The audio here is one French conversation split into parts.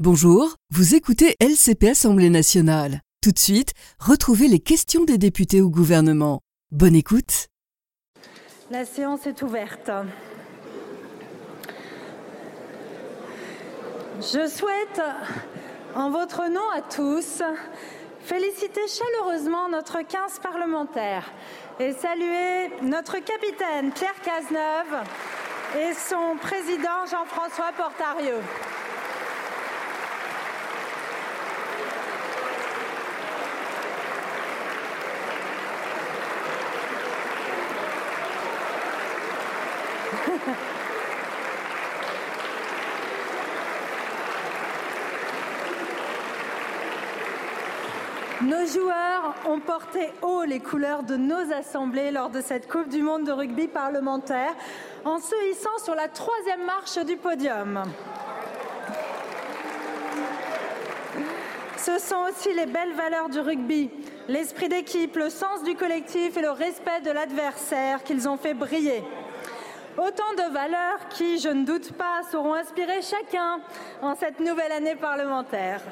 Bonjour, vous écoutez LCP Assemblée nationale. Tout de suite, retrouvez les questions des députés au gouvernement. Bonne écoute. La séance est ouverte. Je souhaite, en votre nom à tous, féliciter chaleureusement notre 15 parlementaires et saluer notre capitaine Claire Cazeneuve et son président Jean-François Portarieux. Nos joueurs ont porté haut les couleurs de nos assemblées lors de cette Coupe du Monde de rugby parlementaire en se hissant sur la troisième marche du podium. Ce sont aussi les belles valeurs du rugby, l'esprit d'équipe, le sens du collectif et le respect de l'adversaire qu'ils ont fait briller. Autant de valeurs qui, je ne doute pas, sauront inspirer chacun en cette nouvelle année parlementaire.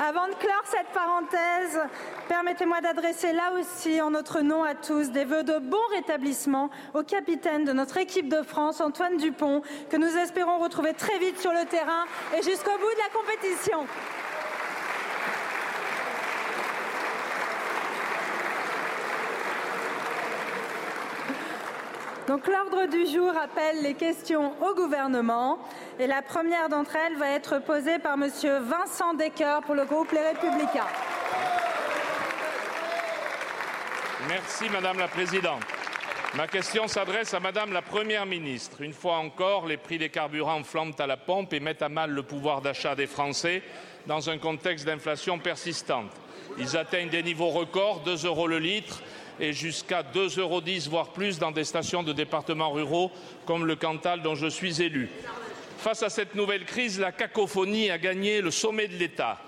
Avant de clore cette parenthèse, permettez-moi d'adresser là aussi, en notre nom à tous, des vœux de bon rétablissement au capitaine de notre équipe de France, Antoine Dupont, que nous espérons retrouver très vite sur le terrain et jusqu'au bout de la compétition. Donc l'ordre du jour appelle les questions au gouvernement et la première d'entre elles va être posée par monsieur Vincent Decker pour le groupe Les Républicains. Merci madame la présidente. Ma question s'adresse à madame la première ministre. Une fois encore, les prix des carburants flambent à la pompe et mettent à mal le pouvoir d'achat des Français dans un contexte d'inflation persistante. Ils atteignent des niveaux records, 2 euros le litre et jusqu'à 2,10 euros, voire plus, dans des stations de départements ruraux comme le Cantal, dont je suis élu. Face à cette nouvelle crise, la cacophonie a gagné le sommet de l'État.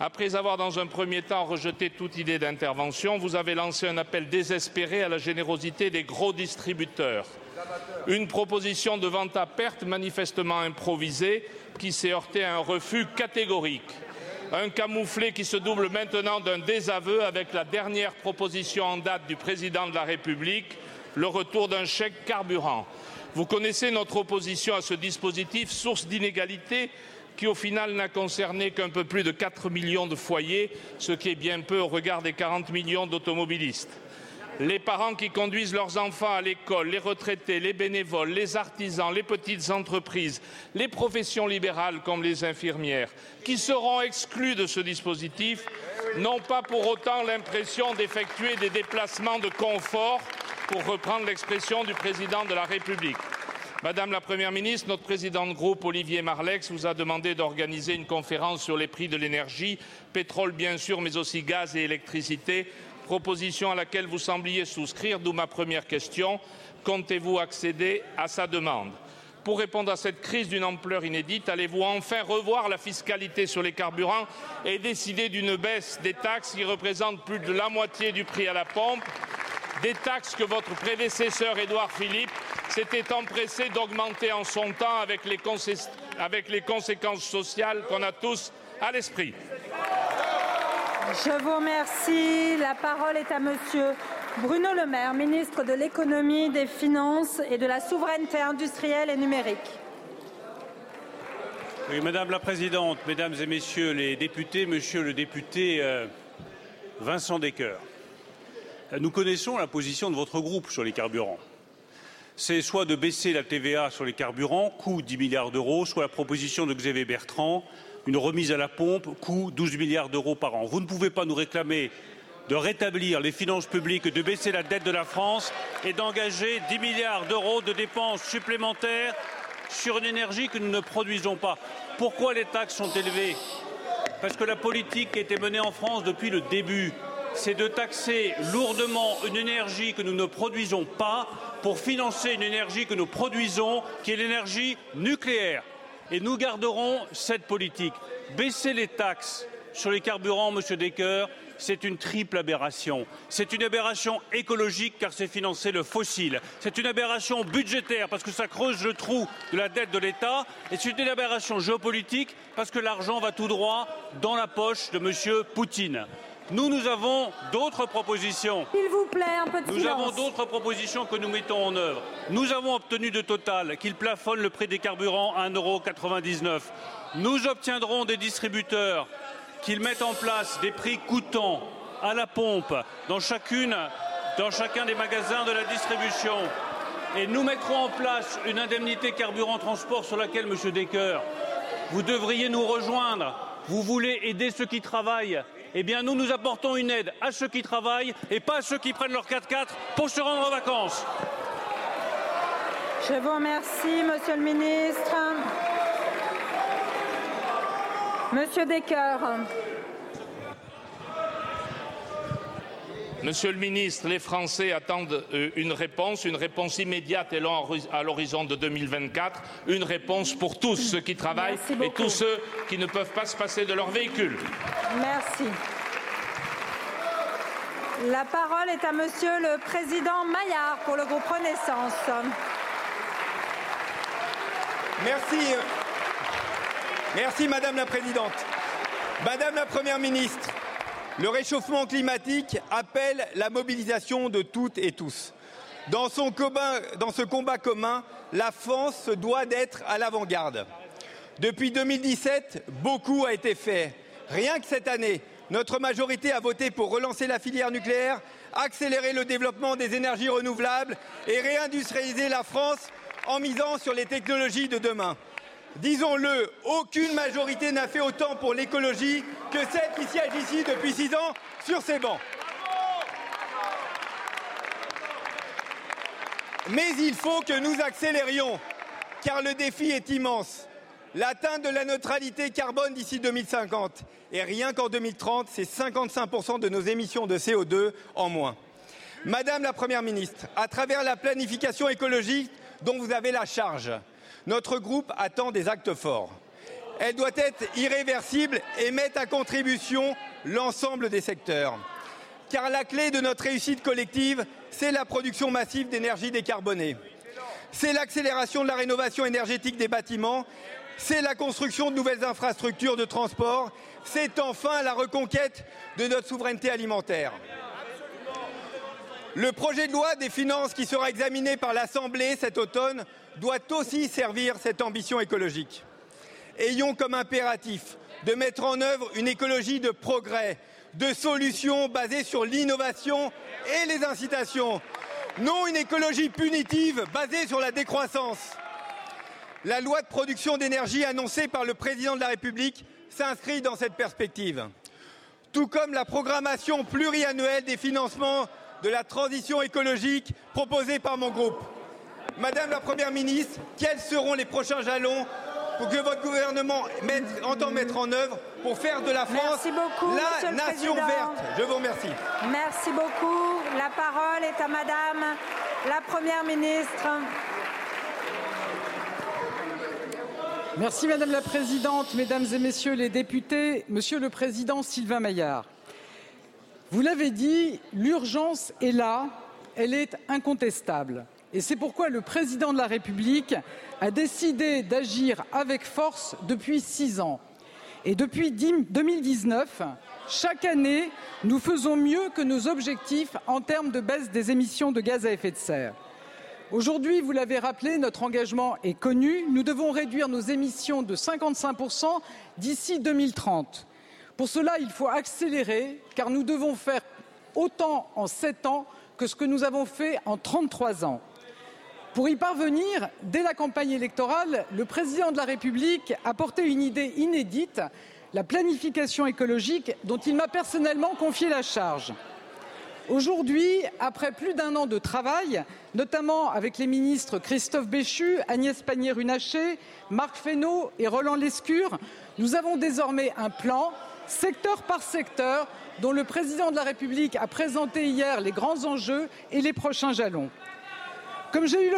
Après avoir, dans un premier temps, rejeté toute idée d'intervention, vous avez lancé un appel désespéré à la générosité des gros distributeurs. Une proposition de vente à perte manifestement improvisée qui s'est heurtée à un refus catégorique un camouflet qui se double maintenant d'un désaveu avec la dernière proposition en date du président de la République, le retour d'un chèque carburant. Vous connaissez notre opposition à ce dispositif, source d'inégalités qui au final n'a concerné qu'un peu plus de 4 millions de foyers, ce qui est bien peu au regard des 40 millions d'automobilistes les parents qui conduisent leurs enfants à l'école, les retraités, les bénévoles, les artisans, les petites entreprises, les professions libérales comme les infirmières, qui seront exclus de ce dispositif, n'ont pas pour autant l'impression d'effectuer des déplacements de confort, pour reprendre l'expression du président de la République. Madame la Première ministre, notre président de groupe, Olivier Marlex, vous a demandé d'organiser une conférence sur les prix de l'énergie, pétrole bien sûr, mais aussi gaz et électricité, proposition à laquelle vous sembliez souscrire, d'où ma première question. Comptez-vous accéder à sa demande? Pour répondre à cette crise d'une ampleur inédite, allez-vous enfin revoir la fiscalité sur les carburants et décider d'une baisse des taxes qui représentent plus de la moitié du prix à la pompe? Des taxes que votre prédécesseur Édouard Philippe s'était empressé d'augmenter en son temps avec les, avec les conséquences sociales qu'on a tous à l'esprit. Je vous remercie. La parole est à monsieur Bruno Le Maire, ministre de l'économie, des finances et de la souveraineté industrielle et numérique. Oui, Madame la Présidente, Mesdames et Messieurs les députés, Monsieur le député euh, Vincent Descoeur, nous connaissons la position de votre groupe sur les carburants. C'est soit de baisser la TVA sur les carburants, coût 10 milliards d'euros, soit la proposition de Xavier Bertrand une remise à la pompe, coût 12 milliards d'euros par an. Vous ne pouvez pas nous réclamer de rétablir les finances publiques, de baisser la dette de la France et d'engager 10 milliards d'euros de dépenses supplémentaires sur une énergie que nous ne produisons pas. Pourquoi les taxes sont élevées? Parce que la politique qui a été menée en France depuis le début, c'est de taxer lourdement une énergie que nous ne produisons pas pour financer une énergie que nous produisons, qui est l'énergie nucléaire et nous garderons cette politique. Baisser les taxes sur les carburants, Monsieur Decker, c'est une triple aberration. C'est une aberration écologique car c'est financer le fossile. C'est une aberration budgétaire parce que ça creuse le trou de la dette de l'État. Et c'est une aberration géopolitique parce que l'argent va tout droit dans la poche de M. Poutine. Nous, nous avons d'autres propositions. S'il vous plaît, un peu de Nous silence. avons d'autres propositions que nous mettons en œuvre. Nous avons obtenu de Total qu'il plafonne le prix des carburants à 1,99€. Nous obtiendrons des distributeurs qu'ils mettent en place des prix coûtants à la pompe dans, chacune, dans chacun des magasins de la distribution. Et nous mettrons en place une indemnité carburant transport sur laquelle, Monsieur Decker, vous devriez nous rejoindre. Vous voulez aider ceux qui travaillent Eh bien, nous, nous apportons une aide à ceux qui travaillent et pas à ceux qui prennent leur 4x4 pour se rendre en vacances. Je vous remercie, Monsieur le ministre. Monsieur Decker. Monsieur le ministre, les Français attendent euh, une réponse, une réponse immédiate et long à l'horizon de 2024, une réponse pour tous ceux qui travaillent et tous ceux qui ne peuvent pas se passer de leur véhicule. Merci. La parole est à Monsieur le Président Maillard pour le groupe Renaissance. Merci. Merci Madame la Présidente. Madame la Première ministre, le réchauffement climatique appelle la mobilisation de toutes et tous. Dans, ce combat commun, la France doit d'être à l'avant-garde. Depuis 2017, beaucoup a été fait. Rien que cette année, notre majorité a voté pour relancer la filière nucléaire, accélérer le développement des énergies renouvelables et réindustrialiser la France en misant sur les technologies de demain. Disons-le, aucune majorité n'a fait autant pour l'écologie que celle qui siège ici depuis six ans sur ces bancs. Mais il faut que nous accélérions, car le défi est immense. L'atteinte de la neutralité carbone d'ici 2050, et rien qu'en 2030, c'est 55% de nos émissions de CO2 en moins. Madame la Première ministre, à travers la planification écologique dont vous avez la charge, notre groupe attend des actes forts. Elle doit être irréversible et mettre à contribution l'ensemble des secteurs. Car la clé de notre réussite collective, c'est la production massive d'énergie décarbonée. C'est l'accélération de la rénovation énergétique des bâtiments, c'est la construction de nouvelles infrastructures de transport, c'est enfin la reconquête de notre souveraineté alimentaire. Le projet de loi des finances qui sera examiné par l'Assemblée cet automne doit aussi servir cette ambition écologique. Ayons comme impératif de mettre en œuvre une écologie de progrès, de solutions basées sur l'innovation et les incitations, non une écologie punitive basée sur la décroissance. La loi de production d'énergie annoncée par le président de la République s'inscrit dans cette perspective, tout comme la programmation pluriannuelle des financements de la transition écologique proposée par mon groupe. Madame la Première ministre, quels seront les prochains jalons pour que votre gouvernement mette, entend mettre en œuvre pour faire de la France beaucoup, la nation verte? Je vous remercie. Merci beaucoup. La parole est à Madame la Première ministre. Merci Madame la Présidente, Mesdames et Messieurs les députés, Monsieur le Président Sylvain Maillard. Vous l'avez dit, l'urgence est là, elle est incontestable. C'est pourquoi le Président de la République a décidé d'agir avec force depuis six ans. Et depuis 2019, chaque année, nous faisons mieux que nos objectifs en termes de baisse des émissions de gaz à effet de serre. Aujourd'hui, vous l'avez rappelé, notre engagement est connu. Nous devons réduire nos émissions de 55% d'ici 2030. Pour cela, il faut accélérer, car nous devons faire autant en sept ans que ce que nous avons fait en 33 ans. Pour y parvenir, dès la campagne électorale, le président de la République a porté une idée inédite, la planification écologique, dont il m'a personnellement confié la charge. Aujourd'hui, après plus d'un an de travail, notamment avec les ministres Christophe Béchu, Agnès Pannier-Runacher, Marc Fesneau et Roland Lescure, nous avons désormais un plan, secteur par secteur, dont le président de la République a présenté hier les grands enjeux et les prochains jalons. Comme j'ai eu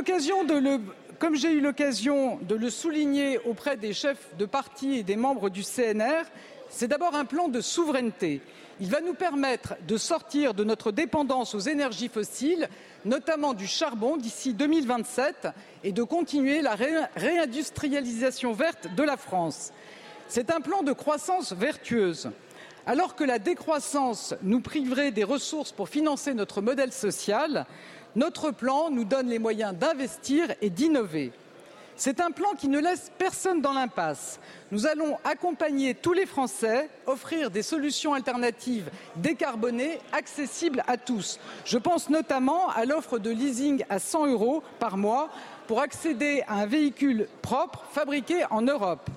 l'occasion de le souligner auprès des chefs de parti et des membres du CNR, c'est d'abord un plan de souveraineté. Il va nous permettre de sortir de notre dépendance aux énergies fossiles, notamment du charbon, d'ici 2027 et de continuer la réindustrialisation verte de la France. C'est un plan de croissance vertueuse. Alors que la décroissance nous priverait des ressources pour financer notre modèle social, notre plan nous donne les moyens d'investir et d'innover. C'est un plan qui ne laisse personne dans l'impasse. Nous allons accompagner tous les Français, offrir des solutions alternatives décarbonées, accessibles à tous. Je pense notamment à l'offre de leasing à 100 euros par mois pour accéder à un véhicule propre fabriqué en Europe.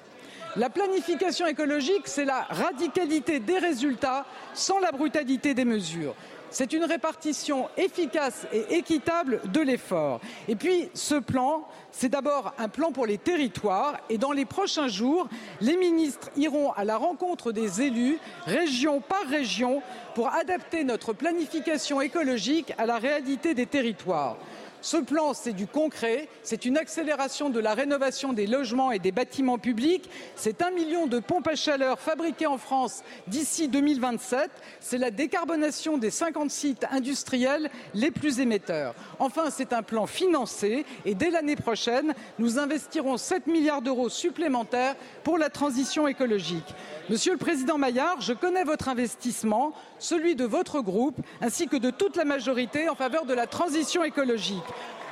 La planification écologique, c'est la radicalité des résultats sans la brutalité des mesures. C'est une répartition efficace et équitable de l'effort. Et puis, ce plan, c'est d'abord un plan pour les territoires. Et dans les prochains jours, les ministres iront à la rencontre des élus, région par région, pour adapter notre planification écologique à la réalité des territoires. Ce plan, c'est du concret, c'est une accélération de la rénovation des logements et des bâtiments publics, c'est un million de pompes à chaleur fabriquées en France d'ici 2027, c'est la décarbonation des 50 sites industriels les plus émetteurs. Enfin, c'est un plan financé et dès l'année prochaine, nous investirons 7 milliards d'euros supplémentaires pour la transition écologique. Monsieur le Président Maillard, je connais votre investissement, celui de votre groupe, ainsi que de toute la majorité en faveur de la transition écologique.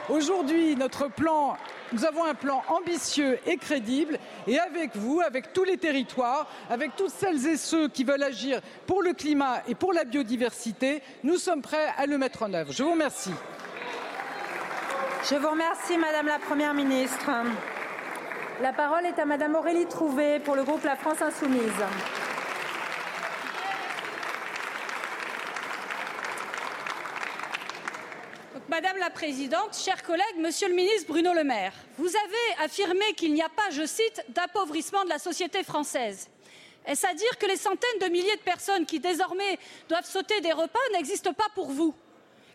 Aujourd'hui, nous avons un plan ambitieux et crédible et avec vous, avec tous les territoires, avec toutes celles et ceux qui veulent agir pour le climat et pour la biodiversité, nous sommes prêts à le mettre en œuvre. Je vous remercie. Je vous remercie, Madame la Première ministre. La parole est à Madame Aurélie Trouvé pour le groupe La France Insoumise. Madame la Présidente, chers collègues, Monsieur le ministre Bruno Le Maire, vous avez affirmé qu'il n'y a pas, je cite, d'appauvrissement de la société française. Est-ce à dire que les centaines de milliers de personnes qui désormais doivent sauter des repas n'existent pas pour vous?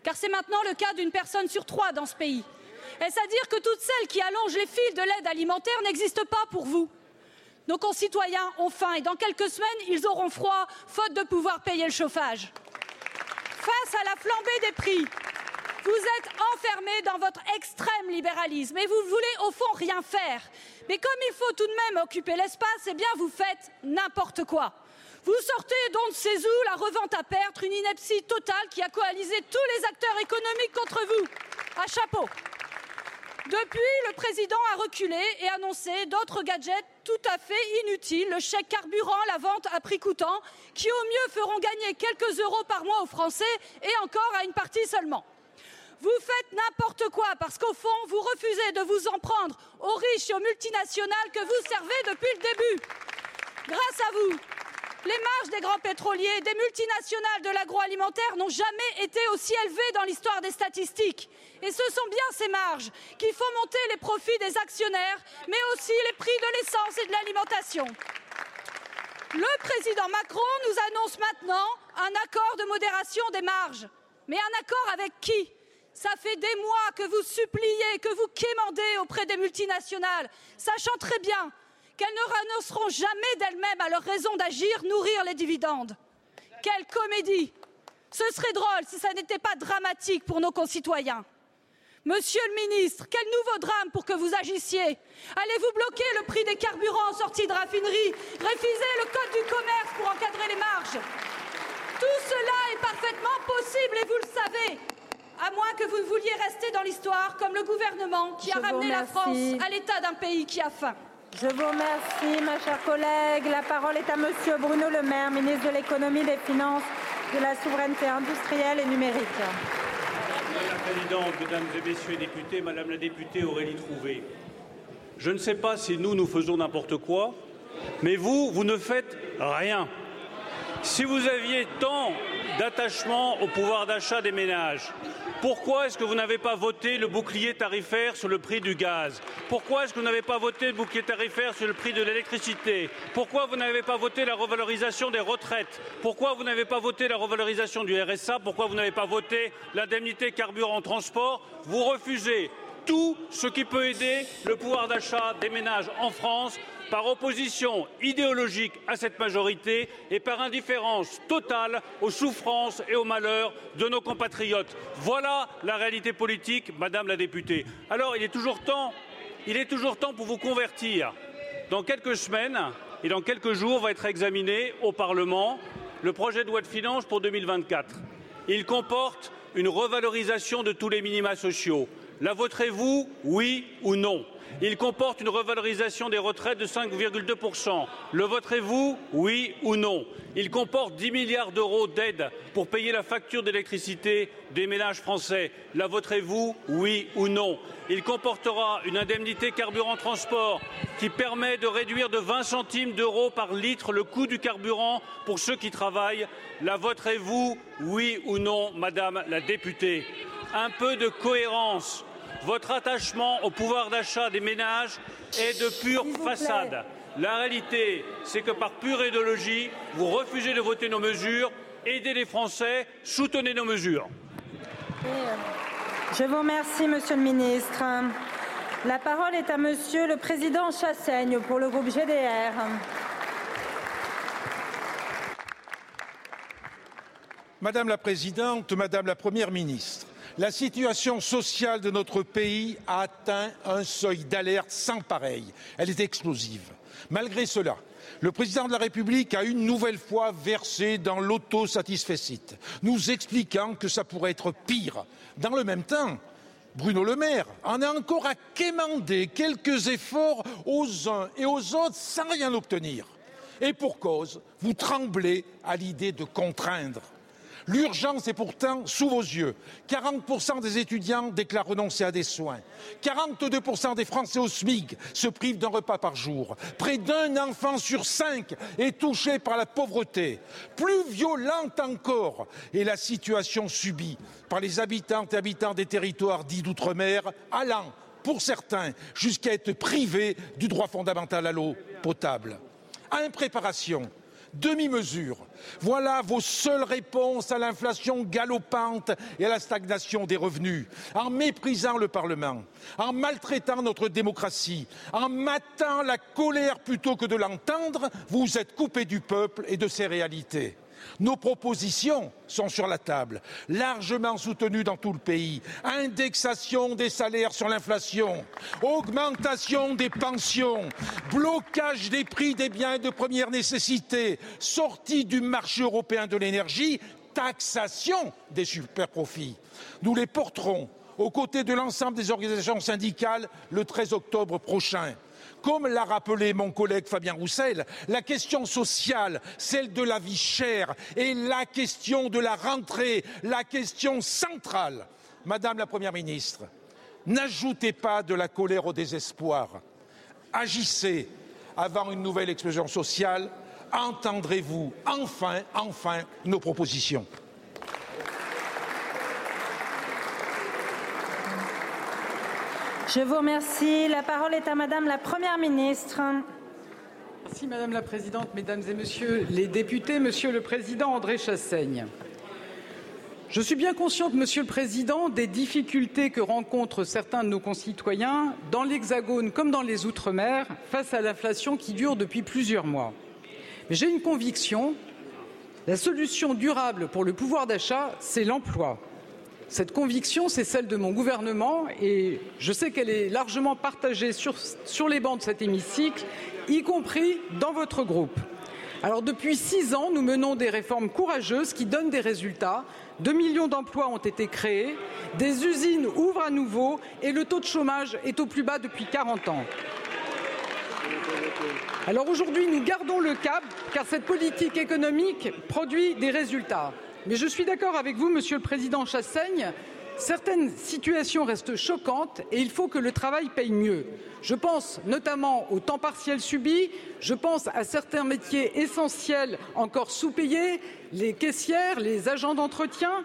Car c'est maintenant le cas d'une personne sur trois dans ce pays. Est-ce à dire que toutes celles qui allongent les fils de l'aide alimentaire n'existent pas pour vous? Nos concitoyens ont faim et dans quelques semaines, ils auront froid, faute de pouvoir payer le chauffage. Face à la flambée des prix, vous êtes enfermés dans votre extrême libéralisme et vous voulez au fond rien faire. Mais comme il faut tout de même occuper l'espace, eh bien vous faites n'importe quoi. Vous sortez donc ces eaux la revente à perte, une ineptie totale qui a coalisé tous les acteurs économiques contre vous. À chapeau. Depuis, le président a reculé et annoncé d'autres gadgets tout à fait inutiles, le chèque carburant, la vente à prix coûtant, qui au mieux feront gagner quelques euros par mois aux Français et encore à une partie seulement. Vous faites n'importe quoi parce qu'au fond, vous refusez de vous en prendre aux riches et aux multinationales que vous servez depuis le début. Grâce à vous, les marges des grands pétroliers, des multinationales de l'agroalimentaire n'ont jamais été aussi élevées dans l'histoire des statistiques. Et ce sont bien ces marges qui font monter les profits des actionnaires, mais aussi les prix de l'essence et de l'alimentation. Le président Macron nous annonce maintenant un accord de modération des marges. Mais un accord avec qui? Ça fait des mois que vous suppliez, que vous quémandez auprès des multinationales, sachant très bien qu'elles ne renonceront jamais d'elles-mêmes à leur raison d'agir, nourrir les dividendes. Quelle comédie! Ce serait drôle si ça n'était pas dramatique pour nos concitoyens. Monsieur le ministre, quel nouveau drame pour que vous agissiez. Allez-vous bloquer le prix des carburants en sortie de raffinerie Refuser le code du commerce pour encadrer les marges? Tout cela est parfaitement possible et vous le savez, à moins que vous vouliez rester dans l'histoire comme le gouvernement qui a ramené la France à l'état d'un pays qui a faim. Je vous remercie, ma chère collègue. La parole est à Monsieur Bruno Le Maire, ministre de l'économie, des finances, de la souveraineté industrielle et numérique. Madame la Présidente, Mesdames et Messieurs les députés, Madame la députée Aurélie Trouvé, je ne sais pas si nous, nous faisons n'importe quoi, mais vous, vous ne faites rien. Si vous aviez tant d'attachement au pouvoir d'achat des ménages, pourquoi est-ce que vous n'avez pas voté le bouclier tarifaire sur le prix du gaz? Pourquoi est-ce que vous n'avez pas voté le bouclier tarifaire sur le prix de l'électricité? Pourquoi vous n'avez pas voté la revalorisation des retraites? Pourquoi vous n'avez pas voté la revalorisation du RSA Pourquoi vous n'avez pas voté l'indemnité carburant transport? Vous refusez tout ce qui peut aider le pouvoir d'achat des ménages en France par opposition idéologique à cette majorité et par indifférence totale aux souffrances et aux malheurs de nos compatriotes. Voilà la réalité politique, Madame la députée. Alors il est toujours temps, il est toujours temps pour vous convertir. Dans quelques semaines et dans quelques jours va être examiné au Parlement le projet de loi de finances pour 2024. Il comporte une revalorisation de tous les minima sociaux. La voterez-vous, oui ou non? Il comporte une revalorisation des retraites de 5,2%. Le voterez-vous, oui ou non Il comporte 10 milliards d'euros d'aide pour payer la facture d'électricité des ménages français. La voterez-vous, oui ou non Il comportera une indemnité carburant transport qui permet de réduire de 20 centimes d'euros par litre le coût du carburant pour ceux qui travaillent. La voterez-vous, oui ou non, Madame la députée Un peu de cohérence. Votre attachement au pouvoir d'achat des ménages est de pure façade. La réalité, c'est que par pure idéologie, vous refusez de voter nos mesures. Aidez les Français, soutenez nos mesures. Je vous remercie, Monsieur le Ministre. La parole est à Monsieur le Président Chassaigne pour le groupe GDR. Madame la Présidente, Madame la Première ministre, la situation sociale de notre pays a atteint un seuil d'alerte sans pareil. Elle est explosive. Malgré cela, le président de la République a une nouvelle fois versé dans l'autosatisfecit, nous expliquant que ça pourrait être pire. Dans le même temps, Bruno Le Maire en a encore à quémander quelques efforts aux uns et aux autres sans rien obtenir. Et pour cause, vous tremblez à l'idée de contraindre. L'urgence est pourtant sous vos yeux. 40% des étudiants déclarent renoncer à des soins. 42% des Français au SMIC se privent d'un repas par jour. Près d'un enfant sur cinq est touché par la pauvreté. Plus violente encore est la situation subie par les habitantes et habitants des territoires dits d'outre-mer, allant, pour certains, jusqu'à être privés du droit fondamental à l'eau potable. Impréparation, demi-mesure. Voilà vos seules réponses à l'inflation galopante et à la stagnation des revenus. En méprisant le Parlement, en maltraitant notre démocratie, en matant la colère plutôt que de l'entendre, vous êtes coupé du peuple et de ses réalités. Nos propositions sont sur la table, largement soutenues dans tout le pays. Indexation des salaires sur l'inflation, augmentation des pensions, blocage des prix des biens de première nécessité, sortie du marché européen de l'énergie, taxation des superprofits. Nous les porterons aux côtés de l'ensemble des organisations syndicales le 13 octobre prochain. Comme l'a rappelé mon collègue Fabien Roussel, la question sociale, celle de la vie chère, est la question de la rentrée, la question centrale. Madame la Première ministre, n'ajoutez pas de la colère au désespoir. Agissez avant une nouvelle explosion sociale. Entendrez-vous enfin, enfin nos propositions Je vous remercie. La parole est à Madame la Première ministre. Merci Madame la Présidente, Mesdames et Messieurs les députés, Monsieur le Président André Chassaigne. Je suis bien consciente, Monsieur le Président, des difficultés que rencontrent certains de nos concitoyens dans l'Hexagone comme dans les Outre-mer face à l'inflation qui dure depuis plusieurs mois. Mais j'ai une conviction la solution durable pour le pouvoir d'achat, c'est l'emploi. Cette conviction, c'est celle de mon gouvernement et je sais qu'elle est largement partagée sur, les bancs de cet hémicycle, y compris dans votre groupe. Alors depuis six ans, nous menons des réformes courageuses qui donnent des résultats. Deux millions d'emplois ont été créés, des usines ouvrent à nouveau et le taux de chômage est au plus bas depuis 40 ans. Alors aujourd'hui, nous gardons le cap car cette politique économique produit des résultats. Mais je suis d'accord avec vous, Monsieur le Président Chassaigne. Certaines situations restent choquantes et il faut que le travail paye mieux. Je pense notamment au temps partiel subi, je pense à certains métiers essentiels encore sous-payés, les caissières, les agents d'entretien.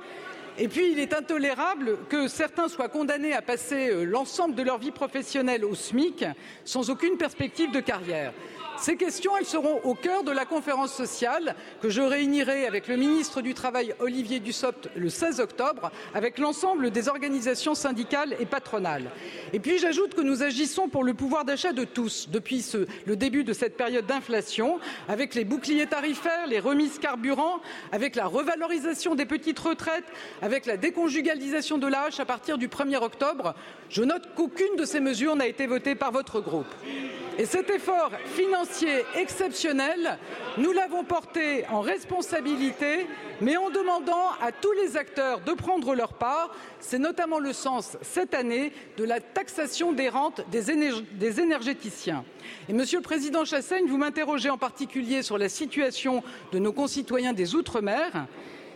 Et puis, il est intolérable que certains soient condamnés à passer l'ensemble de leur vie professionnelle au SMIC sans aucune perspective de carrière. Ces questions, elles seront au cœur de la conférence sociale que je réunirai avec le ministre du Travail Olivier Dussopt le 16 octobre avec l'ensemble des organisations syndicales et patronales. Et puis j'ajoute que nous agissons pour le pouvoir d'achat de tous depuis le début de cette période d'inflation avec les boucliers tarifaires, les remises carburant, avec la revalorisation des petites retraites, avec la déconjugalisation de l'âge à partir du 1er octobre. Je note qu'aucune de ces mesures n'a été votée par votre groupe. Et cet effort financier exceptionnel, nous l'avons porté en responsabilité, mais en demandant à tous les acteurs de prendre leur part. C'est notamment le sens cette année de la taxation des rentes des, des énergéticiens. Et Monsieur le Président Chassaigne, vous m'interrogez en particulier sur la situation de nos concitoyens des Outre-mer.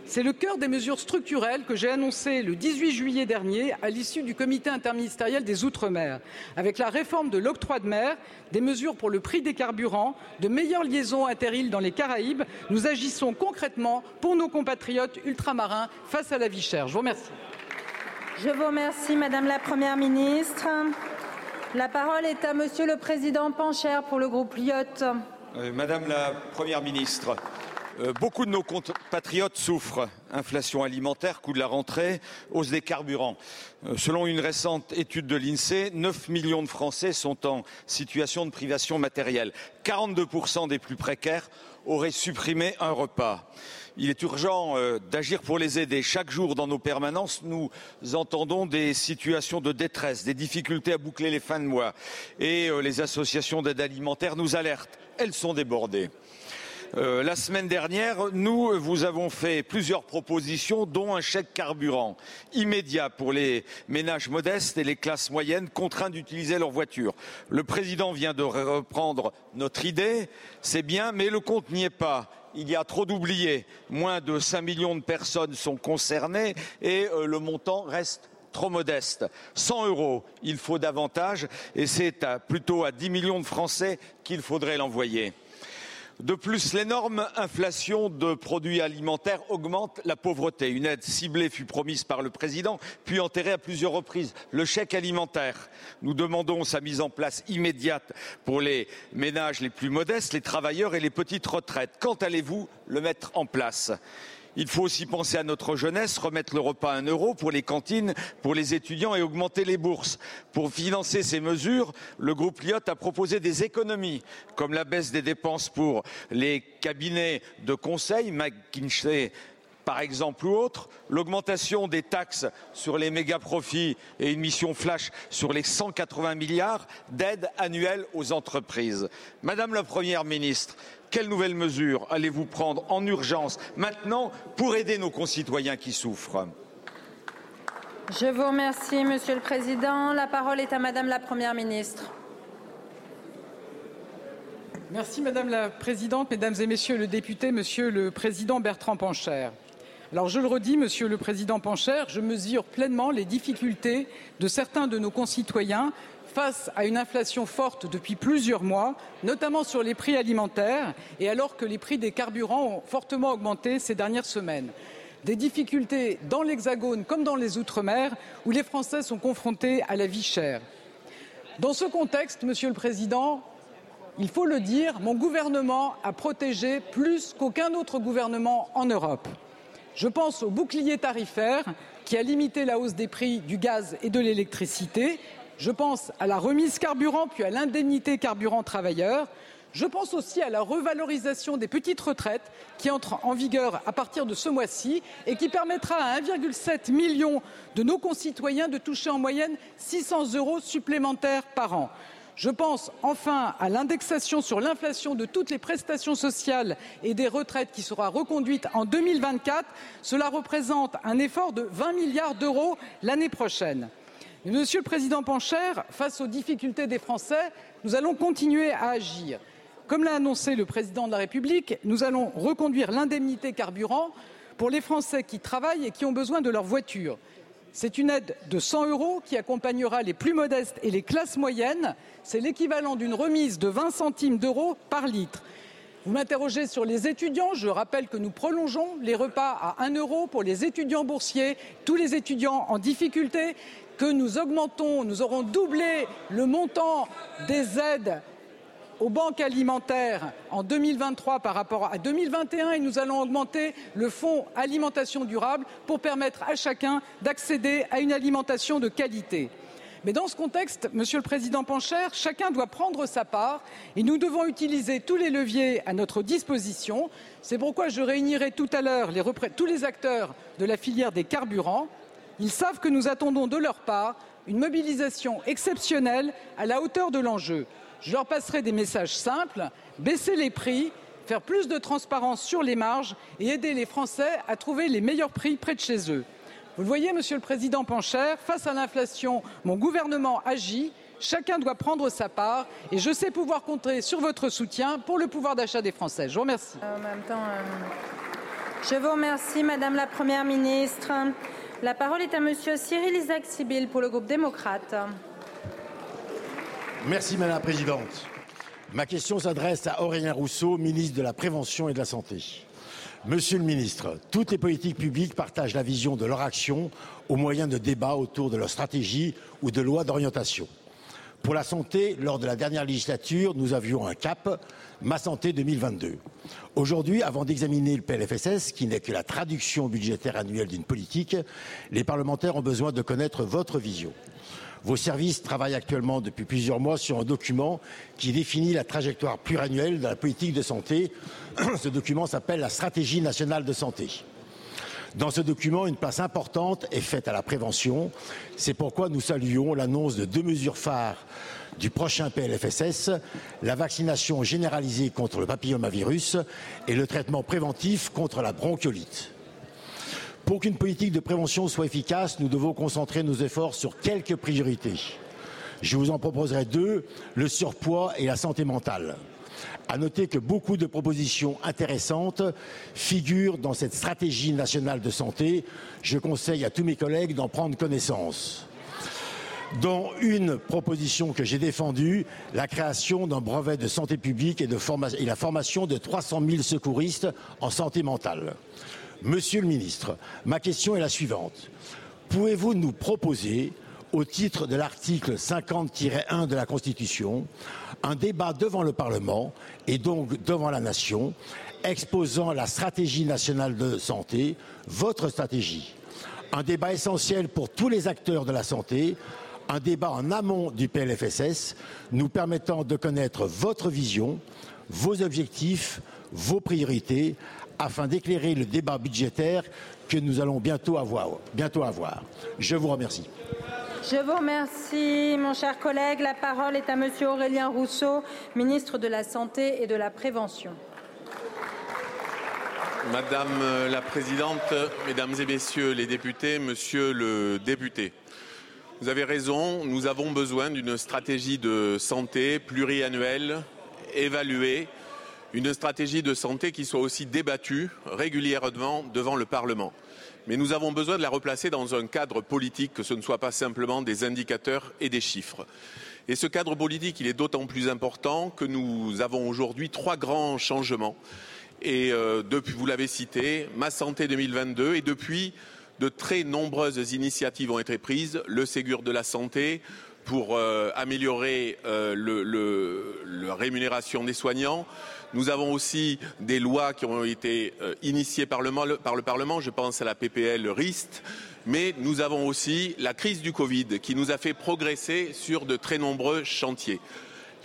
C'est le cœur des mesures structurelles que j'ai annoncées le 18 juillet dernier à l'issue du comité interministériel des Outre-mer, avec la réforme de l'octroi de mer, des mesures pour le prix des carburants, de meilleures liaisons inter-îles dans les Caraïbes. Nous agissons concrètement pour nos compatriotes ultramarins face à la vie chère. Je vous remercie. Je vous remercie, Madame la Première ministre. La parole est à Monsieur le Président Pancher pour le groupe Lyotte. Euh, Madame la Première ministre, euh, beaucoup de nos compatriotes souffrent. Inflation alimentaire, coût de la rentrée, hausse des carburants. Euh, selon une récente étude de l'INSEE, 9 millions de Français sont en situation de privation matérielle. 42% des plus précaires auraient supprimé un repas. Il est urgent euh, d'agir pour les aider. Chaque jour, dans nos permanences, nous entendons des situations de détresse, des difficultés à boucler les fins de mois. Et les associations d'aide alimentaire nous alertent. Elles sont débordées. Euh, la semaine dernière, nous vous avons fait plusieurs propositions, dont un chèque carburant immédiat pour les ménages modestes et les classes moyennes contraints d'utiliser leur voiture. Le président vient de reprendre notre idée, c'est bien, mais le compte n'y est pas il y a trop d'oubliés. Moins de 5 millions de personnes sont concernées et euh, le montant reste trop modeste. 100 euros, il faut davantage et c'est plutôt à 10 millions de Français qu'il faudrait l'envoyer. De plus, l'énorme inflation de produits alimentaires augmente la pauvreté. Une aide ciblée fut promise par le président, puis enterrée à plusieurs reprises. Le chèque alimentaire. Nous demandons sa mise en place immédiate pour les ménages les plus modestes, les travailleurs et les petites retraites. Quand allez-vous le mettre en place? Il faut aussi penser à notre jeunesse, remettre le repas à un euro pour les cantines, pour les étudiants et augmenter les bourses. Pour financer ces mesures, le groupe Lyot a proposé des économies, comme la baisse des dépenses pour les cabinets de conseil, McKinsey par exemple, ou autre, l'augmentation des taxes sur les méga profits et une mission flash sur les 180 milliards d'aides annuelles aux entreprises. Madame la Première ministre, quelles nouvelles mesures allez-vous prendre en urgence maintenant pour aider nos concitoyens qui souffrent? Je vous remercie, Monsieur le Président. La parole est à Madame la Première ministre. Merci Madame la Présidente, Mesdames et Messieurs les députés, Monsieur le Président Bertrand Pancher. Alors je le redis, Monsieur le Président Pancher, je mesure pleinement les difficultés de certains de nos concitoyens face à une inflation forte depuis plusieurs mois, notamment sur les prix alimentaires, et alors que les prix des carburants ont fortement augmenté ces dernières semaines. Des difficultés dans l'Hexagone comme dans les Outre-mer, où les Français sont confrontés à la vie chère. Dans ce contexte, Monsieur le Président, il faut le dire, mon gouvernement a protégé plus qu'aucun autre gouvernement en Europe. Je pense au bouclier tarifaire qui a limité la hausse des prix du gaz et de l'électricité je pense à la remise carburant, puis à l'indemnité carburant travailleur. Je pense aussi à la revalorisation des petites retraites qui entre en vigueur à partir de ce mois-ci et qui permettra à 1,7 million de nos concitoyens de toucher en moyenne 600 euros supplémentaires par an. Je pense enfin à l'indexation sur l'inflation de toutes les prestations sociales et des retraites qui sera reconduite en 2024. Cela représente un effort de 20 milliards d'euros l'année prochaine. Monsieur le Président Pancher, face aux difficultés des Français, nous allons continuer à agir. Comme l'a annoncé le Président de la République, nous allons reconduire l'indemnité carburant pour les Français qui travaillent et qui ont besoin de leur voiture. C'est une aide de 100 euros qui accompagnera les plus modestes et les classes moyennes. C'est l'équivalent d'une remise de 20 centimes d'euros par litre. Vous m'interrogez sur les étudiants. Je rappelle que nous prolongeons les repas à 1 euro pour les étudiants boursiers, tous les étudiants en difficulté que nous augmentons, nous aurons doublé le montant des aides aux banques alimentaires en 2023 par rapport à 2021 et nous allons augmenter le fonds alimentation durable pour permettre à chacun d'accéder à une alimentation de qualité. Mais dans ce contexte, Monsieur le Président Pancher, chacun doit prendre sa part et nous devons utiliser tous les leviers à notre disposition. C'est pourquoi je réunirai tout à l'heure tous les acteurs de la filière des carburants. Ils savent que nous attendons de leur part une mobilisation exceptionnelle à la hauteur de l'enjeu. Je leur passerai des messages simples baisser les prix, faire plus de transparence sur les marges et aider les Français à trouver les meilleurs prix près de chez eux. Vous le voyez, Monsieur le Président Pancher, face à l'inflation, mon gouvernement agit. Chacun doit prendre sa part et je sais pouvoir compter sur votre soutien pour le pouvoir d'achat des Français. Je vous remercie. Temps, euh, je vous remercie, Madame la Première ministre. La parole est à Monsieur Cyril Isaac Sibyl pour le groupe démocrate. Merci, Madame la Présidente. Ma question s'adresse à Aurélien Rousseau, ministre de la Prévention et de la Santé. Monsieur le ministre, toutes les politiques publiques partagent la vision de leur action au moyen de débats autour de leur stratégie ou de lois d'orientation. Pour la santé, lors de la dernière législature, nous avions un cap, Ma Santé 2022. Aujourd'hui, avant d'examiner le PLFSS, qui n'est que la traduction budgétaire annuelle d'une politique, les parlementaires ont besoin de connaître votre vision. Vos services travaillent actuellement depuis plusieurs mois sur un document qui définit la trajectoire pluriannuelle de la politique de santé. Ce document s'appelle la Stratégie nationale de santé. Dans ce document, une place importante est faite à la prévention. C'est pourquoi nous saluons l'annonce de deux mesures phares du prochain PLFSS, la vaccination généralisée contre le papillomavirus et le traitement préventif contre la bronchiolite. Pour qu'une politique de prévention soit efficace, nous devons concentrer nos efforts sur quelques priorités. Je vous en proposerai deux, le surpoids et la santé mentale. À noter que beaucoup de propositions intéressantes figurent dans cette stratégie nationale de santé. Je conseille à tous mes collègues d'en prendre connaissance dont une proposition que j'ai défendue, la création d'un brevet de santé publique et, et la formation de 300 000 secouristes en santé mentale. Monsieur le ministre, ma question est la suivante. Pouvez-vous nous proposer, au titre de l'article 50-1 de la Constitution, un débat devant le Parlement et donc devant la nation, exposant la stratégie nationale de santé, votre stratégie? Un débat essentiel pour tous les acteurs de la santé, un débat en amont du PLFSS nous permettant de connaître votre vision, vos objectifs, vos priorités, afin d'éclairer le débat budgétaire que nous allons bientôt avoir. Bientôt avoir. Je vous remercie. Je vous remercie, mon cher collègue. La parole est à Monsieur Aurélien Rousseau, ministre de la Santé et de la Prévention. Madame la Présidente, Mesdames et Messieurs les députés, Monsieur le député, vous avez raison, nous avons besoin d'une stratégie de santé pluriannuelle, évaluée, une stratégie de santé qui soit aussi débattue régulièrement devant le Parlement. Mais nous avons besoin de la replacer dans un cadre politique, que ce ne soit pas simplement des indicateurs et des chiffres. Et ce cadre politique, il est d'autant plus important que nous avons aujourd'hui trois grands changements. Et euh, depuis, vous l'avez cité, Ma Santé 2022, et depuis, de très nombreuses initiatives ont été prises, le Ségur de la santé, pour euh, améliorer euh, la rémunération des soignants. Nous avons aussi des lois qui ont été euh, initiées par le, par le, Parlement, je pense à la PPL RIST, mais nous avons aussi la crise du Covid qui nous a fait progresser sur de très nombreux chantiers.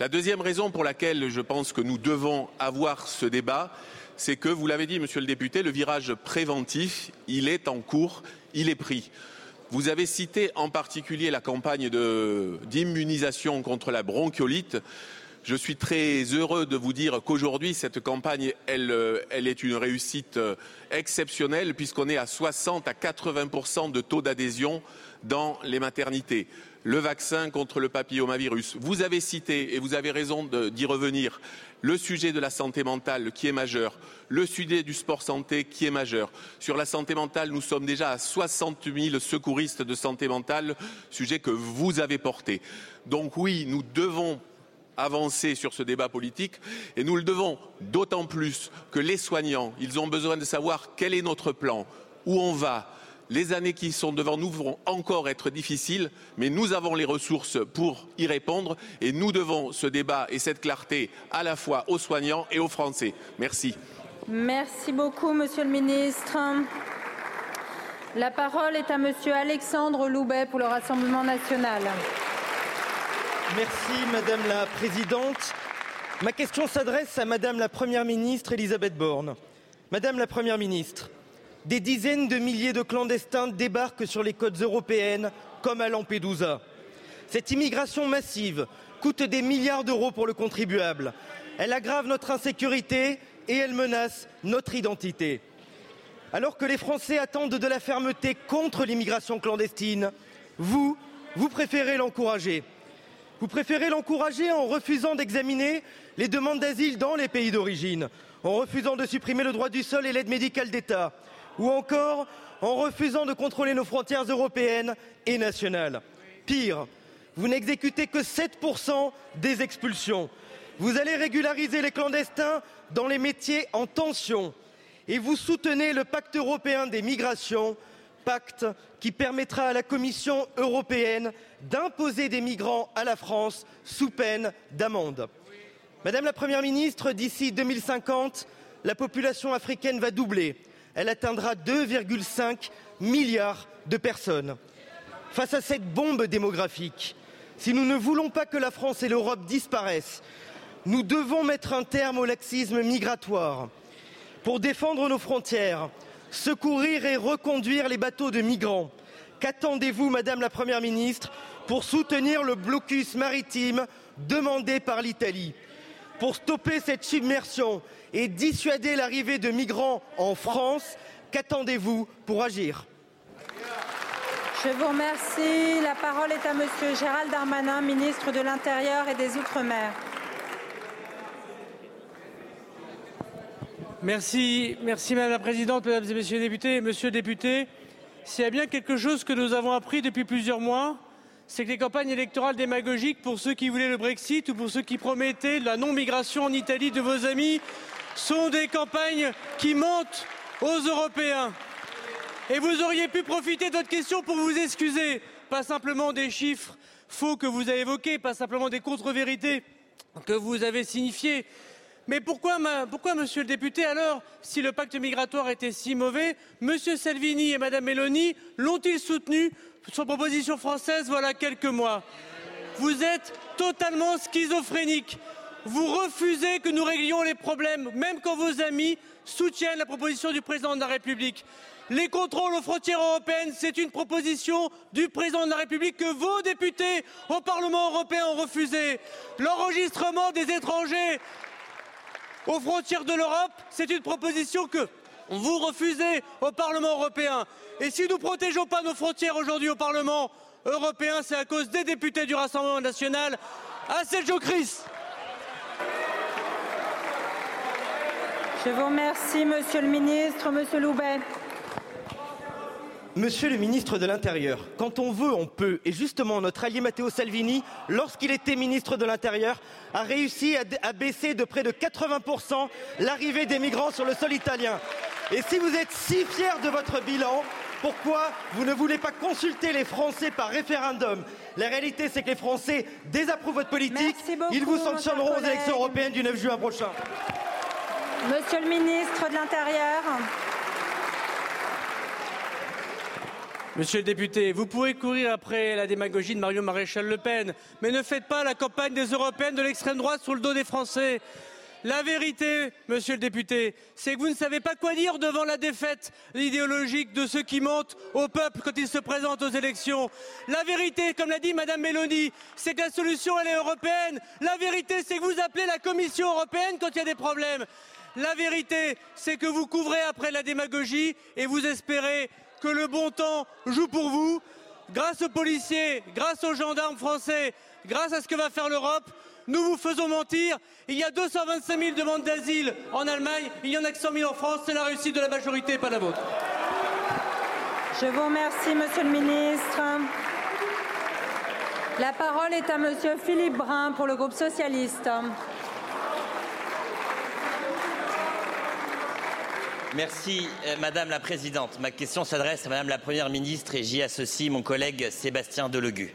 La deuxième raison pour laquelle je pense que nous devons avoir ce débat, c'est que, vous l'avez dit, monsieur le député, le virage préventif, il est en cours, il est pris. Vous avez cité en particulier la campagne d'immunisation contre la bronchiolite. Je suis très heureux de vous dire qu'aujourd'hui, cette campagne, elle, est une réussite exceptionnelle puisqu'on est à 60 à 80% de taux d'adhésion dans les maternités. Le vaccin contre le papillomavirus. Vous avez cité, et vous avez raison d'y revenir, le sujet de la santé mentale qui est majeur, le sujet du sport santé qui est majeur. Sur la santé mentale, nous sommes déjà à 60 000 secouristes de santé mentale, sujet que vous avez porté. Donc oui, nous devons avancer sur ce débat politique et nous le devons d'autant plus que les soignants, ils ont besoin de savoir quel est notre plan, où on va, Les années qui sont devant nous vont encore être difficiles, mais nous avons les ressources pour y répondre et nous devons ce débat et cette clarté à la fois aux soignants et aux Français. Merci. Merci beaucoup, Monsieur le Ministre. La parole est à Monsieur Alexandre Loubet pour le Rassemblement national. Merci Madame la Présidente. Ma question s'adresse à Madame la Première ministre Elisabeth Borne. Madame la Première ministre, des dizaines de milliers de clandestins débarquent sur les côtes européennes comme à Lampedusa. Cette immigration massive coûte des milliards d'euros pour le contribuable. Elle aggrave notre insécurité et elle menace notre identité. Alors que les Français attendent de la fermeté contre l'immigration clandestine, vous, vous préférez l'encourager. Vous préférez l'encourager en refusant d'examiner les demandes d'asile dans les pays d'origine, en refusant de supprimer le droit du sol et l'aide médicale d'État, ou encore en refusant de contrôler nos frontières européennes et nationales. Pire, vous n'exécutez que 7% des expulsions. Vous allez régulariser les clandestins dans les métiers en tension et vous soutenez le pacte européen des migrations, pacte qui permettra à la Commission européenne d'imposer des migrants à la France sous peine d'amende. Madame la Première ministre, d'ici 2050, la population africaine va doubler elle atteindra 2,5 milliards de personnes. Face à cette bombe démographique, si nous ne voulons pas que la France et l'Europe disparaissent, nous devons mettre un terme au laxisme migratoire. Pour défendre nos frontières, secourir et reconduire les bateaux de migrants, qu'attendez-vous, Madame la Première ministre, pour soutenir le blocus maritime demandé par l'Italie? Pour stopper cette submersion et dissuader l'arrivée de migrants en France. Qu'attendez-vous pour agir? Je vous remercie. La parole est à Monsieur Gérald Darmanin, ministre de l'Intérieur et des Outre-mer. Merci, merci Madame la Présidente, Mesdames et Messieurs les députés. Monsieur le député, s'il y a bien quelque chose que nous avons appris depuis plusieurs mois, c'est que les campagnes électorales démagogiques pour ceux qui voulaient le Brexit ou pour ceux qui promettaient la non-migration en Italie de vos amis sont des campagnes qui mentent aux Européens. Et vous auriez pu profiter de votre question pour vous excuser, pas simplement des chiffres faux que vous avez évoqués, pas simplement des contre-vérités que vous avez signifiées. Mais pourquoi, monsieur le député, alors, si le pacte migratoire était si mauvais, monsieur Salvini et madame Meloni l'ont-ils soutenu sur proposition française voilà quelques mois? Vous êtes totalement schizophrénique. Vous refusez que nous réglions les problèmes, même quand vos amis soutiennent la proposition du président de la République. Les contrôles aux frontières européennes, c'est une proposition du président de la République que vos députés au Parlement européen ont refusé. L'enregistrement des étrangers aux frontières de l'Europe, c'est une proposition que vous refusez au Parlement européen. Et si nous ne protégeons pas nos frontières aujourd'hui au Parlement européen, c'est à cause des députés du Rassemblement national à Sergio Chris. Je vous remercie, Monsieur le Ministre. Monsieur Loubet. Monsieur le ministre de l'Intérieur, quand on veut, on peut. Et justement, notre allié Matteo Salvini, lorsqu'il était ministre de l'Intérieur, a réussi à, baisser de près de 80% l'arrivée des migrants sur le sol italien. Et si vous êtes si fiers de votre bilan, pourquoi vous ne voulez pas consulter les Français par référendum? La réalité, c'est que les Français désapprouvent votre politique. Beaucoup, Ils vous sanctionneront aux élections européennes du 9 juin prochain. Monsieur le ministre de l'Intérieur. Monsieur le député, vous pouvez courir après la démagogie de Mario Maréchal Le Pen, mais ne faites pas la campagne des européennes de l'extrême droite sur le dos des Français. La vérité, monsieur le député, c'est que vous ne savez pas quoi dire devant la défaite idéologique de ceux qui mentent au peuple quand ils se présentent aux élections. La vérité, comme l'a dit Madame Mélanie, c'est que la solution, elle est européenne. La vérité, c'est que vous appelez la Commission européenne quand il y a des problèmes. La vérité, c'est que vous couvrez après la démagogie et vous espérez que le bon temps joue pour vous. Grâce aux policiers, grâce aux gendarmes français, grâce à ce que va faire l'Europe, nous vous faisons mentir. Il y a 225 000 demandes d'asile en Allemagne, il y en a que 100 000 en France. C'est la réussite de la majorité, pas la vôtre. Je vous remercie, Monsieur le Ministre. La parole est à Monsieur Philippe Brun pour le groupe socialiste. Merci, euh, Madame la Présidente. Ma question s'adresse à Madame la Première ministre et j'y associe mon collègue Sébastien Delogu.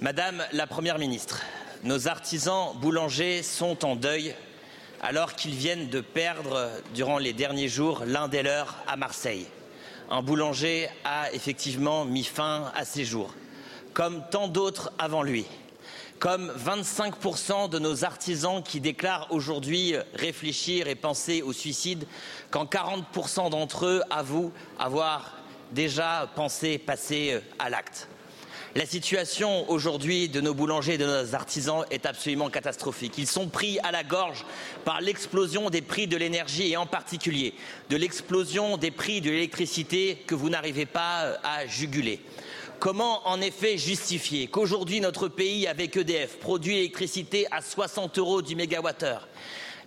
Madame la Première ministre, nos artisans boulangers sont en deuil alors qu'ils viennent de perdre durant les derniers jours l'un des leurs à Marseille. Un boulanger a effectivement mis fin à ses jours, comme tant d'autres avant lui comme 25% de nos artisans qui déclarent aujourd'hui réfléchir et penser au suicide, quand 40% d'entre eux avouent avoir déjà pensé passer à l'acte. La situation aujourd'hui de nos boulangers et de nos artisans est absolument catastrophique. Ils sont pris à la gorge par l'explosion des prix de l'énergie et en particulier de l'explosion des prix de l'électricité que vous n'arrivez pas à juguler. Comment en effet justifier qu'aujourd'hui notre pays avec EDF produit l'électricité à 60 euros du mégawattheure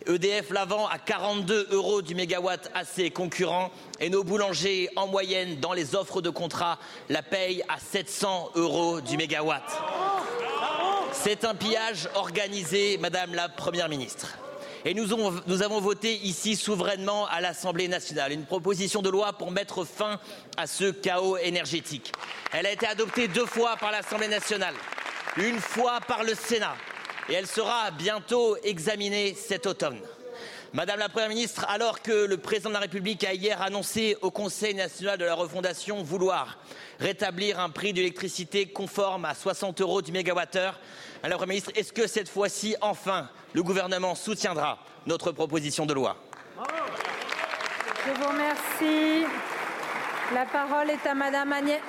EDF l'avant à 42 euros du mégawatt à ses concurrents et nos boulangers en moyenne dans les offres de contrat la payent à 700 euros du mégawatt. C'est un pillage organisé, Madame la Première ministre. Et nous, avons voté ici souverainement à l'Assemblée nationale une proposition de loi pour mettre fin à ce chaos énergétique. Elle a été adoptée deux fois par l'Assemblée nationale, une fois par le Sénat et elle sera bientôt examinée cet automne. Madame la Première ministre, alors que le président de la République a hier annoncé au Conseil national de la refondation vouloir rétablir un prix de l'électricité conforme à 60 euros du mégawattheure, Madame la Première ministre, est-ce que cette fois-ci, enfin, le gouvernement soutiendra notre proposition de loi? Je vous remercie. La parole est à Madame Agnès.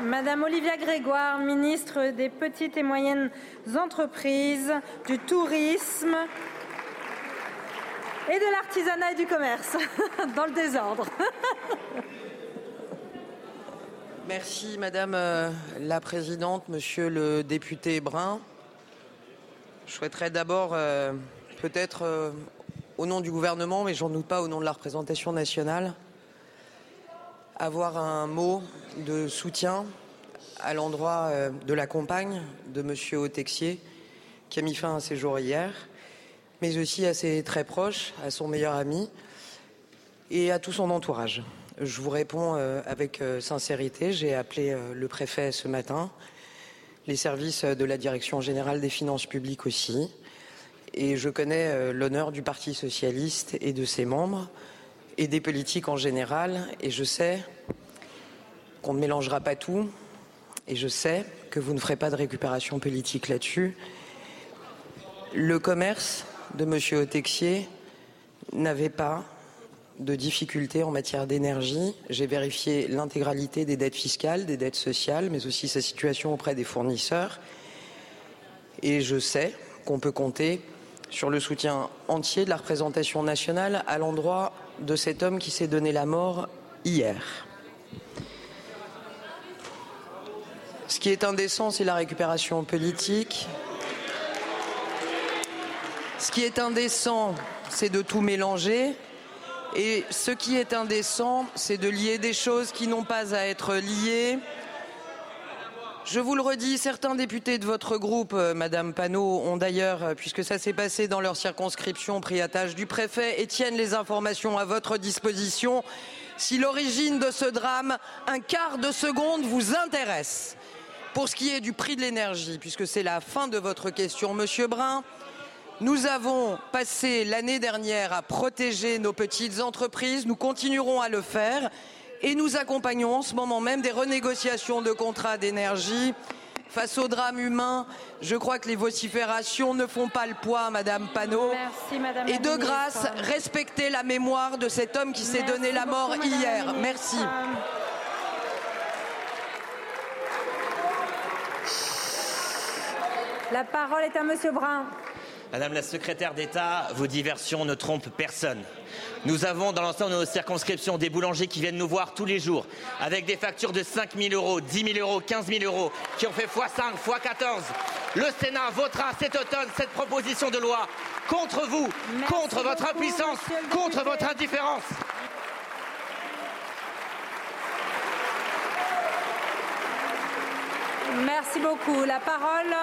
Madame Olivia Grégoire, ministre des Petites et Moyennes Entreprises, du Tourisme et de l'artisanat et du commerce, dans le désordre. Merci Madame euh, la Présidente, Monsieur le député Brun. Je souhaiterais d'abord, euh, peut-être euh, au nom du gouvernement, mais j'en doute pas au nom de la représentation nationale, avoir un mot de soutien à l'endroit euh, de la compagne de Monsieur Autexier, qui a mis fin à ses jours hier, mais aussi à ses très proches, à son meilleur ami et à tout son entourage. Je vous réponds euh, avec euh, sincérité. J'ai appelé le préfet ce matin, les services de la Direction générale des finances publiques aussi, et je connais l'honneur du Parti socialiste et de ses membres et des politiques en général. Et je sais qu'on ne mélangera pas tout. Et je sais que vous ne ferez pas de récupération politique là-dessus. Le commerce de M. Autexier n'avait pas de difficultés en matière d'énergie. J'ai vérifié l'intégralité des dettes fiscales, des dettes sociales, mais aussi sa situation auprès des fournisseurs. Et je sais qu'on peut compter sur le soutien entier de la représentation nationale à l'endroit de cet homme qui s'est donné la mort hier. Ce qui est indécent, c'est la récupération politique. Ce qui est indécent, c'est de tout mélanger. Et ce qui est indécent, c'est de lier des choses qui n'ont pas à être liées. Je vous le redis, certains députés de votre groupe, euh, Madame Panot, ont d'ailleurs, euh, puisque ça s'est passé dans leur circonscription, pris à tâche du préfet et tiennent les informations à votre disposition. Si l'origine de ce drame, un quart de seconde, vous intéresse, pour ce qui est du prix de l'énergie, puisque c'est la fin de votre question, Monsieur Brun, nous avons passé l'année dernière à protéger nos petites entreprises, nous continuerons à le faire et nous accompagnons en ce moment même des renégociations de contrats d'énergie. Face au drame humain, je crois que les vociférations ne font pas le poids, Madame Panot. Merci, Madame et de grâce, respectez la mémoire de cet homme qui s'est donné la mort hier. Merci. La parole est à Monsieur Brun. Madame la secrétaire d'État, vos diversions ne trompent personne. Nous avons dans l'ensemble de nos circonscriptions des boulangers qui viennent nous voir tous les jours avec des factures de 5 000 euros, 10 000 euros, 15 000 euros qui ont fait x5, x14. Le Sénat votera cet automne cette proposition de loi contre vous, Merci contre votre impuissance, contre votre indifférence. Merci beaucoup. La parole.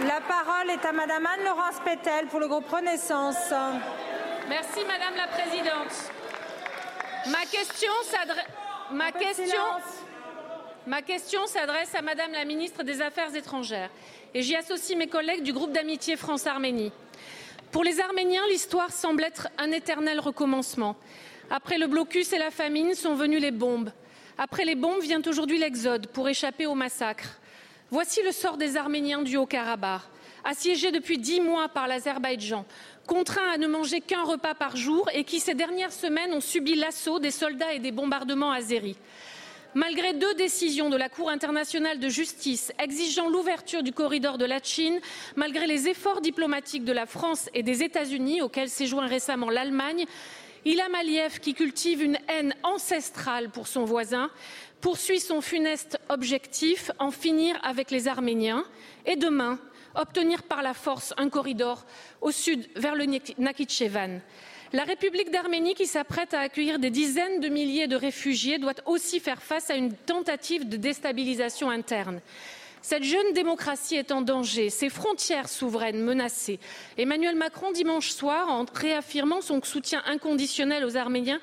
La parole est à Madame Anne-Laurence Pétel pour le groupe Renaissance. Merci Madame la Présidente. Ma question s'adresse. Ma question. Ma question s'adresse à Madame la Ministre des Affaires étrangères et j'y associe mes collègues du groupe d'amitié France-Arménie. Pour les Arméniens, l'histoire semble être un éternel recommencement. Après le blocus et la famine sont venues les bombes. Après les bombes vient aujourd'hui l'exode pour échapper au massacre. Voici le sort des Arméniens du Haut-Karabakh. Assiégés depuis dix mois par l'Azerbaïdjan, contraints à ne manger qu'un repas par jour et qui, ces dernières semaines, ont subi l'assaut des soldats et des bombardements azéris. Malgré deux décisions de la Cour internationale de justice exigeant l'ouverture du corridor de la Chine, malgré les efforts diplomatiques de la France et des États-Unis, auxquels s'est joint récemment l'Allemagne, Ilham Aliyev, qui cultive une haine ancestrale pour son voisin, poursuit son funeste objectif, en finir avec les Arméniens, et demain, obtenir par la force un corridor au sud vers le Nakhichevan. La République d'Arménie, qui s'apprête à accueillir des dizaines de milliers de réfugiés, doit aussi faire face à une tentative de déstabilisation interne. Cette jeune démocratie est en danger, ses frontières souveraines menacées. Emmanuel Macron, dimanche soir, en réaffirmant son soutien inconditionnel aux Arméniens,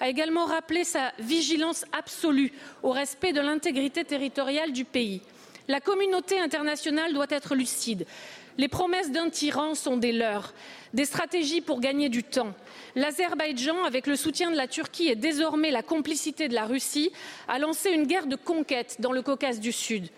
a également rappelé sa vigilance absolue au respect de l'intégrité territoriale du pays. La communauté internationale doit être lucide. Les promesses d'un tyran sont des leurs, des stratégies pour gagner du temps. L'Azerbaïdjan, avec le soutien de la Turquie et désormais la complicité de la Russie, a lancé une guerre de conquête dans le Caucase du Sud.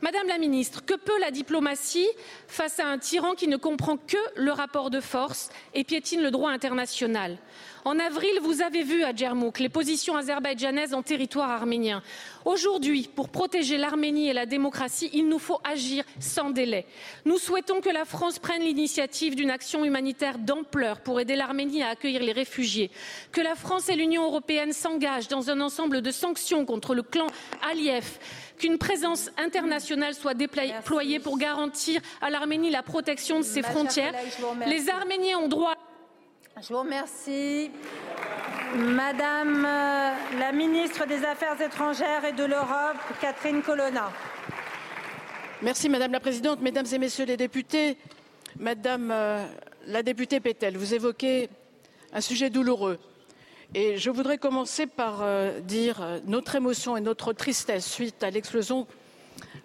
Madame la ministre, que peut la diplomatie face à un tyran qui ne comprend que le rapport de force et piétine le droit international? En avril, vous avez vu à Djermouk les positions azerbaïdjanaises en territoire arménien. Aujourd'hui, pour protéger l'Arménie et la démocratie, il nous faut agir sans délai. Nous souhaitons que la France prenne l'initiative d'une action humanitaire d'ampleur pour aider l'Arménie à accueillir les réfugiés, que la France et l'Union européenne s'engagent dans un ensemble de sanctions contre le clan Aliyev qu'une présence internationale soit déployée pour garantir à l'Arménie la protection de ses frontières. Les Arméniens ont droit. Je vous remercie. Madame euh, la ministre des Affaires étrangères et de l'Europe, Catherine Colonna. Merci Madame la Présidente, Mesdames et Messieurs les députés. Madame euh, la députée Pétel, vous évoquez un sujet douloureux, et je voudrais commencer par euh, dire notre émotion et notre tristesse suite à l'explosion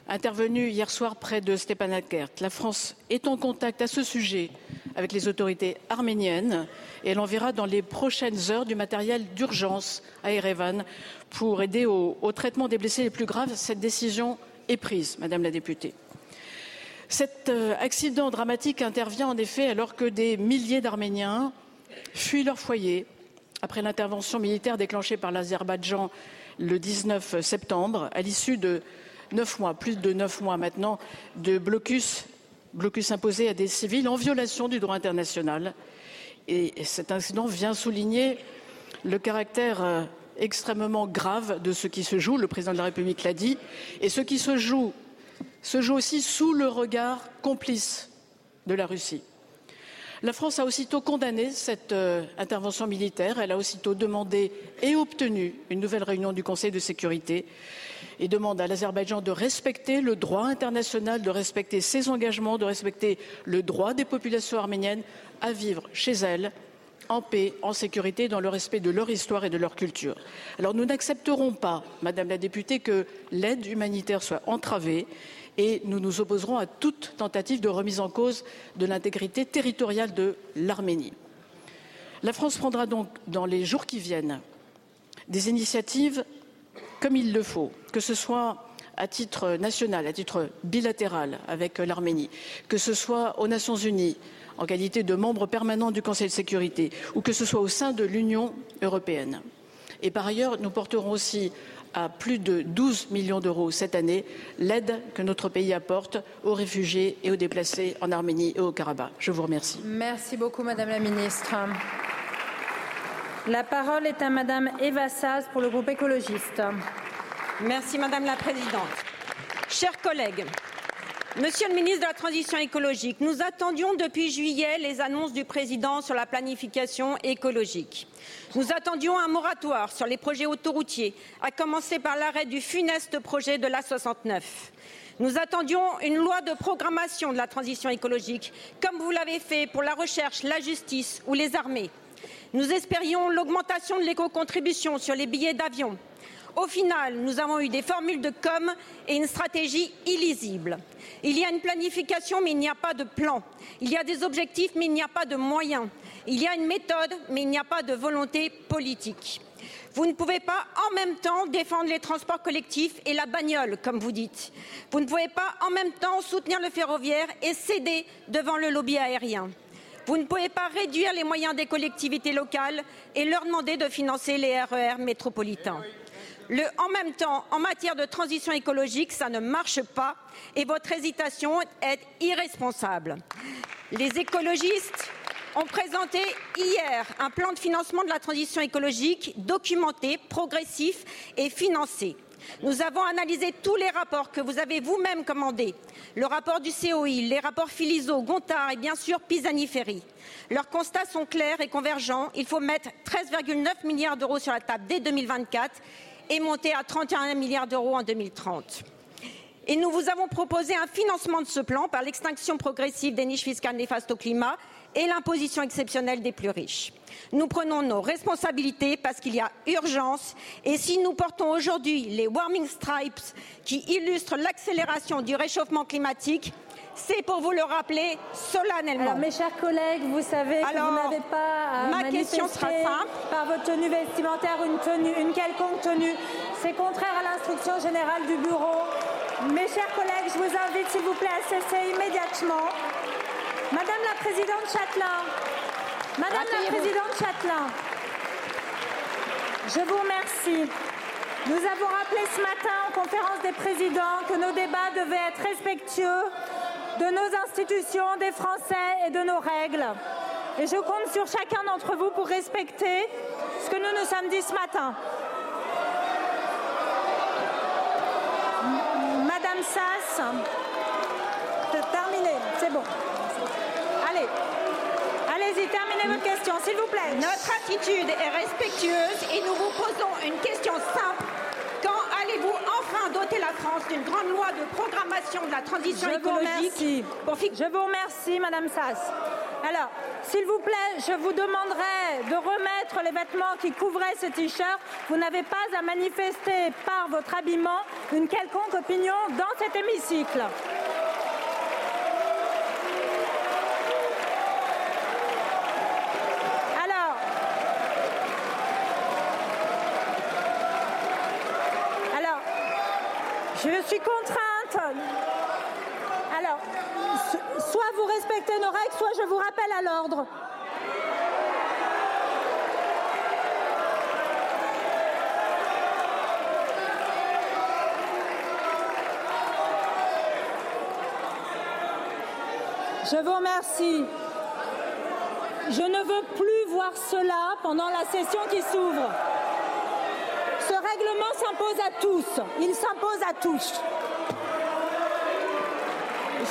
intervenue hier soir près de Stepanakert. La France est en contact à ce sujet avec les autorités arméniennes et elle enverra dans les prochaines heures du matériel d'urgence à Erevan pour aider au, au, traitement des blessés les plus graves. Cette décision est prise, Madame la députée. Cet euh, accident dramatique intervient en effet alors que des milliers d'Arméniens fuient leur foyer après l'intervention militaire déclenchée par l'Azerbaïdjan le 19 septembre, à l'issue de neuf mois, plus de neuf mois maintenant, de blocus, blocus imposé à des civils en violation du droit international. Et cet incident vient souligner le caractère euh, extrêmement grave de ce qui se joue, le président de la République l'a dit, et ce qui se joue se joue aussi sous le regard complice de la Russie. La France a aussitôt condamné cette euh, intervention militaire. Elle a aussitôt demandé et obtenu une nouvelle réunion du Conseil de sécurité et demande à l'Azerbaïdjan de respecter le droit international, de respecter ses engagements, de respecter le droit des populations arméniennes à vivre chez elles en paix, en sécurité, dans le respect de leur histoire et de leur culture. Alors nous n'accepterons pas, Madame la députée, que l'aide humanitaire soit entravée et nous nous opposerons à toute tentative de remise en cause de l'intégrité territoriale de l'Arménie. La France prendra donc dans les jours qui viennent des initiatives comme il le faut, que ce soit à titre national, à titre bilatéral avec l'Arménie, que ce soit aux Nations Unies en qualité de membre permanent du Conseil de sécurité ou que ce soit au sein de l'Union européenne. Et par ailleurs, nous porterons aussi à plus de 12 millions d'euros cette année l'aide que notre pays apporte aux réfugiés et aux déplacés en Arménie et au Karabakh. Je vous remercie. Merci beaucoup, Madame la Ministre. La parole est à Madame Eva Saz pour le groupe écologiste. Merci, Madame la Présidente. Chers collègues, Monsieur le ministre de la Transition écologique, nous attendions depuis juillet les annonces du président sur la planification écologique. Nous attendions un moratoire sur les projets autoroutiers, à commencer par l'arrêt du funeste projet de l'A69. Nous attendions une loi de programmation de la transition écologique, comme vous l'avez fait pour la recherche, la justice ou les armées. Nous espérions l'augmentation de l'éco-contribution sur les billets d'avion. Au final, nous avons eu des formules de com et une stratégie illisible. Il y a une planification, mais il n'y a pas de plan. Il y a des objectifs, mais il n'y a pas de moyens. Il y a une méthode, mais il n'y a pas de volonté politique. Vous ne pouvez pas en même temps défendre les transports collectifs et la bagnole, comme vous dites. Vous ne pouvez pas en même temps soutenir le ferroviaire et céder devant le lobby aérien. Vous ne pouvez pas réduire les moyens des collectivités locales et leur demander de financer les RER métropolitains. Le en même temps, en matière de transition écologique, ça ne marche pas et votre hésitation est irresponsable. Les écologistes ont présenté hier un plan de financement de la transition écologique documenté, progressif et financé. Nous avons analysé tous les rapports que vous avez vous-même commandés, le rapport du COI, les rapports Philiso, Gontard et bien sûr Pisani-Ferry. Leurs constats sont clairs et convergents. Il faut mettre 13,9 milliards d'euros sur la table dès 2024 et monter à 31 milliards d'euros en 2030. Et nous vous avons proposé un financement de ce plan par l'extinction progressive des niches fiscales néfastes au climat et l'imposition exceptionnelle des plus riches. Nous prenons nos responsabilités parce qu'il y a urgence et si nous portons aujourd'hui les warming stripes qui illustrent l'accélération du réchauffement climatique, c'est pour vous le rappeler solennellement. Alors, mes chers collègues, vous savez que Alors, vous n'avez pas à ma question sera simple. par votre tenue vestimentaire une, tenue, une quelconque tenue. C'est contraire à l'instruction générale du bureau. Mes chers collègues, je vous invite, s'il vous plaît, à cesser immédiatement. Madame la Présidente Châtelain, Madame la. Présidente Châtelain, je vous remercie. Nous avons rappelé ce matin en conférence des présidents que nos débats devaient être respectueux de nos institutions, des Français et de nos règles. Et je compte sur chacun d'entre vous pour respecter ce que nous nous sommes dit ce matin. Madame Sass, c'est terminé, c'est bon. Allez, allez-y, terminez votre question, s'il vous plaît. Notre attitude est respectueuse et nous vous posons une question simple. Quand allez-vous enfin doter la France d'une grande loi de programmation de la transition Je vous écologique. Je vous remercie, Madame Sass. Alors, s'il vous plaît, je vous demanderai de remettre les vêtements qui couvraient ce t-shirt. Vous n'avez pas à manifester par votre habillement une quelconque opinion dans cet hémicycle. Je suis contrainte. Alors, so- soit vous respectez nos règles, soit je vous rappelle à l'ordre. Je vous remercie. Je ne veux plus voir cela pendant la session qui s'ouvre. Ce règlement s'impose à tous. Il s'impose à tous.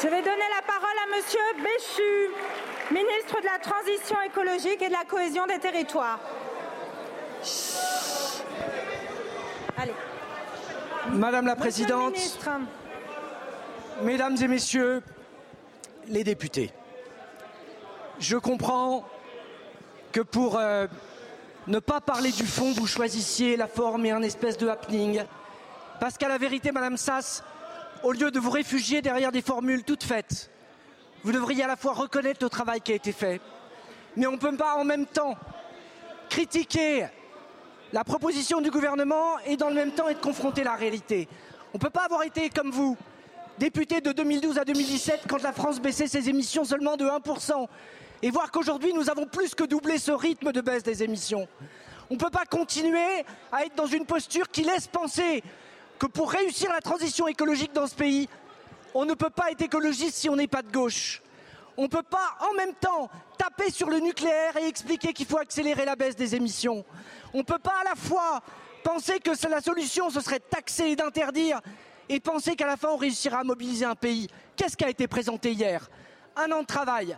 Je vais donner la parole à Monsieur Béchu, ministre de la Transition écologique et de la cohésion des territoires. Chut. Allez. Madame la Présidente, Mesdames et Messieurs les députés, je comprends que pour euh, ne pas parler du fond, vous choisissiez la forme et un espèce de happening. Parce qu'à la vérité, Madame Sass, au lieu de vous réfugier derrière des formules toutes faites, vous devriez à la fois reconnaître le travail qui a été fait, mais on ne peut pas en même temps critiquer la proposition du gouvernement et dans le même temps être confronté à la réalité. On ne peut pas avoir été comme vous, député de 2012 à 2017, quand la France baissait ses émissions seulement de 1%, et voir qu'aujourd'hui nous avons plus que doublé ce rythme de baisse des émissions. On ne peut pas continuer à être dans une posture qui laisse penser que pour réussir la transition écologique dans ce pays, on ne peut pas être écologiste si on n'est pas de gauche. On ne peut pas en même temps taper sur le nucléaire et expliquer qu'il faut accélérer la baisse des émissions. On ne peut pas à la fois penser que la solution, ce serait de taxer et d'interdire, et penser qu'à la fin on réussira à mobiliser un pays. Qu'est-ce qui a été présenté hier? Un an de travail,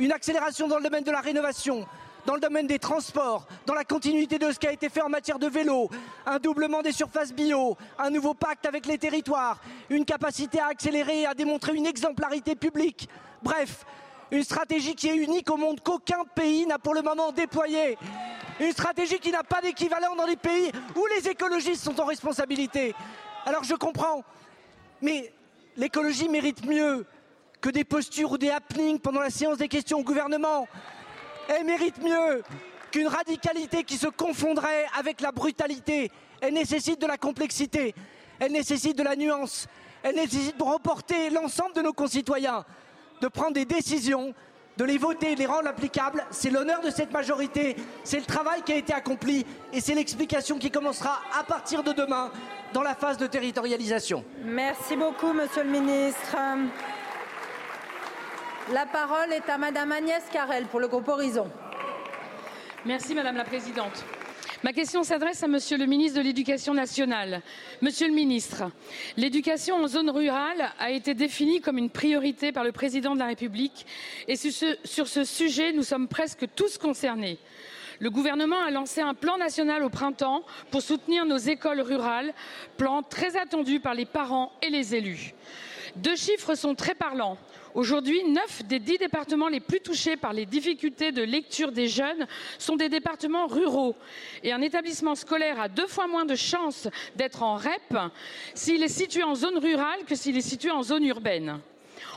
une accélération dans le domaine de la rénovation, dans le domaine des transports, dans la continuité de ce qui a été fait en matière de vélo, un doublement des surfaces bio, un nouveau pacte avec les territoires, une capacité à accélérer et à démontrer une exemplarité publique. Bref, Une stratégie qui est unique au monde qu'aucun pays n'a pour le moment déployée. Une stratégie qui n'a pas d'équivalent dans les pays où les écologistes sont en responsabilité. Alors je comprends, mais l'écologie mérite mieux que des postures ou des happenings pendant la séance des questions au gouvernement. Elle mérite mieux qu'une radicalité qui se confondrait avec la brutalité. Elle nécessite de la complexité, elle nécessite de la nuance, elle nécessite de reporter l'ensemble de nos concitoyens, de prendre des décisions, de les voter, de les rendre applicables. C'est l'honneur de cette majorité, c'est le travail qui a été accompli et c'est l'explication qui commencera à partir de demain dans la phase de territorialisation. Merci beaucoup, Monsieur le Ministre. La parole est à Madame Agnès Carrel pour le groupe Horizon. Merci Madame la Présidente. Ma question s'adresse à Monsieur le ministre de l'Éducation nationale. Monsieur le ministre, l'éducation en zone rurale a été définie comme une priorité par le président de la République et sur ce, sur ce sujet, nous sommes presque tous concernés. Le gouvernement a lancé un plan national au printemps pour soutenir nos écoles rurales, plan très attendu par les parents et les élus. Deux chiffres sont très parlants. Aujourd'hui, neuf des dix départements les plus touchés par les difficultés de lecture des jeunes sont des départements ruraux. Et un établissement scolaire a deux fois moins de chances d'être en REP s'il est situé en zone rurale que s'il est situé en zone urbaine.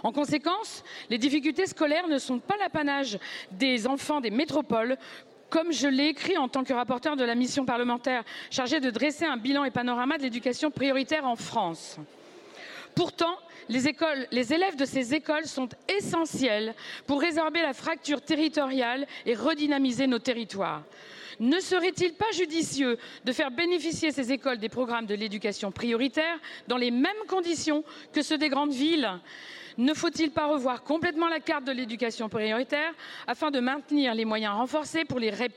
En conséquence, les difficultés scolaires ne sont pas l'apanage des enfants des métropoles, comme je l'ai écrit en tant que rapporteur de la mission parlementaire chargée de dresser un bilan et panorama de l'éducation prioritaire en France. Pourtant, les, élèves de ces écoles sont essentiels pour résorber la fracture territoriale et redynamiser nos territoires. Ne serait-il pas judicieux de faire bénéficier ces écoles des programmes de l'éducation prioritaire dans les mêmes conditions que ceux des grandes villes? Ne faut-il pas revoir complètement la carte de l'éducation prioritaire afin de maintenir les moyens renforcés pour les REP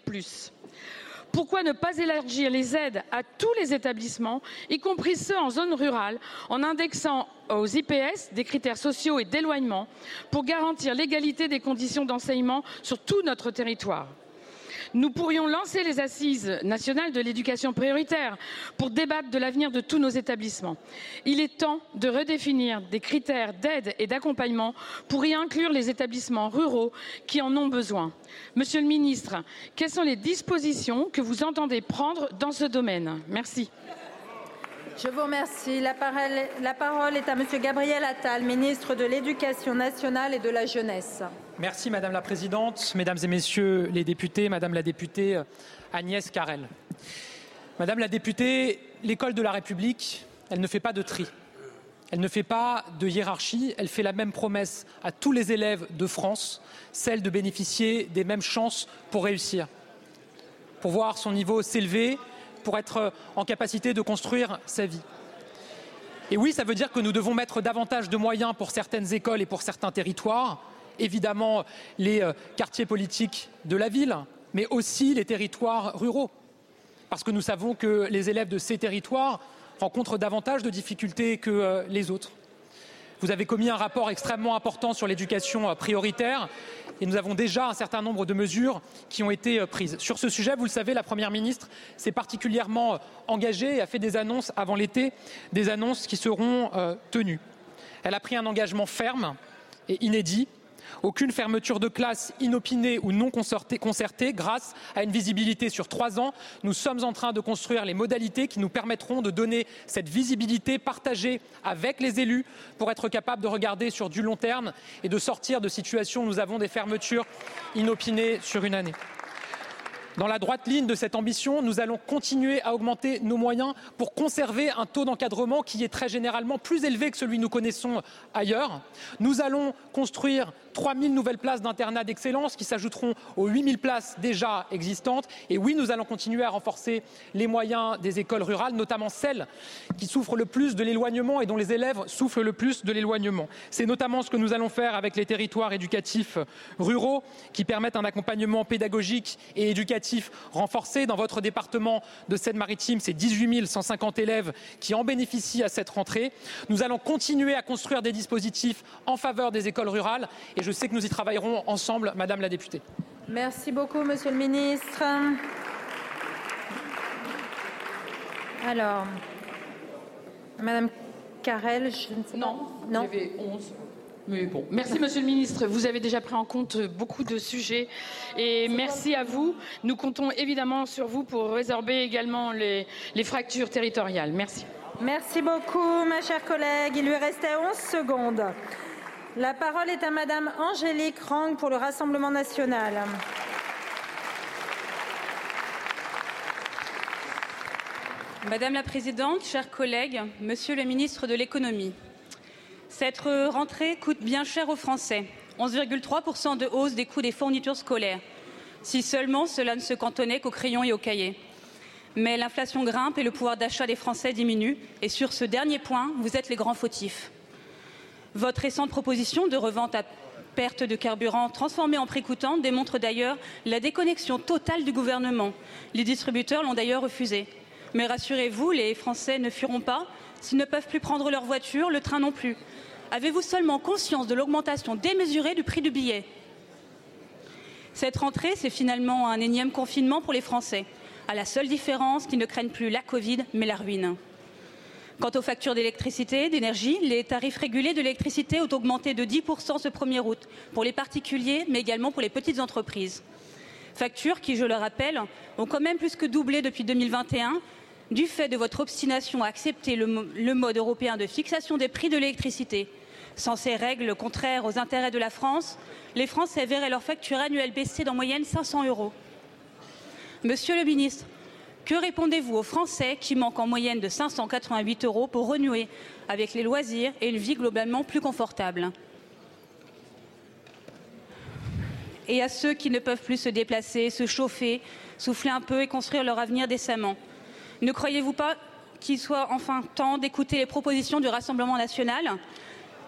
pourquoi ne pas élargir les aides à tous les établissements, y compris ceux en zone rurale, en indexant aux IPS des critères sociaux et d'éloignement pour garantir l'égalité des conditions d'enseignement sur tout notre territoire? Nous pourrions lancer les assises nationales de l'éducation prioritaire pour débattre de l'avenir de tous nos établissements. Il est temps de redéfinir des critères d'aide et d'accompagnement pour y inclure les établissements ruraux qui en ont besoin. Monsieur le ministre, quelles sont les dispositions que vous entendez prendre dans ce domaine? Merci. Je vous remercie. La parole, est à Monsieur Gabriel Attal, ministre de l'Éducation nationale et de la jeunesse. Merci Madame la Présidente, Mesdames et Messieurs les députés, Madame la députée Agnès Carrel. Madame la députée, l'école de la République, elle ne fait pas de tri. Elle ne fait pas de hiérarchie, elle fait la même promesse à tous les élèves de France, celle de bénéficier des mêmes chances pour réussir, pour voir son niveau s'élever, pour être en capacité de construire sa vie. Et oui, ça veut dire que nous devons mettre davantage de moyens pour certaines écoles et pour certains territoires, évidemment les euh, quartiers politiques de la ville, mais aussi les territoires ruraux. Parce que nous savons que les élèves de ces territoires rencontrent davantage de difficultés que euh, les autres. Vous avez commis un rapport extrêmement important sur l'éducation euh, prioritaire et nous avons déjà un certain nombre de mesures qui ont été euh, prises. Sur ce sujet, vous le savez, la Première ministre s'est particulièrement euh, engagée et a fait des annonces avant l'été, des annonces qui seront tenues. Elle a pris un engagement ferme et inédit aucune fermeture de classe inopinée ou non concertée grâce à une visibilité sur trois ans. Nous sommes en train de construire les modalités qui nous permettront de donner cette visibilité partagée avec les élus pour être capable de regarder sur du long terme et de sortir de situations où nous avons des fermetures inopinées sur une année. Dans la droite ligne de cette ambition, nous allons continuer à augmenter nos moyens pour conserver un taux d'encadrement qui est très généralement plus élevé que celui que nous connaissons ailleurs. Nous allons construire 3 000 nouvelles places d'internat d'excellence qui s'ajouteront aux 8 000 places déjà existantes. Et oui, nous allons continuer à renforcer les moyens des écoles rurales, notamment celles qui souffrent le plus de l'éloignement et dont les élèves souffrent le plus de l'éloignement. C'est notamment ce que nous allons faire avec les territoires éducatifs ruraux qui permettent un accompagnement pédagogique et éducatif renforcé. Dans votre département de Seine-Maritime, c'est 18 150 élèves qui en bénéficient à cette rentrée. Nous allons continuer à construire des dispositifs en faveur des écoles rurales et je sais que nous y travaillerons ensemble, Madame la députée. Merci beaucoup, Monsieur le ministre. Alors, Madame Carrel, je ne sais non, pas. Non, il y avait 11. Mais bon, merci Monsieur le Ministre. Vous avez déjà pris en compte beaucoup de sujets et merci à vous. Nous comptons évidemment sur vous pour résorber également les, les fractures territoriales. Merci. Merci beaucoup, ma chère collègue. Il lui restait 11 secondes. La parole est à Madame Angélique Rang pour le Rassemblement national. Madame la Présidente, chers collègues, Monsieur le Ministre de l'Économie, cette rentrée coûte bien cher aux Français. 11,3% de hausse des coûts des fournitures scolaires. Si seulement cela ne se cantonnait qu'aux crayons et aux cahiers. Mais l'inflation grimpe et le pouvoir d'achat des Français diminue. Et sur ce dernier point, vous êtes les grands fautifs. Votre récente proposition de revente à perte de carburant transformée en prix coûtant démontre d'ailleurs la déconnexion totale du gouvernement. Les distributeurs l'ont d'ailleurs refusé. Mais rassurez-vous, les Français ne fuiront pas. S'ils ne peuvent plus prendre leur voiture, le train non plus. Avez-vous seulement conscience de l'augmentation démesurée du prix du billet? Cette rentrée, c'est finalement un énième confinement pour les Français, à la seule différence qu'ils ne craignent plus la Covid, mais la ruine. Quant aux factures d'électricité, d'énergie, les tarifs régulés de l'électricité ont augmenté de 10% ce 1er août pour les particuliers, mais également pour les petites entreprises. Factures qui, je le rappelle, ont quand même plus que doublé depuis 2021 du fait de votre obstination à accepter le, mode européen de fixation des prix de l'électricité. Sans ces règles contraires aux intérêts de la France, les Français verraient leur facture annuelle baisser d'en moyenne 500 euros. Monsieur le ministre, que répondez-vous aux Français qui manquent en moyenne de 588 euros pour renouer avec les loisirs et une vie globalement plus confortable? Et à ceux qui ne peuvent plus se déplacer, se chauffer, souffler un peu et construire leur avenir décemment? Ne croyez-vous pas qu'il soit enfin temps d'écouter les propositions du Rassemblement national?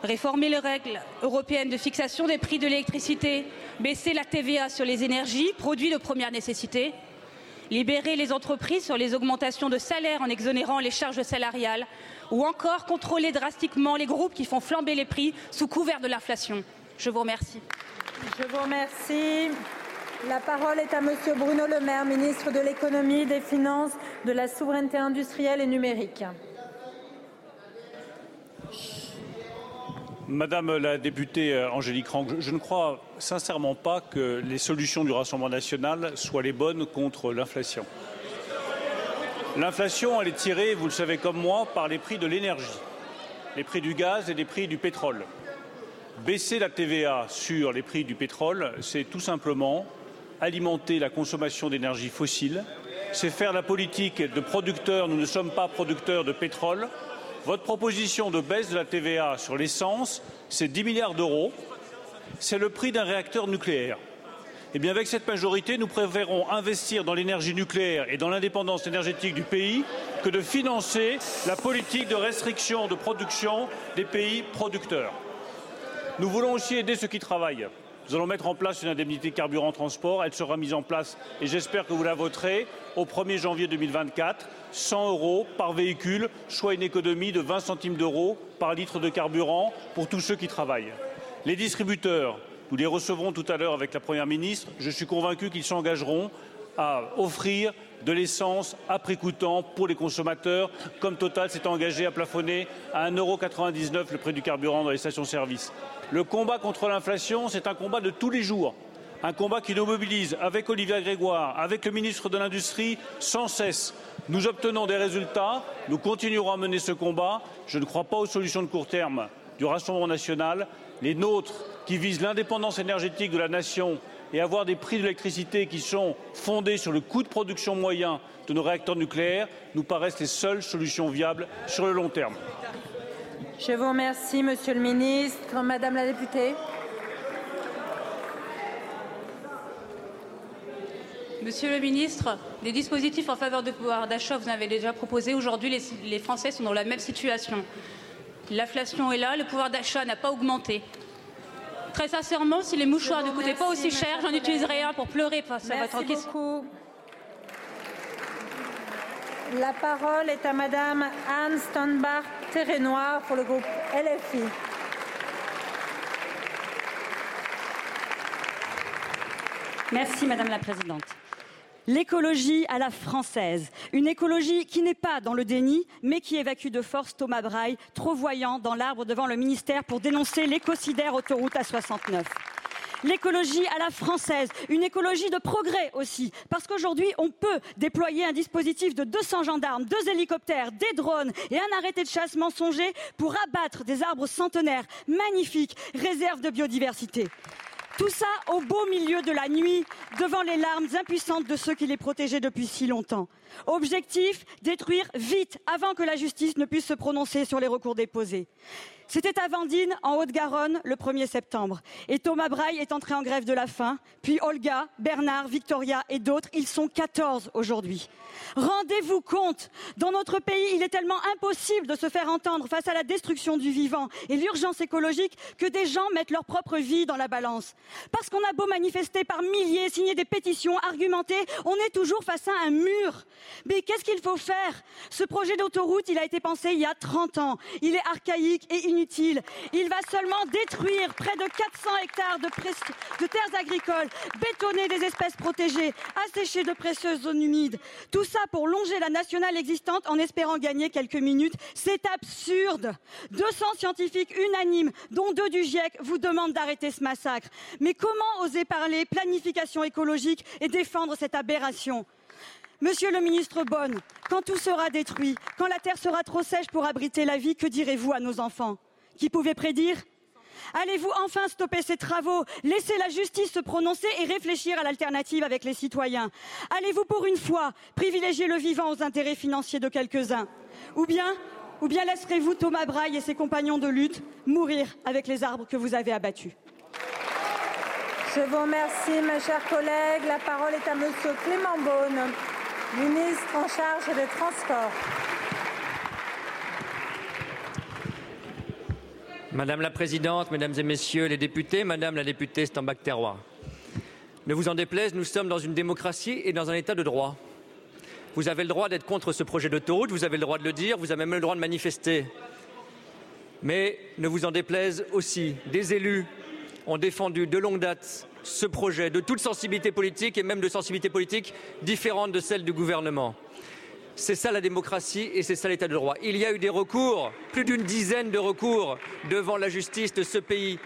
Réformer les règles européennes de fixation des prix de l'électricité, baisser la TVA sur les énergies, produits de première nécessité, libérer les entreprises sur les augmentations de salaire en exonérant les charges salariales ou encore contrôler drastiquement les groupes qui font flamber les prix sous couvert de l'inflation. Je vous remercie. Je vous remercie. La parole est à Monsieur Bruno Le Maire, ministre de l'économie, des finances, de la souveraineté industrielle et numérique. Madame la députée euh, Angélique Rang, je ne crois sincèrement pas que les solutions du Rassemblement national soient les bonnes contre l'inflation. L'inflation, elle est tirée, vous le savez comme moi, par les prix de l'énergie, les prix du gaz et les prix du pétrole. Baisser la TVA sur les prix du pétrole, c'est tout simplement alimenter la consommation d'énergie fossile, c'est faire la politique de producteurs. Nous ne sommes pas producteurs de pétrole, votre proposition de baisse de la TVA sur l'essence, c'est 10 milliards d'euros. C'est le prix d'un réacteur nucléaire. Eh bien, avec cette majorité, nous préférons investir dans l'énergie nucléaire et dans l'indépendance énergétique du pays que de financer la politique de restriction de production des pays producteurs. Nous voulons aussi aider ceux qui travaillent. Nous allons mettre en place une indemnité carburant transport. Elle sera mise en place et j'espère que vous la voterez au 1er janvier 2024. 100 euros par véhicule, soit une économie de 20 centimes d'euros par litre de carburant pour tous ceux qui travaillent. Les distributeurs, nous les recevrons tout à l'heure avec la Première ministre. Je suis convaincu qu'ils s'engageront à offrir de l'essence à prix coûtant pour les consommateurs, comme Total s'est engagé à plafonner à 1,99€ le prix du carburant dans les stations-service. Le combat contre l'inflation, c'est un combat de tous les jours, un combat qui nous mobilise avec Olivier Grégoire, avec le ministre de l'Industrie, sans cesse. Nous obtenons des résultats, nous continuerons à mener ce combat. Je ne crois pas aux solutions de court terme du Rassemblement national. Les nôtres, qui visent l'indépendance énergétique de la nation et avoir des prix de l'électricité qui sont fondés sur le coût de production moyen de nos réacteurs nucléaires, nous paraissent les seules solutions viables sur le long terme. Je vous remercie, Monsieur le ministre. Madame la députée. Monsieur le ministre, des dispositifs en faveur du pouvoir d'achat, vous en avez déjà proposé. Aujourd'hui, les, les Français sont dans la même situation. L'inflation est là, le pouvoir d'achat n'a pas augmenté. Très sincèrement, si les mouchoirs ne coûtaient pas aussi cher, j'en utiliserais un pour pleurer face à votre question. Beaucoup. La parole est à Madame Anne Stanbach Terrenoir pour le groupe LFI. Merci Madame la Présidente. L'écologie à la française. Une écologie qui n'est pas dans le déni, mais qui évacue de force Thomas Braille, trop voyant dans l'arbre devant le ministère pour dénoncer l'écocidaire autoroute à 69 l'écologie à la française, une écologie de progrès aussi, parce qu'aujourd'hui, on peut déployer un dispositif de 200 gendarmes, deux hélicoptères, des drones et un arrêté de chasse mensonger pour abattre des arbres centenaires magnifiques, réserves de biodiversité. Tout ça au beau milieu de la nuit, devant les larmes impuissantes de ceux qui les protégeaient depuis si longtemps. Objectif, détruire vite, avant que la justice ne puisse se prononcer sur les recours déposés. C'était à Vendine, en Haute-Garonne, le 1er septembre. Et Thomas Braille est entré en grève de la faim. Puis Olga, Bernard, Victoria et d'autres. Ils sont 14 aujourd'hui. Rendez-vous compte, dans notre pays, il est tellement impossible de se faire entendre face à la destruction du vivant et l'urgence écologique que des gens mettent leur propre vie dans la balance. Parce qu'on a beau manifester par milliers, signer des pétitions, argumenter, on est toujours face à un mur. Mais qu'est-ce qu'il faut faire? Ce projet d'autoroute, il a été pensé il y a 30 ans. Il est archaïque et inutile il va seulement détruire près de 400 hectares de, de terres agricoles, bétonner des espèces protégées, assécher de précieuses zones humides. Tout ça pour longer la nationale existante en espérant gagner quelques minutes. C'est absurde. 200 scientifiques unanimes, dont deux du GIEC, vous demandent d'arrêter ce massacre. Mais comment oser parler planification écologique et défendre cette aberration? Monsieur le ministre Bonne, quand tout sera détruit, quand la terre sera trop sèche pour abriter la vie, que direz-vous à nos enfants? Qui pouvait prédire Allez-vous enfin stopper ces travaux, laisser la justice se prononcer et réfléchir à l'alternative avec les citoyens Allez-vous pour une fois privilégier le vivant aux intérêts financiers de quelques-uns Ou bien, ou bien laisserez-vous Thomas Braille et ses compagnons de lutte mourir avec les arbres que vous avez abattus Je vous remercie, mes chers collègues. La parole est à Monsieur Clément Beaune, ministre en charge des Transports. Madame la Présidente, Mesdames et Messieurs les députés, Madame la députée Stambach-Terroir, ne vous en déplaise, nous sommes dans une démocratie et dans un État de droit. Vous avez le droit d'être contre ce projet d'autoroute, vous avez le droit de le dire, vous avez même le droit de manifester. Mais ne vous en déplaise aussi, des élus ont défendu de longue date ce projet de toute sensibilité politique et même de sensibilité politique différente de celle du gouvernement. C'est ça la démocratie et c'est ça l'état de droit. Il y a eu des recours, plus d'une dizaine de recours devant la justice de ce pays.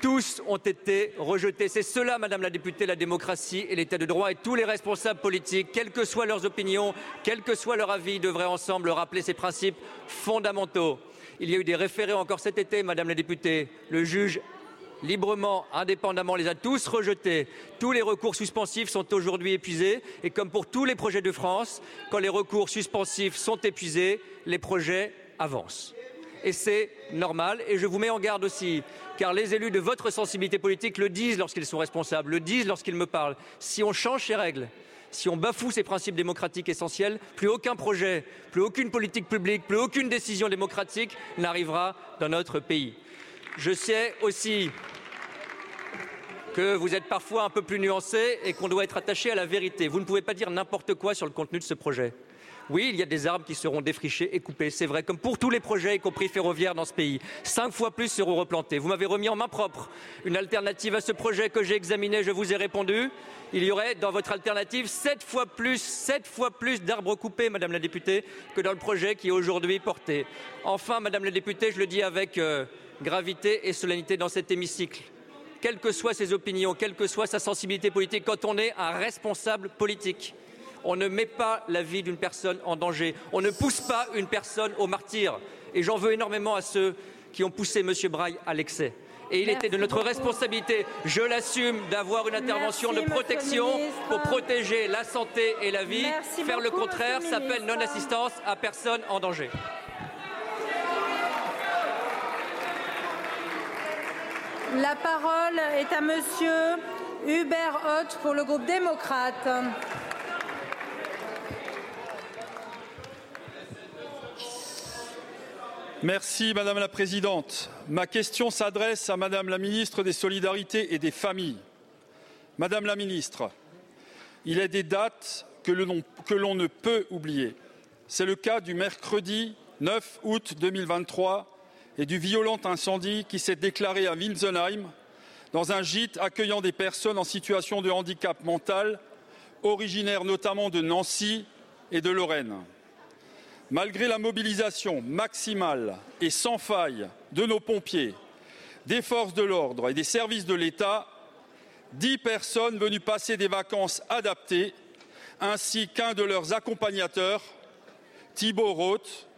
Tous ont été rejetés. C'est cela, Madame la députée, la démocratie et l'état de droit. Et tous les responsables politiques, quelles que soient leurs opinions, quel que soit leur avis, devraient ensemble rappeler ces principes fondamentaux. Il y a eu des référés encore cet été, Madame la députée. Le juge librement, indépendamment, les a tous rejetés. Tous les recours suspensifs sont aujourd'hui épuisés. Et comme pour tous les projets de France, quand les recours suspensifs sont épuisés, les projets avancent. Et c'est normal. Et je vous mets en garde aussi, car les élus de votre sensibilité politique le disent lorsqu'ils sont responsables, le disent lorsqu'ils me parlent. Si on change ces règles, si on bafoue ces principes démocratiques essentiels, plus aucun projet, plus aucune politique publique, plus aucune décision démocratique n'arrivera dans notre pays. Je sais aussi que vous êtes parfois un peu plus nuancé et qu'on doit être attaché à la vérité. Vous ne pouvez pas dire n'importe quoi sur le contenu de ce projet. Oui, il y a des arbres qui seront défrichés et coupés, c'est vrai, comme pour tous les projets, y compris ferroviaires dans ce pays. Cinq fois plus seront replantés. Vous m'avez remis en main propre une alternative à ce projet que j'ai examiné, je vous ai répondu. Il y aurait dans votre alternative sept fois plus, sept fois plus d'arbres coupés, Madame la députée, que dans le projet qui est aujourd'hui porté. Enfin, Madame la députée, je le dis avec euh, gravité et solennité dans cet hémicycle quelles que soient ses opinions, quelle que soit sa sensibilité politique, quand on est un responsable politique, on ne met pas la vie d'une personne en danger. On ne pousse pas une personne au martyr. Et j'en veux énormément à ceux qui ont poussé M. Braille à l'excès. Et il était de notre responsabilité, je l'assume, d'avoir une intervention de protection pour protéger la santé et la vie. Faire le contraire s'appelle non-assistance à personne en danger. La parole est à Monsieur Hubert Hoth pour le groupe démocrate. Merci Madame la Présidente. Ma question s'adresse à Madame la Ministre des Solidarités et des Familles. Madame la Ministre, il est des dates que l'on ne peut oublier. C'est le cas du mercredi 9 août 2023 et du violent incendie qui s'est déclaré à Winsenheim, dans un gîte accueillant des personnes en situation de handicap mental, originaires notamment de Nancy et de Lorraine. Malgré la mobilisation maximale et sans faille de nos pompiers, des forces de l'ordre et des services de l'État, dix personnes venues passer des vacances adaptées, ainsi qu'un de leurs accompagnateurs, Thibault Roth,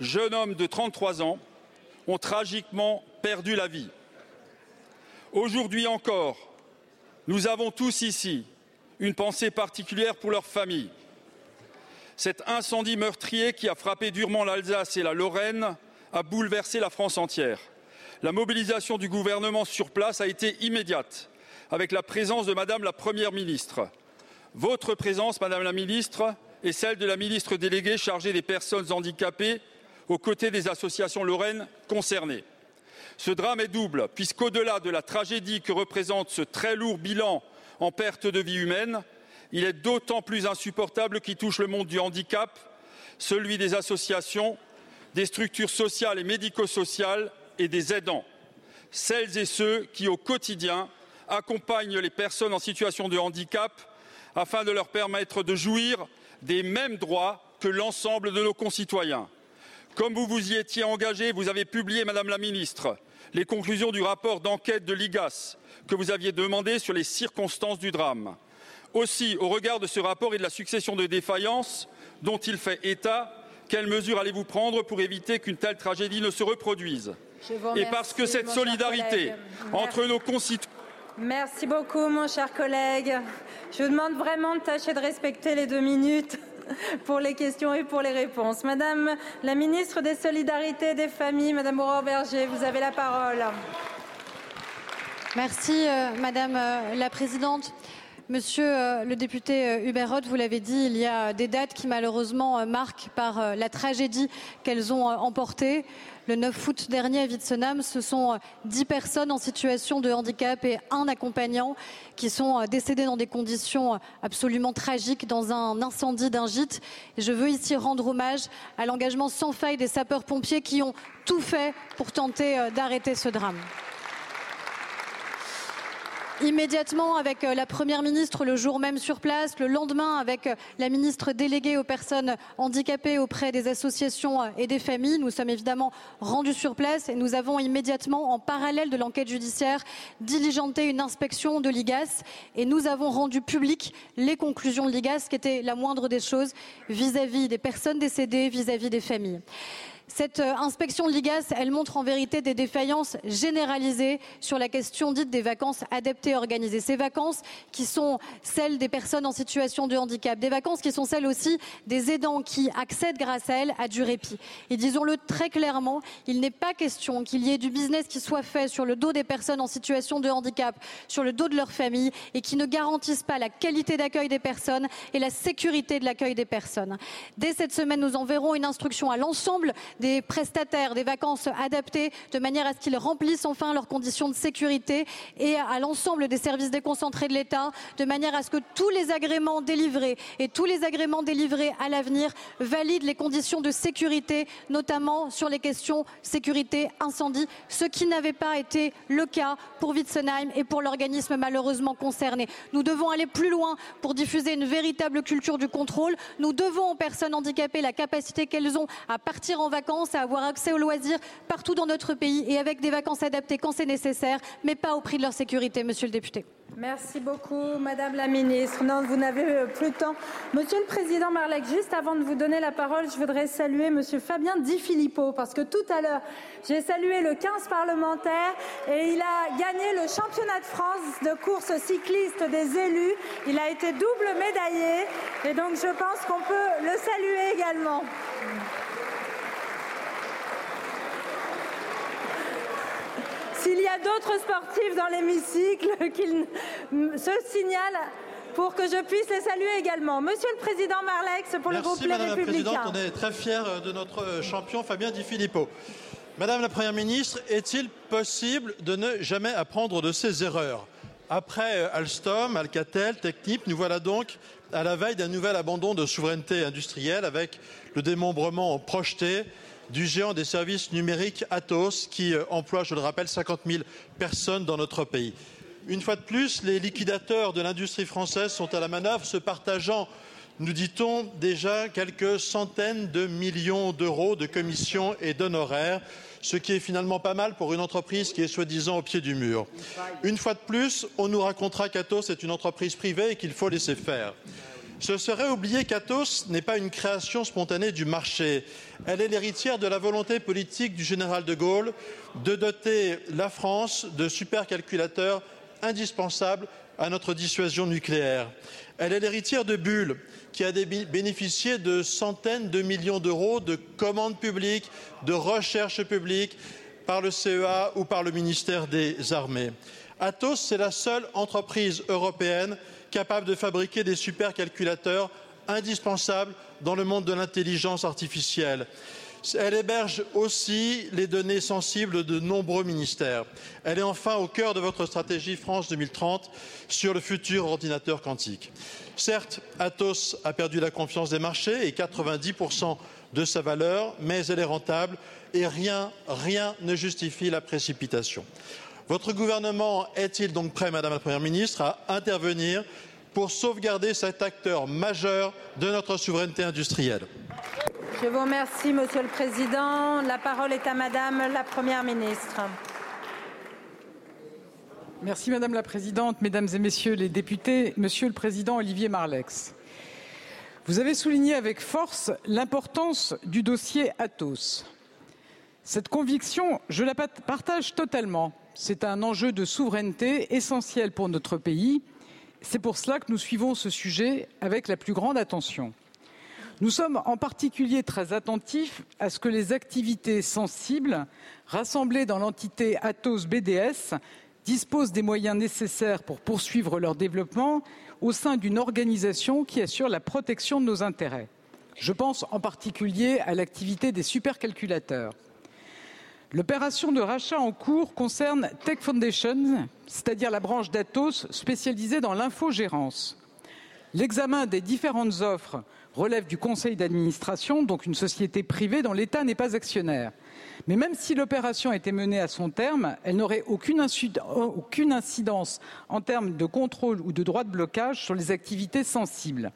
jeune homme de 33 ans, ont tragiquement perdu la vie. Aujourd'hui encore, nous avons tous ici une pensée particulière pour leurs familles. Cet incendie meurtrier qui a frappé durement l'Alsace et la Lorraine a bouleversé la France entière. La mobilisation du gouvernement sur place a été immédiate, avec la présence de Madame la Première ministre. Votre présence, Madame la ministre, et celle de la ministre déléguée chargée des personnes handicapées aux côtés des associations lorraines concernées. Ce drame est double, puisqu'au-delà de la tragédie que représente ce très lourd bilan en perte de vie humaine, il est d'autant plus insupportable qu'il touche le monde du handicap, celui des associations, des structures sociales et médico-sociales et des aidants, celles et ceux qui, au quotidien, accompagnent les personnes en situation de handicap afin de leur permettre de jouir des mêmes droits que l'ensemble de nos concitoyens. Comme vous vous y étiez engagé, vous avez publié, Madame la Ministre, les conclusions du rapport d'enquête de l'IGAS que vous aviez demandé sur les circonstances du drame. Aussi, au regard de ce rapport et de la succession de défaillances dont il fait état, quelles mesures allez-vous prendre pour éviter qu'une telle tragédie ne se reproduise? Et parce que cette solidarité entre nos concitoyens Merci beaucoup, mon cher collègue. Je vous demande vraiment de tâcher de respecter les deux minutes pour les questions et pour les réponses. Madame la ministre des Solidarités et des Familles, Madame Aurore Berger, vous avez la parole. Merci, euh, Madame euh, la Présidente. Monsieur euh, le député Hubert Roth, vous l'avez dit, il y a des dates qui malheureusement marquent par la tragédie qu'elles ont emportée. Le 9 août dernier à Witzenham, ce sont 10 personnes en situation de handicap et un accompagnant qui sont décédés dans des conditions absolument tragiques dans un incendie d'un gîte. Je veux ici rendre hommage à l'engagement sans faille des sapeurs-pompiers qui ont tout fait pour tenter d'arrêter ce drame immédiatement avec euh, la Première ministre le jour même sur place, le lendemain avec euh, la ministre déléguée aux personnes handicapées auprès des associations euh, et des familles. Nous sommes évidemment rendus sur place et nous avons immédiatement, en parallèle de l'enquête judiciaire, diligenté une inspection de l'IGAS et nous avons rendu public les conclusions de l'IGAS qui étaient la moindre des choses vis-à-vis des personnes décédées, vis à -vis des familles. Cette euh, inspection de l'IGAS, elle montre en vérité des défaillances généralisées sur la question dite des vacances adaptées et organisées. Ces vacances qui sont celles des personnes en situation de handicap, des vacances qui sont celles aussi des aidants qui accèdent grâce à elles à du répit. Et disons-le très clairement, il n'est pas question qu'il y ait du business qui soit fait sur le dos des personnes en situation de handicap, sur le dos de leurs familles et qui ne garantisse pas la qualité d'accueil des personnes et la sécurité de l'accueil des personnes. Dès cette semaine, nous enverrons une instruction à l'ensemble des prestataires des vacances adaptées de manière à ce qu'ils remplissent enfin leurs conditions de sécurité et à l'ensemble des services déconcentrés de l'État de manière à ce que tous les agréments délivrés et tous les agréments délivrés à l'avenir valident les conditions de sécurité, notamment sur les questions sécurité incendie, ce qui n'avait pas été le cas pour Witzenheim et pour l'organisme malheureusement concerné. Nous devons aller plus loin pour diffuser une véritable culture du contrôle. Nous devons aux personnes handicapées la capacité qu'elles ont à partir en vacances à avoir accès aux loisirs partout dans notre pays et avec des vacances adaptées quand c'est nécessaire, mais pas au prix de leur sécurité, monsieur le député. Merci beaucoup, Madame la Ministre. Non, vous n'avez euh, plus le temps. Monsieur le Président Marlec, juste avant de vous donner la parole, je voudrais saluer Monsieur Fabien Di Filippo, parce que tout à l'heure, j'ai salué le 15 parlementaire et il a gagné le championnat de France de course cycliste des élus. Il a été double médaillé et donc je pense qu'on peut le saluer également. S'il y a d'autres sportifs dans l'hémicycle, qu'ils se signalent pour que je puisse les saluer également. Monsieur le Président Marlex, pour le groupe Les Madame Républicains. la Présidente, on est très fiers de notre champion Fabien Di Filippo. Madame la Première ministre, est-il possible de ne jamais apprendre de ses erreurs? Après Alstom, Alcatel, Technip, nous voilà donc à la veille d'un nouvel abandon de souveraineté industrielle avec le démembrement projeté du géant des services numériques Atos qui euh, emploie, je le rappelle, 50 000 personnes dans notre pays. Une fois de plus, les liquidateurs de l'industrie française sont à la manœuvre, se partageant, nous dit-on, déjà quelques centaines de millions d'euros de commissions et d'honoraires, ce qui est finalement pas mal pour une entreprise qui est soi-disant au pied du mur. Une fois de plus, on nous racontera qu'Atos est une entreprise privée et qu'il faut laisser faire. Ce serait oublier qu'Atos n'est pas une création spontanée du marché. Elle est l'héritière de la volonté politique du général de Gaulle de doter la France de supercalculateurs indispensables à notre dissuasion nucléaire. Elle est l'héritière de Bull, qui a bénéficié de centaines de millions d'euros de commandes publiques, de recherche publique par le CEA ou par le ministère des Armées. Atos, c'est la seule entreprise européenne capable de fabriquer des supercalculateurs indispensables dans le monde de l'intelligence artificielle. Elle héberge aussi les données sensibles de nombreux ministères. Elle est enfin au cœur de votre stratégie France 2030 sur le futur ordinateur quantique. Certes, Atos a perdu la confiance des marchés et 90% de sa valeur, mais elle est rentable et rien, rien ne justifie la précipitation. Votre gouvernement est-il donc prêt, Madame la Première ministre, à intervenir pour sauvegarder cet acteur majeur de notre souveraineté industrielle? Je vous remercie, Monsieur le Président. La parole est à Madame la Première ministre. Merci Madame la Présidente, Mesdames et Messieurs les députés, Monsieur le Président Olivier Marlex. Vous avez souligné avec force l'importance du dossier Atos. Cette conviction, je la partage totalement. C'est un enjeu de souveraineté essentiel pour notre pays. C'est pour cela que nous suivons ce sujet avec la plus grande attention. Nous sommes en particulier très attentifs à ce que les activités sensibles rassemblées dans l'entité Atos BDS disposent des moyens nécessaires pour poursuivre leur développement au sein d'une organisation qui assure la protection de nos intérêts. Je pense en particulier à l'activité des supercalculateurs. L'opération de rachat en cours concerne Tech Foundation, c'est-à-dire la branche d'Atos spécialisée dans l'infogérance. L'examen des différentes offres relève du conseil d'administration, donc une société privée dont l'État n'est pas actionnaire. Mais même si l'opération était menée à son terme, elle n'aurait aucune, aucune, incidence en termes de contrôle ou de droit de blocage sur les activités sensibles.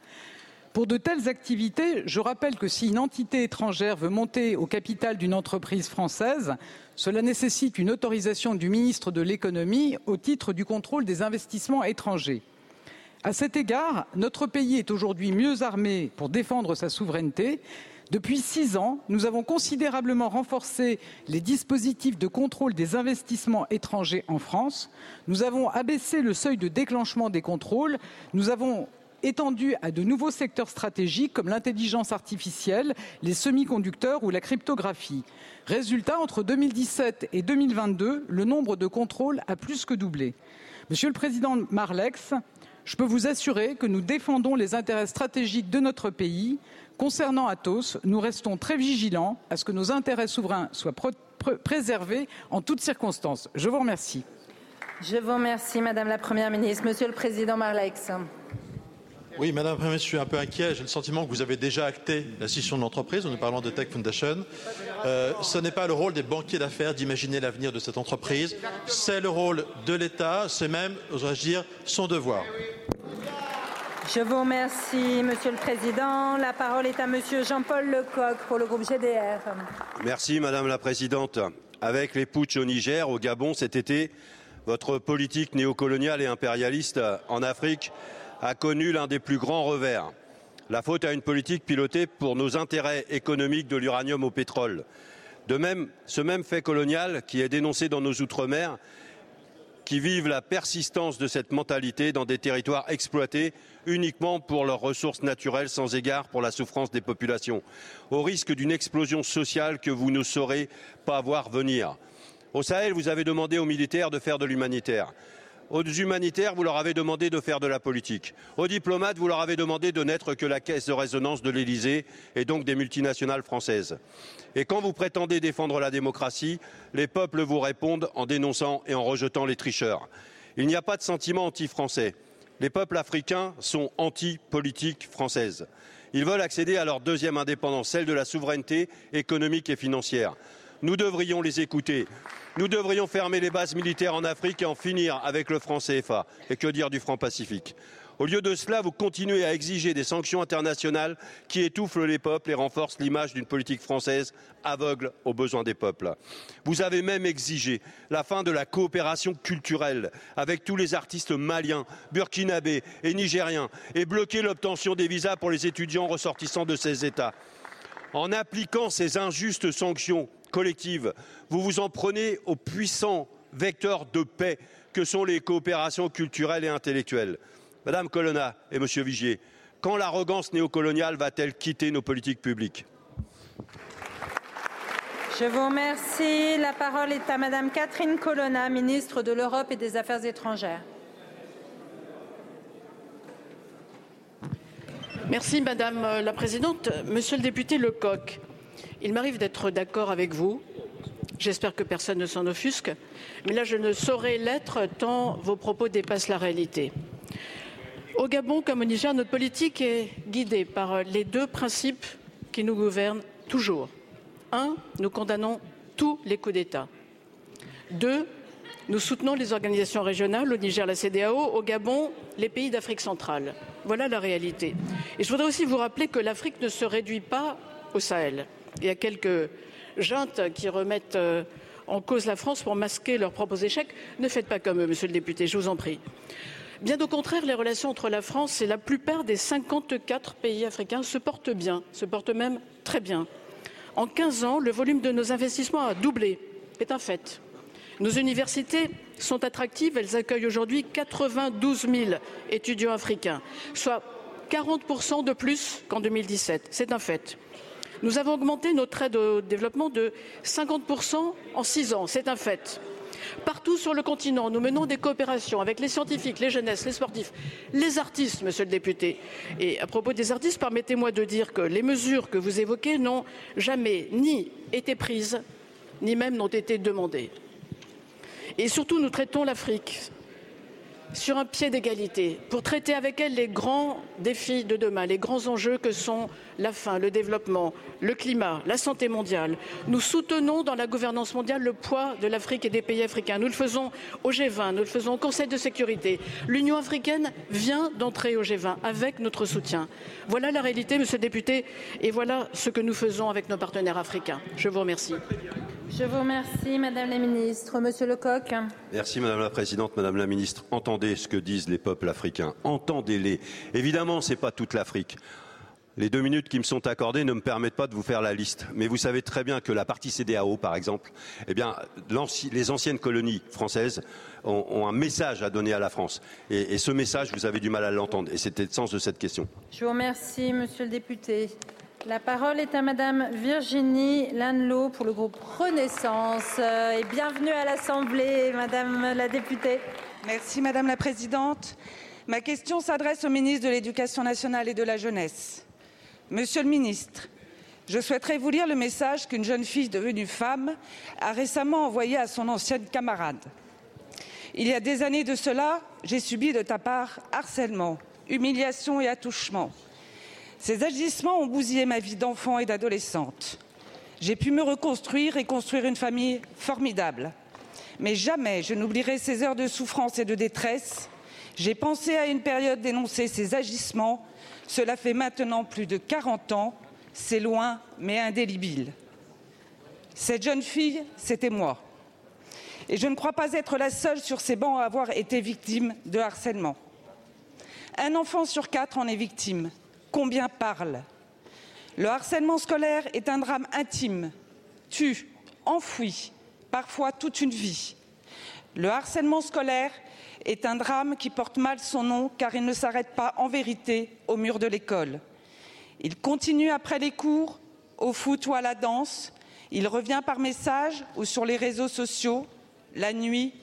Pour de telles activités, je rappelle que si une entité étrangère veut monter au capital d'une entreprise française, cela nécessite une autorisation du ministre de l'économie au titre du contrôle des investissements étrangers. À cet égard, notre pays est aujourd'hui mieux armé pour défendre sa souveraineté. Depuis six ans, nous avons considérablement renforcé les dispositifs de contrôle des investissements étrangers en France. Nous avons abaissé le seuil de déclenchement des contrôles. Nous avons étendue à de nouveaux secteurs stratégiques comme l'intelligence artificielle, les semi-conducteurs ou la cryptographie. Résultat, entre 2017 et 2022, le nombre de contrôles a plus que doublé. Monsieur le Président Marlex, je peux vous assurer que nous défendons les intérêts stratégiques de notre pays. Concernant Atos, nous restons très vigilants à ce que nos intérêts souverains soient préservés en toutes circonstances. Je vous remercie. Je vous remercie, Madame la Première ministre. Monsieur le Président Marlex. Oui, Madame la Première ministre, je suis un peu inquiet. J'ai le sentiment que vous avez déjà acté la scission de l'entreprise. Nous parlons de Tech Foundation. Euh, ce n'est pas le rôle des banquiers d'affaires d'imaginer l'avenir de cette entreprise. C'est le rôle de l'État. C'est même, oserais-je dire, son devoir. Je vous remercie, Monsieur le Président. La parole est à Monsieur Jean-Paul Lecoq pour le groupe GDR. Merci, Madame la Présidente. Avec les putsch au Niger, au Gabon cet été, votre politique néocoloniale et impérialiste en Afrique a connu l'un des plus grands revers. La faute à une politique pilotée pour nos intérêts économiques de l'uranium au pétrole. De même, ce même fait colonial qui est dénoncé dans nos outre-mer, qui vivent la persistance de cette mentalité dans des territoires exploités uniquement pour leurs ressources naturelles sans égard pour la souffrance des populations, au risque d'une explosion sociale que vous ne saurez pas voir venir. Au Sahel, vous avez demandé aux militaires de faire de l'humanitaire. Aux humanitaires, vous leur avez demandé de faire de la politique. Aux diplomates, vous leur avez demandé de n'être que la caisse de résonance de l'Élysée et donc des multinationales françaises. Et quand vous prétendez défendre la démocratie, les peuples vous répondent en dénonçant et en rejetant les tricheurs. Il n'y a pas de sentiment anti-français. Les peuples africains sont anti-politique française. Ils veulent accéder à leur deuxième indépendance, celle de la souveraineté économique et financière. Nous devrions les écouter. Nous devrions fermer les bases militaires en Afrique et en finir avec le franc CFA. Et que dire du franc Pacifique? Au lieu de cela, vous continuez à exiger des sanctions internationales qui étouffent les peuples et renforcent l'image d'une politique française aveugle aux besoins des peuples. Vous avez même exigé la fin de la coopération culturelle avec tous les artistes maliens, burkinabés et nigériens et bloqué l'obtention des visas pour les étudiants ressortissants de ces États. En appliquant ces injustes sanctions collectives, vous vous en prenez aux puissants vecteurs de paix que sont les coopérations culturelles et intellectuelles. Madame Colonna et Monsieur Vigier, quand l'arrogance néocoloniale va-t-elle quitter nos politiques publiques? Je vous remercie. La parole est à Madame Catherine Colonna, ministre de l'Europe et des Affaires étrangères. Merci Madame la Présidente. Monsieur le député Lecoq, il m'arrive d'être d'accord avec vous. J'espère que personne ne s'en offusque. Mais là, je ne saurais l'être tant vos propos dépassent la réalité. Au Gabon comme au Niger, notre politique est guidée par les deux principes qui nous gouvernent toujours. Un, nous condamnons tous les coups d'État. Deux, nous soutenons les organisations régionales, au Niger la CDAO, au Gabon les pays d'Afrique centrale. Voilà la réalité. Et je voudrais aussi vous rappeler que l'Afrique ne se réduit pas au Sahel. Il y a quelques juntes qui remettent euh, en cause la France pour masquer leurs propres échecs. Ne faites pas comme eux, monsieur le député, je vous en prie. Bien au contraire, les relations entre la France et la plupart des 54 pays africains se portent bien, se portent même très bien. En 15 ans, le volume de nos investissements a doublé, c'est un fait. Nos universités sont attractives, elles accueillent aujourd'hui 92 000 étudiants africains, soit 40 de plus qu'en 2017, c'est un fait. Nous avons augmenté notre aide au développement de 50 en six ans, c'est un fait. Partout sur le continent, nous menons des coopérations avec les scientifiques, les jeunesses, les sportifs, les artistes, monsieur le député. Et à propos des artistes, permettez-moi de dire que les mesures que vous évoquez n'ont jamais ni été prises, ni même n'ont été demandées. Et surtout, nous traitons l'Afrique sur un pied d'égalité pour traiter avec elle les grands défis de demain, les grands enjeux que sont la faim, le développement, le climat, la santé mondiale. Nous soutenons dans la gouvernance mondiale le poids de l'Afrique et des pays africains. Nous le faisons au G20, nous le faisons au Conseil de sécurité. L'Union africaine vient d'entrer au G20 avec notre soutien. Voilà la réalité, monsieur le député, et voilà ce que nous faisons avec nos partenaires africains. Je vous remercie. Je vous remercie, Madame la Ministre. Monsieur Lecoq. Merci Madame la Présidente, Madame la Ministre. Entendez ce que disent les peuples africains. Entendez-les. Évidemment, ce n'est pas toute l'Afrique. Les deux minutes qui me sont accordées ne me permettent pas de vous faire la liste. Mais vous savez très bien que la partie CDAO, par exemple, eh bien, les anciennes colonies françaises ont, ont, un message à donner à la France. Et, et ce message, vous avez du mal à l'entendre. Et c'était le sens de cette question. Je vous remercie, Monsieur le député. La parole est à Madame Virginie Lanlot pour le groupe Renaissance. Et bienvenue à l'Assemblée, Madame la députée. Merci Madame la Présidente. Ma question s'adresse au ministre de l'Éducation nationale et de la jeunesse. Monsieur le ministre, je souhaiterais vous lire le message qu'une jeune fille devenue femme a récemment envoyé à son ancienne camarade. Il y a des années de cela, j'ai subi de ta part harcèlement, humiliation et attouchement. Ces agissements ont bousillé ma vie d'enfant et d'adolescente. J'ai pu me reconstruire et construire une famille formidable. Mais jamais je n'oublierai ces heures de souffrance et de détresse. J'ai pensé à une période d'énoncer ces agissements. Cela fait maintenant plus de 40 ans. C'est loin, mais indélébile. Cette jeune fille, c'était moi. Et je ne crois pas être la seule sur ces bancs à avoir été victime de harcèlement. Un enfant sur quatre en est victime combien parlent. Le harcèlement scolaire est un drame intime, tue, enfoui, parfois toute une vie. Le harcèlement scolaire est un drame qui porte mal son nom car il ne s'arrête pas en vérité au mur de l'école. Il continue après les cours, au foot ou à la danse. Il revient par message ou sur les réseaux sociaux. La nuit,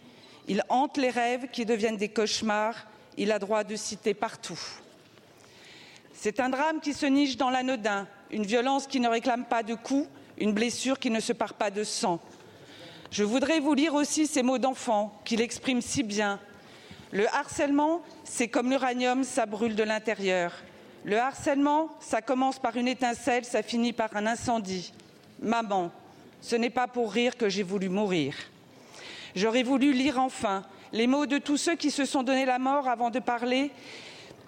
il hante les rêves qui deviennent des cauchemars. Il a droit de citer partout. C'est un drame qui se niche dans l'anodin, une violence qui ne réclame pas de coups, une blessure qui ne se part pas de sang. Je voudrais vous lire aussi ces mots d'enfant qu'il exprime si bien. Le harcèlement, c'est comme l'uranium, ça brûle de l'intérieur. Le harcèlement, ça commence par une étincelle, ça finit par un incendie. Maman, Ce n'est pas pour rire que j'ai voulu mourir. J'aurais voulu lire enfin les mots de tous ceux qui se sont donné la mort avant de parler,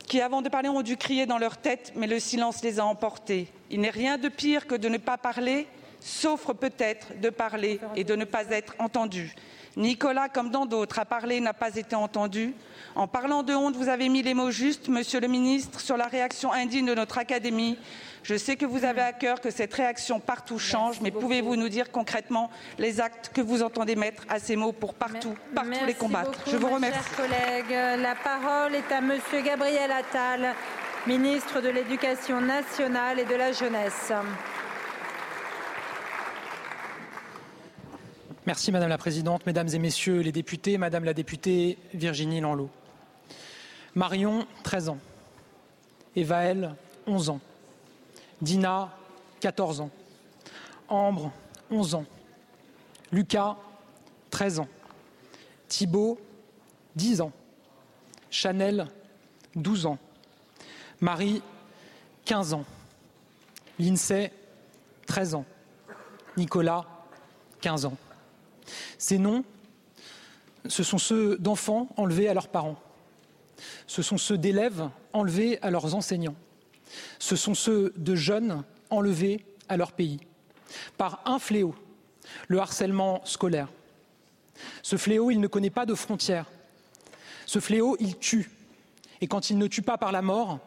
qui avant de parler ont dû crier dans leur tête, mais le silence les a emportés. Il n'est rien de pire que de ne pas parler, sauf peut-être de parler et de ne pas être entendu. Nicolas, comme dans d'autres, a parlé n'a pas été entendu. En parlant de honte, vous avez mis les mots justes, Monsieur le ministre, sur la réaction indigne de notre Académie. Je sais que vous avez à cœur que cette réaction partout change, mais pouvez-vous nous dire concrètement les actes que vous entendez mettre à ces mots pour partout, partout Merci les combattre? beaucoup, Je vous remercie. collègue. La parole est à Monsieur Gabriel Attal, ministre de l'Éducation nationale et de la jeunesse. Merci Madame la Présidente, Mesdames et Messieurs les députés, Madame la députée Virginie Lanlot. Marion, 13 ans. Evaël, 11 ans. Dina, 14 ans. Ambre, 11 ans. Lucas, 13 ans. Thibault, 10 ans. Chanel, 12 ans. Marie, 15 ans. Lindsay, 13 ans. Nicolas, 15 ans. Ces noms, ce sont ceux d'enfants enlevés à leurs parents. Ce sont ceux d'élèves enlevés à leurs enseignants. Ce sont ceux de jeunes enlevés à leur pays. Par un fléau, le harcèlement scolaire. Ce fléau, il ne connaît pas de frontières. Ce fléau, il tue. Et quand il ne tue pas par la mort,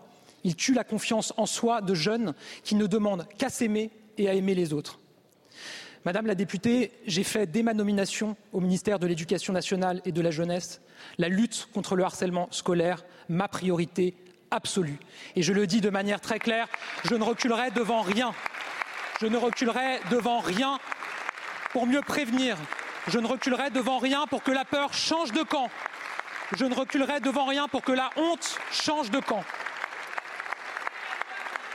il tue la confiance en soi de jeunes qui ne demandent qu'à s'aimer et à aimer les autres. Madame la députée, j'ai fait dès ma nomination au ministère de l'Éducation nationale et de la jeunesse la lutte contre le harcèlement scolaire ma priorité absolue. Et je le dis de manière très claire, je ne reculerai devant rien. Je ne reculerai devant rien pour mieux prévenir. Je ne reculerai devant rien pour que la peur change de camp. Je ne reculerai devant rien pour que la honte change de camp.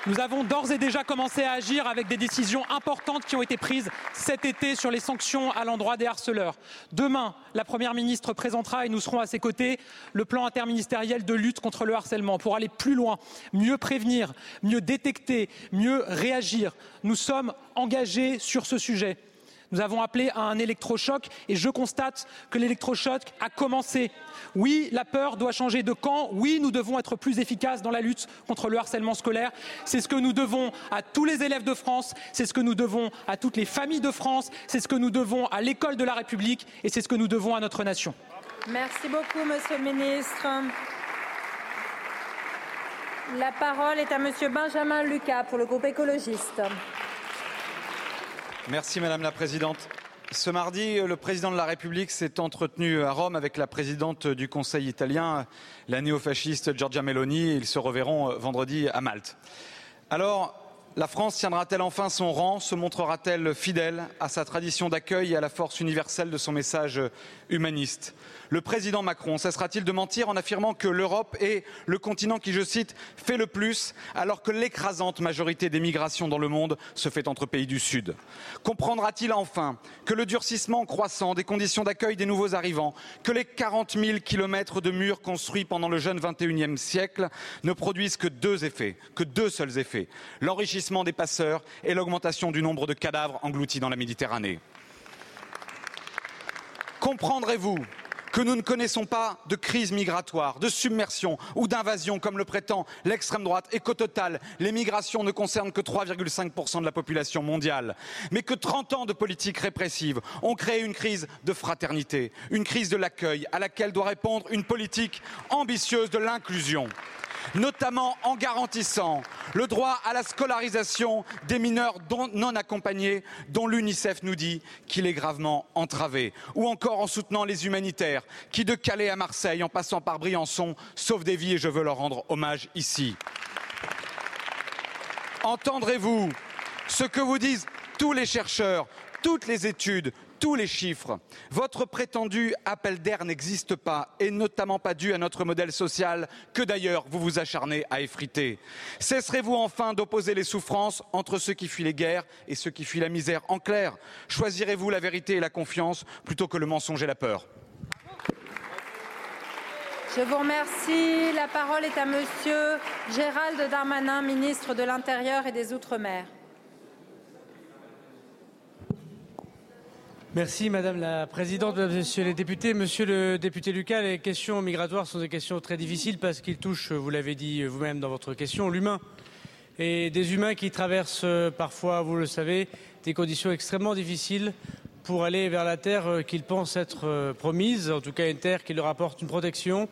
Nous avons d'ores et déjà commencé à agir avec des décisions importantes qui ont été prises cet été sur les sanctions à l'endroit des harceleurs. Demain, la Première ministre présentera, et nous serons à ses côtés, le plan interministériel de lutte contre le harcèlement pour aller plus loin, mieux prévenir, mieux détecter, mieux réagir. Nous sommes engagés sur ce sujet. Nous avons appelé à un électrochoc et je constate que l'électrochoc a commencé. Oui, la peur doit changer de camp. Oui, nous devons être plus efficaces dans la lutte contre le harcèlement scolaire. C'est ce que nous devons à tous les élèves de France, c'est ce que nous devons à toutes les familles de France, c'est ce que nous devons à l'école de la République et c'est ce que nous devons à notre nation. Merci beaucoup, Monsieur le ministre. La parole est à Monsieur Benjamin Lucas pour le groupe écologiste. Merci Madame la Présidente. Ce mardi, le président de la République s'est entretenu à Rome avec la présidente du Conseil italien, la néofasciste Giorgia Meloni. Ils se reverront vendredi à Malte. Alors, la France tiendra-t-elle enfin son rang? Se montrera-t-elle fidèle à sa tradition d'accueil et à la force universelle de son message humaniste Le président Macron cessera-t-il de mentir en affirmant que l'Europe est le continent qui, je cite, fait le plus alors que l'écrasante majorité des migrations dans le monde se fait entre pays du Sud? Comprendra-t-il enfin que le durcissement croissant des conditions d'accueil des nouveaux arrivants, que les 40 000 kilomètres de murs construits pendant le jeune 21e siècle ne produisent que deux effets, que deux seuls effets l'enrichissement des passeurs et l'augmentation du nombre de cadavres engloutis dans la Méditerranée? Comprendrez-vous que nous ne connaissons pas de crise migratoire, de submersion ou d'invasion comme le prétend l'extrême droite et qu'au total, les migrations ne concernent que 3,5% de la population mondiale, mais que 30 ans de politique répressive ont créé une crise de fraternité, une crise de l'accueil à laquelle doit répondre une politique ambitieuse de l'inclusion notamment en garantissant le droit à la scolarisation des mineurs non accompagnés dont l'UNICEF nous dit qu'il est gravement entravé, ou encore en soutenant les humanitaires qui, de Calais à Marseille, en passant par Briançon, sauvent des vies et je veux leur rendre hommage ici. Entendrez-vous ce que vous disent tous les chercheurs, toutes les études, tous les chiffres. Votre prétendu appel d'air n'existe pas, et notamment pas dû à notre modèle social, que d'ailleurs vous vous acharnez à effriter. Cesserez-vous enfin d'opposer les souffrances entre ceux qui fuient les guerres et ceux qui fuient la misère En clair, choisirez-vous la vérité et la confiance plutôt que le mensonge et la peur? Je vous remercie. La parole est à Monsieur Gérald Darmanin, ministre de l'Intérieur et des Outre-mer. Merci Madame la Présidente, Mesdames et Messieurs les députés. Monsieur le député Lucas, les questions migratoires sont des questions très difficiles parce qu'ils touchent, vous l'avez dit vous-même dans votre question, l'humain. Et des humains qui traversent euh, parfois, vous le savez, des conditions extrêmement difficiles pour aller vers la terre euh, qu'ils pensent être euh, promise, en tout cas une terre qui leur apporte une protection,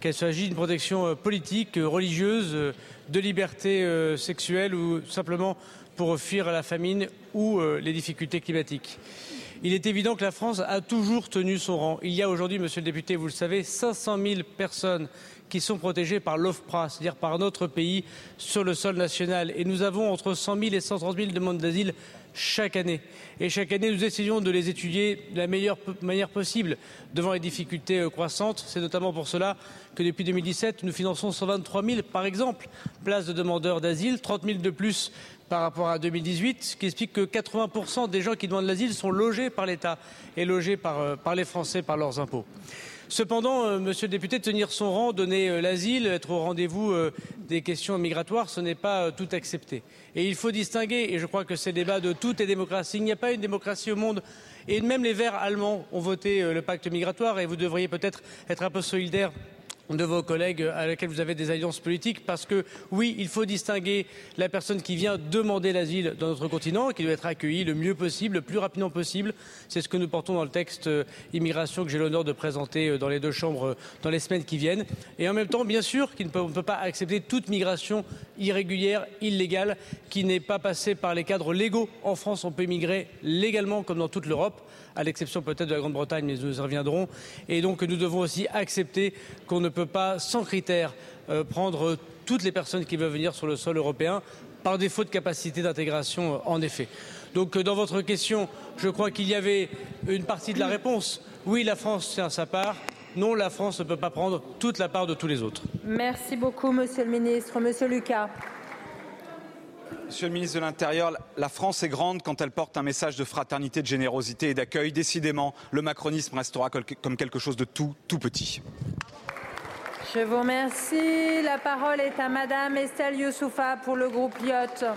qu'elle s'agit d'une protection politique, religieuse, de liberté sexuelle ou simplement pour fuir la famine ou les difficultés climatiques. Il est évident que la France a toujours tenu son rang. Il y a aujourd'hui, monsieur le député, vous le savez, 500 000 personnes qui sont protégées par l'OFPRA, c'est-à-dire par notre pays, sur le sol national. Et nous avons entre 100 000 et 130 000 demandes d'asile chaque année. Et chaque année, nous essayons de les étudier de la meilleure manière possible devant les difficultés euh, croissantes. C'est notamment pour cela que depuis 2017, nous finançons 123 000, par exemple, places de demandeurs d'asile, 30 000 de plus par rapport à 2018, ce qui explique que 80% des gens qui demandent l'asile sont logés par l'État et logés par, euh, par, les Français par leurs impôts. Cependant, euh, monsieur le député, tenir son rang, donner euh, l'asile, être au rendez-vous des questions migratoires, ce n'est pas tout accepté. Et il faut distinguer, et je crois que c'est débat de toutes les démocraties, il n'y a pas une démocratie au monde et même les Verts allemands ont voté le pacte migratoire et vous devriez peut-être être un peu solidaire de vos collègues à laquelle vous avez des alliances politiques parce que oui, il faut distinguer la personne qui vient demander l'asile dans notre continent, qui doit être accueillie le mieux possible, le plus rapidement possible. C'est ce que nous portons dans le texte euh, immigration que j'ai l'honneur de présenter euh, dans les deux chambres euh, dans les semaines qui viennent. Et en même temps, bien sûr, qu'on ne peut pas accepter toute migration irrégulière, illégale, qui n'est pas passée par les cadres légaux. En France, on peut immigrer légalement comme dans toute l'Europe à l'exception peut-être de la Grande-Bretagne, mais nous y reviendrons. Et donc nous devons aussi accepter qu'on ne peut pas, sans critères, euh, prendre toutes les personnes qui veulent venir sur le sol européen par défaut de capacité d'intégration, euh, en effet. Donc euh, dans votre question, je crois qu'il y avait une partie de la réponse. Oui, la France tient sa part. Non, la France ne peut pas prendre toute la part de tous les autres. Merci beaucoup, Monsieur le Ministre. Monsieur Lucas. Monsieur le ministre de l'Intérieur, la France est grande quand elle porte un message de fraternité, de générosité et d'accueil. Décidément, le macronisme restera comme quelque chose de tout, tout petit. Je vous remercie. La parole est à Madame Estelle Youssoufa pour le groupe Lyot.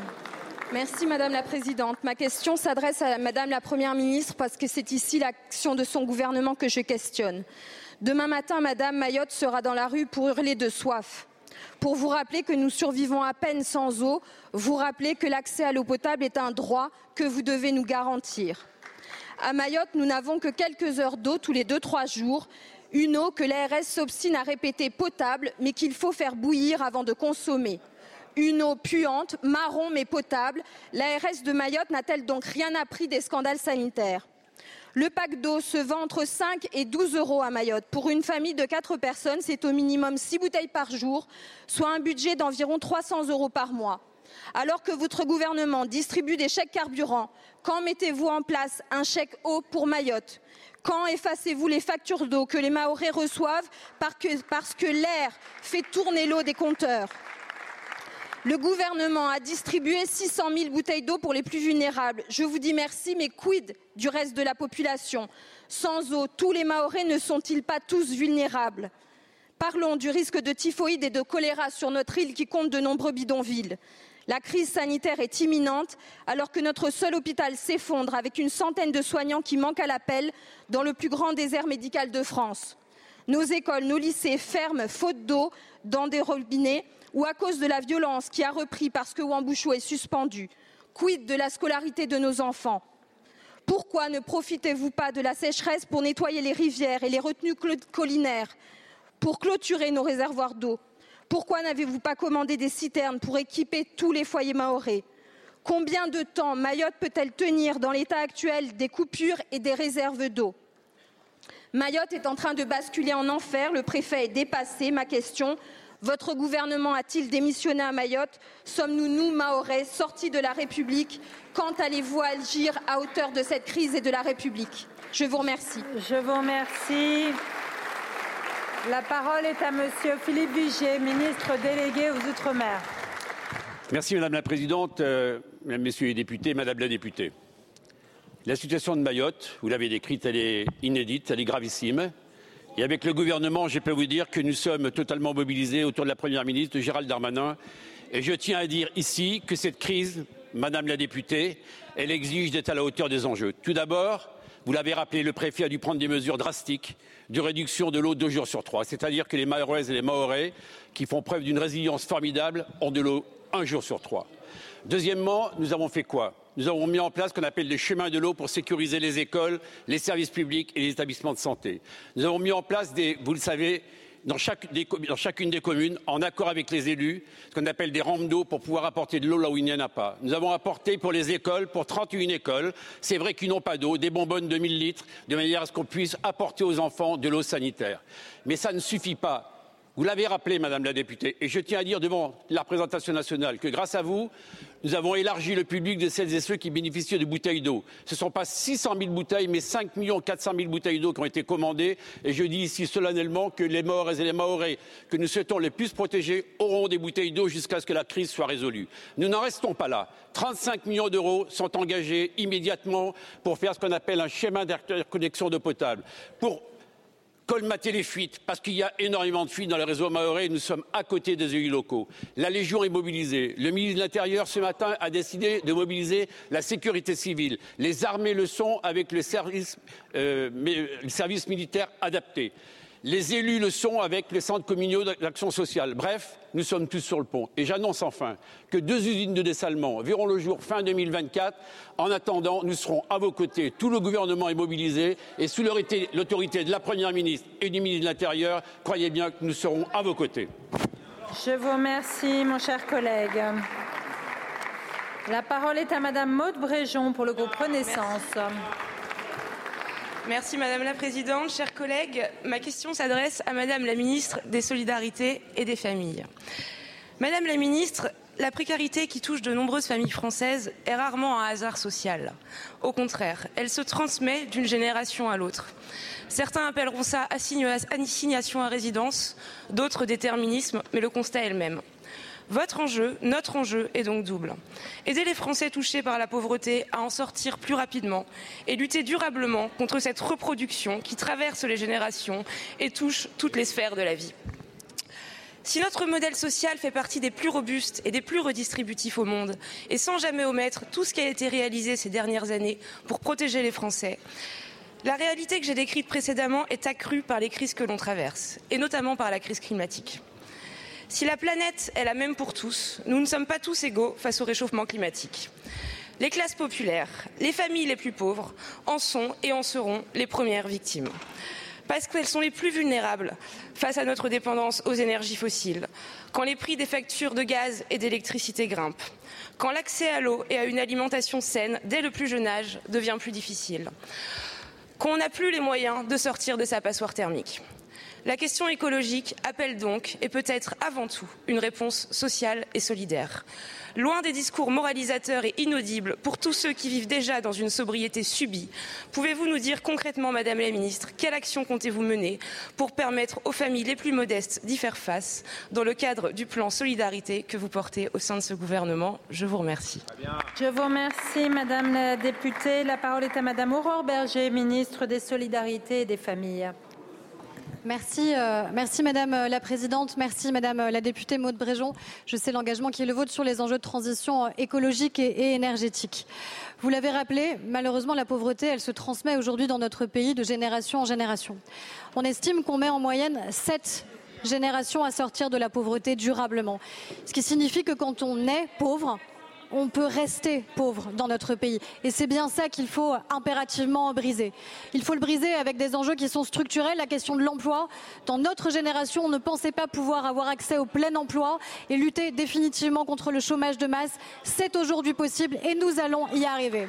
Merci Madame la Présidente. Ma question s'adresse à Madame la Première ministre parce que c'est ici l'action de son gouvernement que je questionne. Demain matin, Madame Mayotte sera dans la rue pour hurler de soif pour vous rappeler que nous survivons à peine sans eau, vous rappeler que l'accès à l'eau potable est un droit que vous devez nous garantir. À Mayotte, nous n'avons que quelques heures d'eau tous les deux trois jours, une eau que l'ARS s'obstine à répéter potable, mais qu'il faut faire bouillir avant de consommer. Une eau puante, marron mais potable, l'ARS de Mayotte n'a-t-elle donc rien appris des scandales sanitaires? Le pack d'eau se vend entre 5 et 12 euros à Mayotte. Pour une famille de 4 personnes, c'est au minimum 6 bouteilles par jour, soit un budget d'environ 300 euros par mois. Alors que votre gouvernement distribue des chèques carburant, quand mettez-vous en place un chèque eau pour Mayotte? Quand effacez-vous les factures d'eau que les Mahorais reçoivent parce que l'air fait tourner l'eau des compteurs? Le gouvernement a distribué 600 000 bouteilles d'eau pour les plus vulnérables. Je vous dis merci, mais quid du reste de la population? Sans eau, tous les Mahorais ne sont-ils pas tous vulnérables? Parlons du risque de typhoïde et de choléra sur notre île qui compte de nombreux bidonvilles. La crise sanitaire est imminente alors que notre seul hôpital s'effondre avec une centaine de soignants qui manquent à l'appel dans le plus grand désert médical de France. Nos écoles, nos lycées ferment faute d'eau dans des robinets ou à cause de la violence qui a repris parce que Wambouchou est suspendu. Quid de la scolarité de nos enfants? Pourquoi ne profitez-vous pas de la sécheresse pour nettoyer les rivières et les retenues collinaires, pour clôturer nos réservoirs d'eau? Pourquoi n'avez-vous pas commandé des citernes pour équiper tous les foyers mahorais Combien de temps Mayotte peut-elle tenir dans l'état actuel des coupures et des réserves d'eau? Mayotte est en train de basculer en enfer, le préfet est dépassé. Ma question, votre gouvernement a-t-il démissionné à Mayotte? Sommes-nous, nous, Mahorais, sortis de la République? Quand allez-vous agir à hauteur de cette crise et de la République? Je vous remercie. Je vous remercie. La parole est à Monsieur Philippe Vigier, ministre délégué aux Outre-mer. Merci Madame la Présidente, euh, Mesdames, Messieurs les députés, Madame la députée. La situation de Mayotte, vous l'avez décrite, elle est inédite, elle est gravissime. Et avec le gouvernement, je peux vous dire que nous sommes totalement mobilisés autour de la Première ministre, Gérald Darmanin. Et je tiens à dire ici que cette crise, Madame la députée, elle exige d'être à la hauteur des enjeux. Tout d'abord, Vous l'avez rappelé, le préfet a dû prendre des mesures drastiques de réduction de l'eau deux jours sur trois. C'est-à-dire que les Mahoraises et les Mahorais, qui font preuve d'une résilience formidable, ont de l'eau un jour sur trois. Deuxièmement, nous avons fait quoi? Nous avons mis en place ce qu'on appelle des chemins de l'eau pour sécuriser les écoles, les services publics et les établissements de santé. Nous avons mis en place des, vous le savez, dans, chacune des communes, en accord avec les élus, ce qu'on appelle des rampes d'eau pour pouvoir apporter de l'eau là où il n'y en a pas. Nous avons apporté pour les écoles, pour 31 écoles, c'est vrai qu'ils n'ont pas d'eau, des bonbonnes de 1000 litres, de manière à ce qu'on puisse apporter aux enfants de l'eau sanitaire. Mais ça ne suffit pas. Vous l'avez rappelé, Madame la députée, et je tiens à dire devant la représentation nationale que grâce à vous, nous avons élargi le public de celles et ceux qui bénéficient de bouteilles d'eau. Ce ne sont pas 600 000 bouteilles, mais 5 400 000 bouteilles d'eau qui ont été commandées. Et je dis ici solennellement que les Mahorais et les Mahorais que nous souhaitons les plus protéger auront des bouteilles d'eau jusqu'à ce que la crise soit résolue. Nous n'en restons pas là. 35 millions d'euros sont engagés immédiatement pour faire ce qu'on appelle un schéma d'interconnexion d'eau potable. Colmater les fuites, parce qu'il y a énormément de fuites dans le réseau mahorais et nous sommes à côté des élus locaux. La Légion est mobilisée. Le ministre de l'Intérieur, ce matin, a décidé de mobiliser la sécurité civile. Les armées le sont avec service, euh, le service militaire adapté. Les élus le sont avec les centres communaux d'action sociale. Bref, nous sommes tous sur le pont. Et j'annonce enfin que deux usines de dessalement verront le jour fin 2024. En attendant, nous serons à vos côtés. Tout le gouvernement est mobilisé et sous l'autorité de la Première ministre et du ministre de l'Intérieur, croyez bien que nous serons à vos côtés. Je vous remercie, mon cher collègue. La parole est à Madame Maude Bréjon pour le groupe Renaissance. Merci. Merci Madame la Présidente. Chers collègues, ma question s'adresse à Madame la Ministre des Solidarités et des Familles. Madame la Ministre, la précarité qui touche de nombreuses familles françaises est rarement un hasard social. Au contraire, elle se transmet d'une génération à l'autre. Certains appelleront ça assignation à résidence, d'autres déterminisme, mais le constat est le même. Votre enjeu, notre enjeu, est donc double. Aider les Français touchés par la pauvreté à en sortir plus rapidement et lutter durablement contre cette reproduction qui traverse les générations et touche toutes les sphères de la vie. Si notre modèle social fait partie des plus robustes et des plus redistributifs au monde, et sans jamais omettre tout ce qui a été réalisé ces dernières années pour protéger les Français, la réalité que j'ai décrite précédemment est accrue par les crises que l'on traverse, et notamment par la crise climatique. Si la planète est la même pour tous, nous ne sommes pas tous égaux face au réchauffement climatique. Les classes populaires, les familles les plus pauvres en sont et en seront les premières victimes. Parce qu'elles sont les plus vulnérables face à notre dépendance aux énergies fossiles, quand les prix des factures de gaz et d'électricité grimpent, quand l'accès à l'eau et à une alimentation saine dès le plus jeune âge devient plus difficile, qu'on n'a plus les moyens de sortir de sa passoire thermique. La question écologique appelle donc, et peut-être avant tout, une réponse sociale et solidaire. Loin des discours moralisateurs et inaudibles pour tous ceux qui vivent déjà dans une sobriété subie, pouvez-vous nous dire concrètement, Madame la Ministre, quelle action comptez-vous mener pour permettre aux familles les plus modestes d'y faire face dans le cadre du plan solidarité que vous portez au sein de ce gouvernement? Je vous remercie. Je vous remercie, Madame la députée. La parole est à Madame Aurore Berger, ministre des Solidarités et des Familles. Merci, euh, merci Madame la Présidente, merci Madame la députée Maude Bréjon. Je sais l'engagement qui est le vôtre sur les enjeux de transition écologique et, énergétique. Vous l'avez rappelé, malheureusement la pauvreté, elle se transmet aujourd'hui dans notre pays de génération en génération. On estime qu'on met en moyenne 7 générations à sortir de la pauvreté durablement. Ce qui signifie que quand on est pauvre, on peut rester pauvre dans notre pays. Et c'est bien ça qu'il faut impérativement briser. Il faut le briser avec des enjeux qui sont structurels, la question de l'emploi. Dans notre génération, on ne pensait pas pouvoir avoir accès au plein emploi et lutter définitivement contre le chômage de masse. C'est aujourd'hui possible et nous allons y arriver.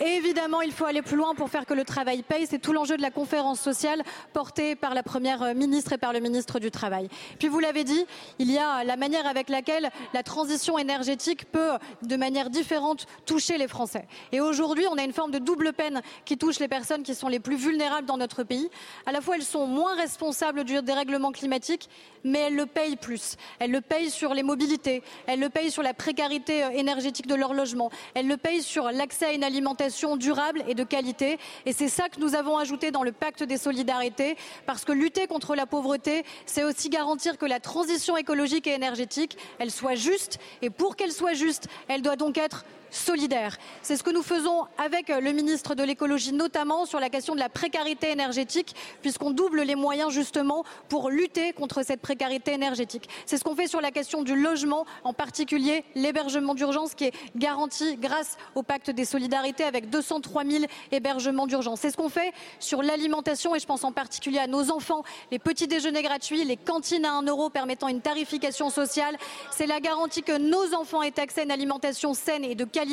Évidemment, il faut aller plus loin pour faire que le travail paye. C'est tout l'enjeu de la conférence sociale portée par la Première ministre et par le ministre du Travail. Puis vous l'avez dit, il y a la manière avec laquelle la transition énergétique peut, de manière différente, toucher les Français. Et aujourd'hui, on a une forme de double peine qui touche les personnes qui sont les plus vulnérables dans notre pays. À la fois, elles sont moins responsables du dérèglement climatique, mais elles le payent plus. Elles le payent sur les mobilités, elles le payent sur la précarité énergétique de leur logement, elles le payent sur l'accès à une alimentation durable et de qualité. Et c'est ça que nous avons ajouté dans le pacte des solidarités, parce que lutter contre la pauvreté, c'est aussi garantir que la transition écologique et énergétique, elle soit juste. Et pour qu'elle soit juste, elle doit donc être solidaire. C'est ce que nous faisons avec le ministre de l'écologie, notamment sur la question de la précarité énergétique, puisqu'on double les moyens justement pour lutter contre cette précarité énergétique. C'est ce qu'on fait sur la question du logement, en particulier l'hébergement d'urgence qui est garanti grâce au pacte des solidarités avec 203 000 hébergements d'urgence. C'est ce qu'on fait sur l'alimentation et je pense en particulier à nos enfants, les petits déjeuners gratuits, les cantines à 1 euro permettant une tarification sociale. C'est la garantie que nos enfants aient accès à une alimentation saine et de qualité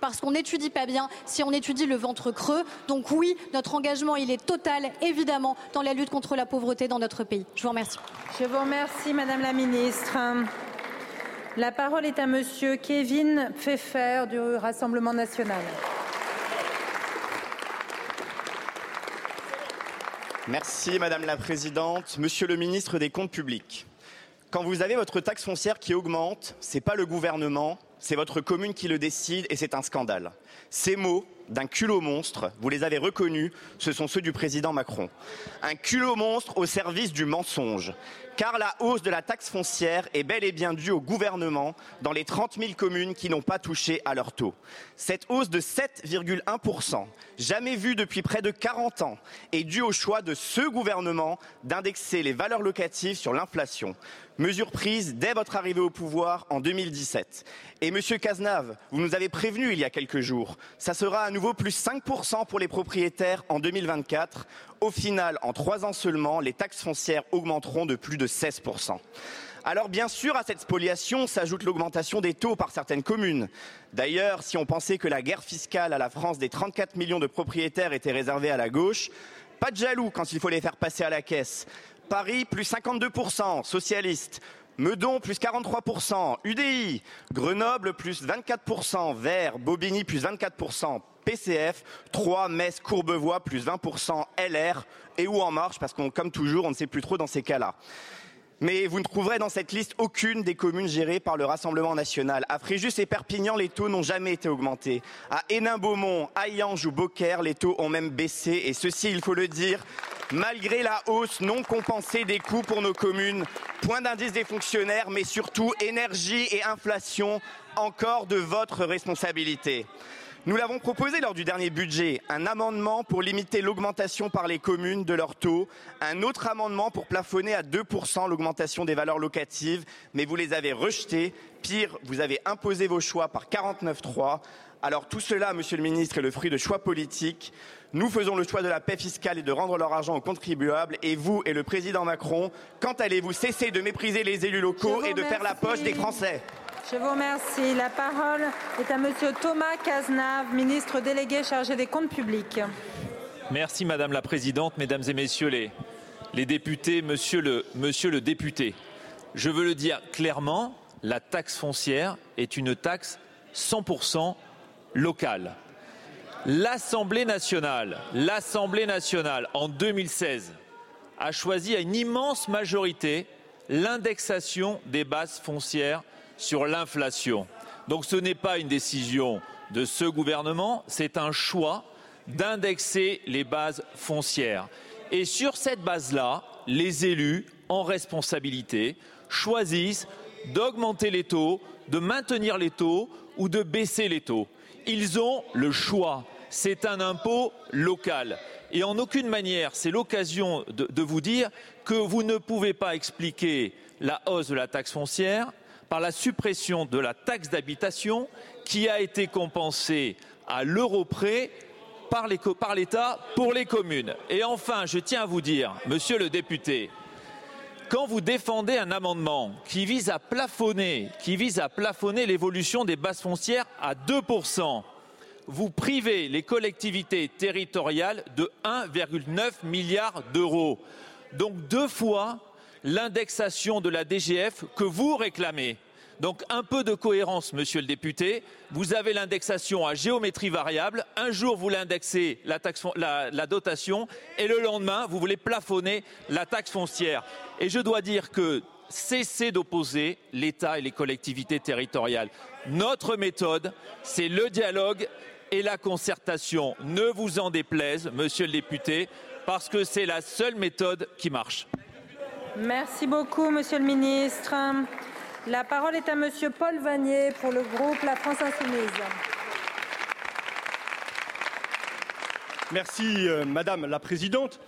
parce qu'on n'étudie pas bien si on étudie le ventre creux. Donc oui, notre engagement, il est total, évidemment, dans la lutte contre la pauvreté dans notre pays. Je vous remercie. Je vous remercie, Madame la Ministre. La parole est à Monsieur Kevin Pfeffer du Rassemblement national. Merci Madame la Présidente. Monsieur le ministre des Comptes publics, quand vous avez votre taxe foncière qui augmente, ce n'est pas le gouvernement, c'est votre commune qui le décide et c'est un scandale. Ces mots d'un culot monstre, vous les avez reconnus, ce sont ceux du président Macron. Un culot monstre au service du mensonge. Car la hausse de la taxe foncière est bel et bien due au gouvernement dans les 30 000 communes qui n'ont pas touché à leur taux. Cette hausse de 7,1%, jamais vue depuis près de 40 ans, est due au choix de ce gouvernement d'indexer les valeurs locatives sur l'inflation. Mesure prise dès votre arrivée au pouvoir en 2017. Et Monsieur Cazenave, vous nous avez prévenu il y a quelques jours, ça sera à nouveau plus 5% pour les propriétaires en 2024. Au final, en trois ans seulement, les taxes foncières augmenteront de plus de 16%. Alors bien sûr, à cette spoliation s'ajoute l'augmentation des taux par certaines communes. D'ailleurs, si on pensait que la guerre fiscale à la France des 34 millions de propriétaires était réservée à la gauche, pas de jaloux quand il faut les faire passer à la caisse. Paris, plus 52%, socialiste. Meudon, plus 43%, UDI. Grenoble, plus 24%, Vert. Bobigny, plus 24%, PCF. 3, Metz, Courbevoie, plus 20%, LR. Et où En Marche, parce qu'on, comme toujours, on ne sait plus trop dans ces cas-là. Mais vous ne trouverez dans cette liste aucune des communes gérées par le Rassemblement national. À Fréjus et Perpignan, les taux n'ont jamais été augmentés. À Hénin-Beaumont, Hayange ou Beaucaire, les taux ont même baissé. Et ceci, il faut le dire, malgré la hausse non compensée des coûts pour nos communes, point d'indice des fonctionnaires, mais surtout énergie et inflation, encore de votre responsabilité. Nous l'avons proposé lors du dernier budget, un amendement pour limiter l'augmentation par les communes de leur taux, un autre amendement pour plafonner à 2% l'augmentation des valeurs locatives, mais vous les avez rejetés. Pire, vous avez imposé vos choix par 49.3. Alors tout cela, Monsieur le Ministre, est le fruit de choix politiques. Nous faisons le choix de la paix fiscale et de rendre leur argent aux contribuables. Et vous et le président Macron, quand allez-vous cesser de mépriser les élus locaux et de faire la poche des Français? Je vous remercie. La parole est à Monsieur Thomas Cazenave, ministre délégué chargé des comptes publics. Merci Madame la Présidente, Mesdames et Messieurs les, députés, monsieur le, monsieur le député. Je veux le dire clairement, la taxe foncière est une taxe 100% locale. L'Assemblée nationale, l'Assemblée nationale en 2016 a choisi à une immense majorité l'indexation des bases foncières sur l'inflation. Donc ce n'est pas une décision de ce gouvernement, c'est un choix d'indexer les bases foncières. Et sur cette base-là, les élus, en responsabilité, choisissent d'augmenter les taux, de maintenir les taux ou de baisser les taux. Ils ont le choix. C'est un impôt local. Et en aucune manière, c'est l'occasion de, de, vous dire que vous ne pouvez pas expliquer la hausse de la taxe foncière par la suppression de la taxe d'habitation qui a été compensée à l'euro près par l'État pour les communes. Et enfin, je tiens à vous dire, monsieur le député, quand vous défendez un amendement qui vise à plafonner, l'évolution des bases foncières à 2%, vous privez les collectivités territoriales de 1,9 milliard d'euros. Donc deux fois l'indexation de la DGF que vous réclamez. Donc un peu de cohérence, monsieur le député. Vous avez l'indexation à géométrie variable. Un jour, vous l'indexez la, la, la, dotation et le lendemain, vous voulez plafonner la taxe foncière. Et je dois dire que cessez d'opposer l'État et les collectivités territoriales. Notre méthode, c'est le dialogue et la concertation. Ne vous en déplaise, monsieur le député, parce que c'est la seule méthode qui marche. Merci beaucoup, Monsieur le Ministre. La parole est à Monsieur Paul Vanier pour le groupe La France Insoumise. Merci, euh, Madame la Présidente.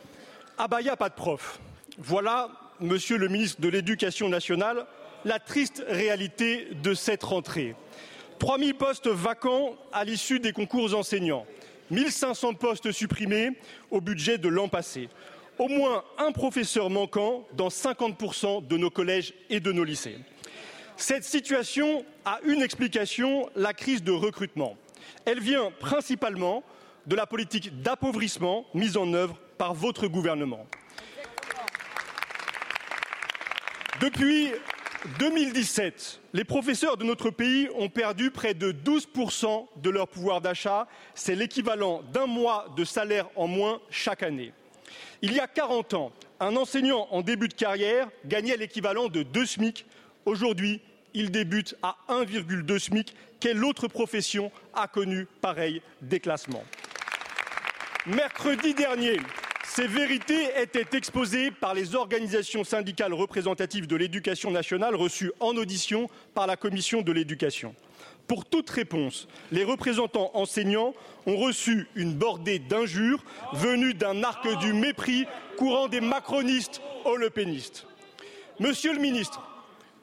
Abaya, pas de prof. Voilà, Monsieur le ministre de l'Éducation nationale, la triste réalité de cette rentrée. 3000 postes vacants à l'issue des concours enseignants, 1500 postes supprimés au budget de l'an passé au moins un professeur manquant dans 50% de nos collèges et de nos lycées. Cette situation a une explication, la crise de recrutement. Elle vient principalement de la politique d'appauvrissement mise en œuvre par votre gouvernement. Depuis 2017, les professeurs de notre pays ont perdu près de 12% de leur pouvoir d'achat. C'est l'équivalent d'un mois de salaire en moins chaque année. Il y a 40 ans, un enseignant en début de carrière gagnait l'équivalent de deux SMIC. Aujourd'hui, il débute à 1,2 SMIC. Quelle autre profession a connu pareil déclassement? Mercredi dernier, ces vérités étaient exposées par les organisations syndicales représentatives de l'éducation nationale reçues en audition par la commission de l'éducation. Pour toute réponse, les représentants enseignants ont reçu une bordée d'injures venues d'un arc du mépris courant des macronistes aux lepénistes. Monsieur le ministre,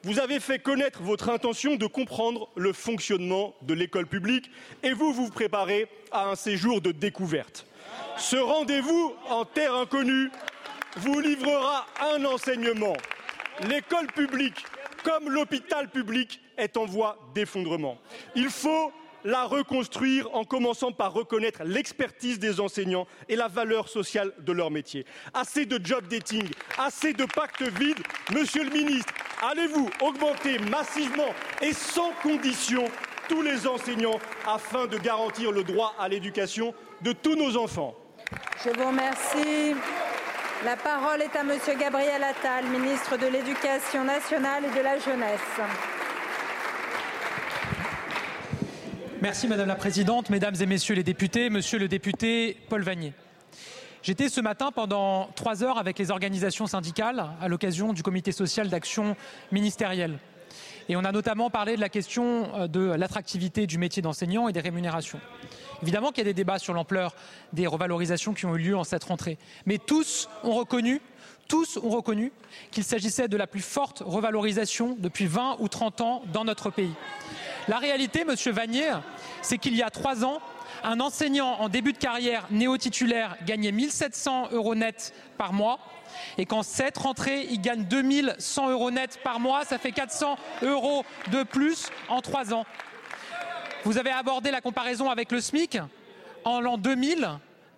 vous avez fait connaître votre intention de comprendre le fonctionnement de l'école publique et vous vous préparez à un séjour de découverte. Ce rendez-vous en terre inconnue vous livrera un enseignement. L'école publique, comme l'hôpital public, est en voie d'effondrement. Il faut la reconstruire en commençant par reconnaître l'expertise des enseignants et la valeur sociale de leur métier. Assez de job dating, assez de pactes vides. Monsieur le ministre, allez-vous augmenter massivement et sans condition tous les enseignants afin de garantir le droit à l'éducation de tous nos enfants? Je vous remercie. La parole est à Monsieur Gabriel Attal, ministre de l'Éducation nationale et de la jeunesse. Merci Madame la Présidente, Mesdames et Messieurs les députés, Monsieur le député Paul Vanier. J'étais ce matin pendant trois heures avec les organisations syndicales à l'occasion du comité social d'action ministérielle. Et on a notamment parlé de la question euh, de l'attractivité du métier d'enseignant et des rémunérations. Évidemment qu'il y a des débats sur l'ampleur des revalorisations qui ont eu lieu en cette rentrée. Mais tous ont reconnu tous ont reconnu qu'il s'agissait de la plus forte revalorisation depuis 20 ou 30 ans dans notre pays. La réalité, Monsieur Vanier, c'est qu'il y a trois ans, un enseignant en début de carrière néo-titulaire gagnait 1700 euros net par mois et qu'en cette rentrée, il gagne 2100 euros net par mois. Ça fait 400 euros de plus en trois ans. Vous avez abordé la comparaison avec le SMIC. En l'an 2000,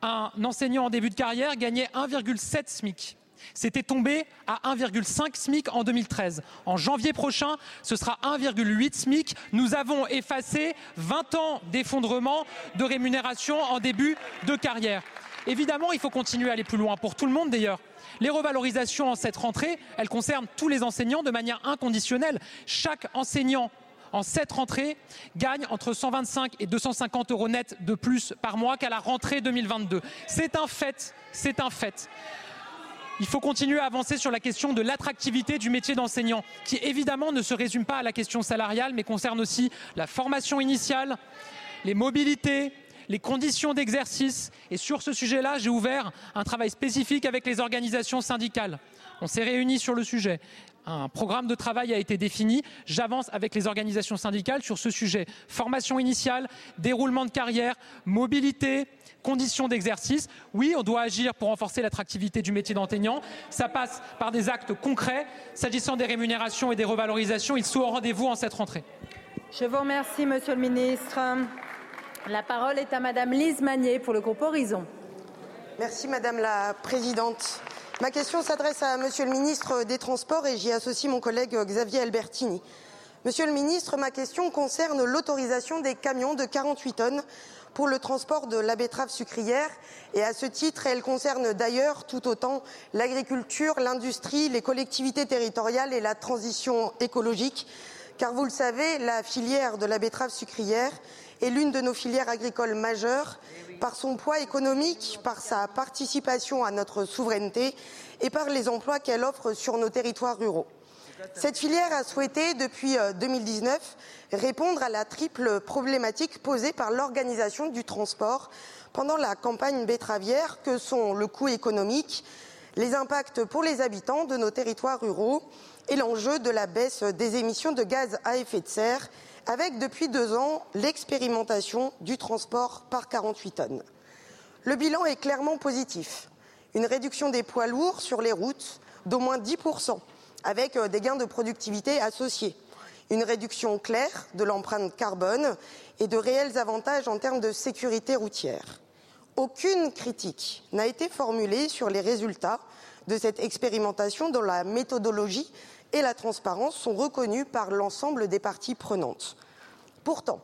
un enseignant en début de carrière gagnait 1,7 SMIC. C'était tombé à 1,5 SMIC en 2013. En janvier prochain, ce sera 1,8 SMIC. Nous avons effacé 20 ans d'effondrement de rémunération en début de carrière. Évidemment, il faut continuer à aller plus loin, pour tout le monde d'ailleurs. Les revalorisations en cette rentrée, elles concernent tous les enseignants de manière inconditionnelle. Chaque enseignant en cette rentrée gagne entre 125 et 250 euros net de plus par mois qu'à la rentrée 2022. C'est un fait, c'est un fait. Il faut continuer à avancer sur la question de l'attractivité du métier d'enseignant, qui évidemment ne se résume pas à la question salariale, mais concerne aussi la formation initiale, les mobilités, les conditions d'exercice. Et sur ce sujet-là, j'ai ouvert un travail spécifique avec les organisations syndicales. On s'est réunis sur le sujet. Un programme de travail a été défini. J'avance avec les organisations syndicales sur ce sujet. Formation initiale, déroulement de carrière, mobilité, conditions d'exercice. Oui, on doit agir pour renforcer l'attractivité du métier d'enseignant. Ça passe par des actes concrets. S'agissant des rémunérations et des revalorisations, ils sont au rendez-vous en cette rentrée. Je vous remercie, Monsieur le ministre. La parole est à Madame Lise Magnier pour le groupe Horizon. Merci Madame la Présidente. Ma question s'adresse à Monsieur le ministre des Transports et j'y associe mon collègue Xavier Albertini. Monsieur le ministre, ma question concerne l'autorisation des camions de 48 tonnes pour le transport de la betterave sucrière et à ce titre, elle concerne d'ailleurs tout autant l'agriculture, l'industrie, les collectivités territoriales et la transition écologique. Car vous le savez, la filière de la betterave sucrière est l'une de nos filières agricoles majeures par son poids économique, par sa participation à notre souveraineté et par les emplois qu'elle offre sur nos territoires ruraux. Cette filière a souhaité, depuis 2019, euh, répondre à la triple problématique posée par l'organisation du transport pendant la campagne betteravière, que sont le coût économique, les impacts pour les habitants de nos territoires ruraux et l'enjeu de la baisse des émissions de gaz à effet de serre, avec depuis deux ans l'expérimentation du transport par 48 tonnes. Le bilan est clairement positif. Une réduction des poids lourds sur les routes d'au moins 10%, avec euh, des gains de productivité associés. Une réduction claire de l'empreinte carbone et de réels avantages en termes de sécurité routière. Aucune critique n'a été formulée sur les résultats de cette expérimentation dont la méthodologie et la transparence sont reconnus par l'ensemble des parties prenantes. Pourtant,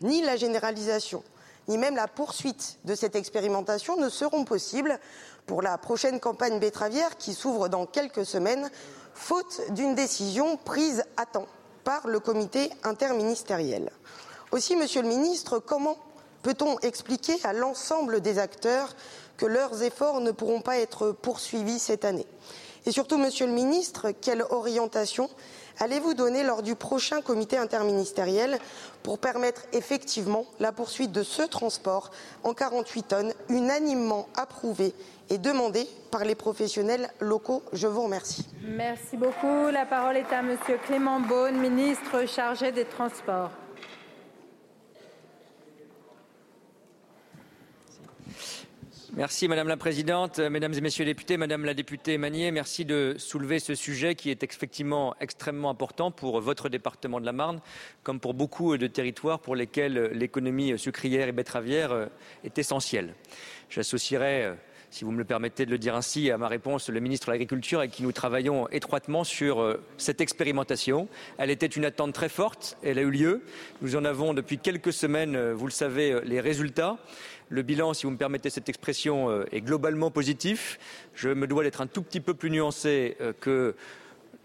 ni la généralisation, ni même la poursuite de cette expérimentation ne seront possibles pour la prochaine campagne betteravière qui s'ouvre dans quelques semaines, faute d'une décision prise à temps par le comité interministériel. Aussi, Monsieur le Ministre, comment peut-on expliquer à l'ensemble des acteurs que leurs efforts ne pourront pas être poursuivis cette année? Et surtout, Monsieur le Ministre, quelle orientation allez-vous donner lors du prochain comité interministériel pour permettre effectivement la poursuite de ce transport en 48 tonnes, unanimement approuvé et demandé par les professionnels locaux? Je vous remercie. Merci beaucoup. La parole est à Monsieur Clément Beaune, ministre chargé des Transports. Merci Madame la Présidente, Mesdames et Messieurs les députés, Madame la députée Manier, merci de soulever ce sujet qui est effectivement extrêmement important pour votre département de la Marne, comme pour beaucoup de territoires pour lesquels l'économie sucrière et betteravière est essentielle. J'associerai si vous me le permettez de le dire ainsi, à ma réponse, le ministre de l'Agriculture avec qui nous travaillons étroitement sur euh, cette expérimentation. Elle était une attente très forte, elle a eu lieu. Nous en avons depuis quelques semaines, euh, vous le savez, euh, les résultats. Le bilan, si vous me permettez cette expression, est globalement positif. Je me dois d'être un tout petit peu plus nuancé que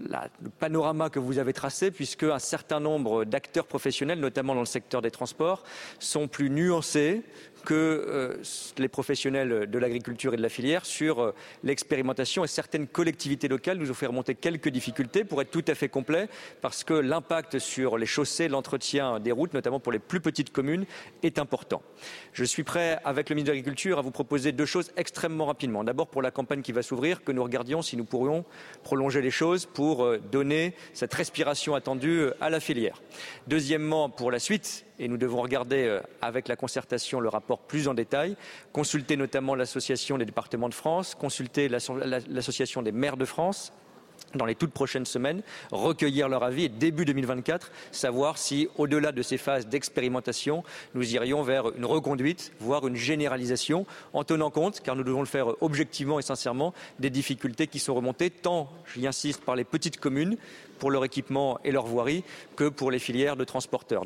le panorama que vous avez tracé, puisque un certain nombre d'acteurs professionnels, notamment dans le secteur des transports, sont plus nuancés, que euh, les professionnels de l'agriculture et de la filière sur euh, l'expérimentation et certaines collectivités locales nous ont fait remonter quelques difficultés pour être tout à fait complet parce que l'impact sur les chaussées, l'entretien des routes, notamment pour les plus petites communes, est important. Je suis prêt, avec le ministre de l'Agriculture, à vous proposer deux choses extrêmement rapidement. D'abord, pour la campagne qui va s'ouvrir, que nous regardions si nous pourrions prolonger les choses pour euh, donner cette respiration attendue à la filière. Deuxièmement, pour la suite, et nous devons regarder euh, avec la concertation le rapport plus en détail, consulter notamment l'association des départements de France, consulter l'association des maires de France dans les toutes prochaines semaines, recueillir leur avis et début 2024, savoir si, au-delà de ces phases d'expérimentation, nous irions vers une reconduite, voire une généralisation, en tenant compte, car nous devons le faire objectivement et sincèrement, des difficultés qui sont remontées, tant, j'y insiste, par les petites communes, pour leur équipement et leur voirie, que pour les filières de transporteurs.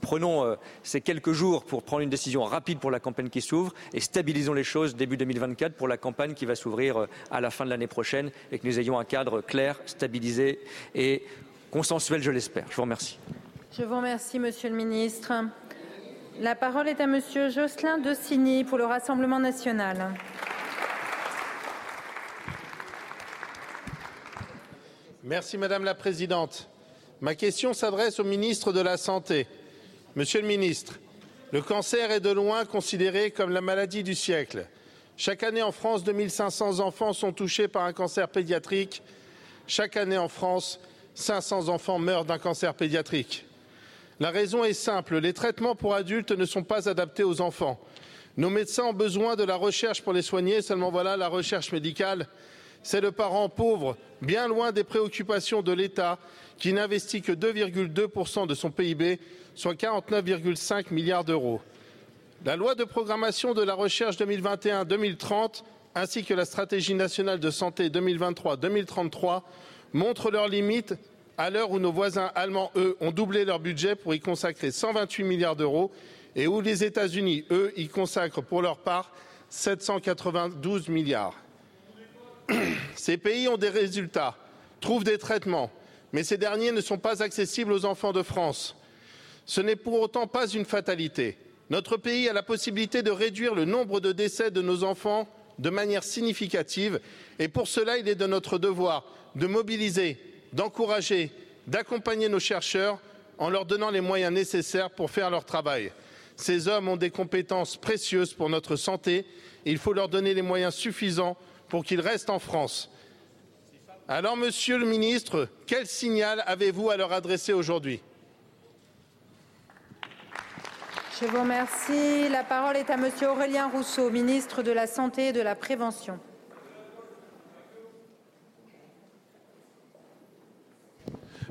Prenons euh, ces quelques jours pour prendre une décision rapide pour la campagne qui s'ouvre et stabilisons les choses début 2024 pour la campagne qui va s'ouvrir euh, à la fin de l'année prochaine et que nous ayons un cadre clair, stabilisé et consensuel, je l'espère. Je vous remercie. Je vous remercie, Monsieur le Ministre. La parole est à Monsieur Jocelyn Dossigny pour le Rassemblement national. Merci Madame la Présidente. Ma question s'adresse au ministre de la Santé. Monsieur le ministre, le cancer est de loin considéré comme la maladie du siècle. Chaque année en France, 2500 enfants sont touchés par un cancer pédiatrique. Chaque année en France, 500 enfants meurent d'un cancer pédiatrique. La raison est simple, les traitements pour adultes ne sont pas adaptés aux enfants. Nos médecins ont besoin de la recherche pour les soigner, seulement voilà, la recherche médicale, c'est le parent pauvre, bien loin des préoccupations de l'État, qui n'investit que 2,2% de son PIB soit 49,5 milliards d'euros. La loi de programmation de la recherche 2021-2030 ainsi que la stratégie nationale de santé 2023-2033 montrent leurs limites à l'heure où nos voisins allemands, eux, ont doublé leur budget pour y consacrer 128 milliards d'euros et où les États-Unis, eux, y consacrent pour leur part 792 milliards. Ces pays ont des résultats, trouvent des traitements, mais ces derniers ne sont pas accessibles aux enfants de France. Ce n'est pour autant pas une fatalité. Notre pays a la possibilité de réduire le nombre de décès de nos enfants de manière significative et pour cela, il est de notre devoir de mobiliser d'encourager, d'accompagner nos chercheurs en leur donnant les moyens nécessaires pour faire leur travail. Ces hommes ont des compétences précieuses pour notre santé et il faut leur donner les moyens suffisants pour qu'ils restent en France. Alors, Monsieur le ministre, quel signal avez-vous à leur adresser aujourd'hui? Je vous remercie. La parole est à Monsieur Aurélien Rousseau, ministre de la Santé et de la Prévention.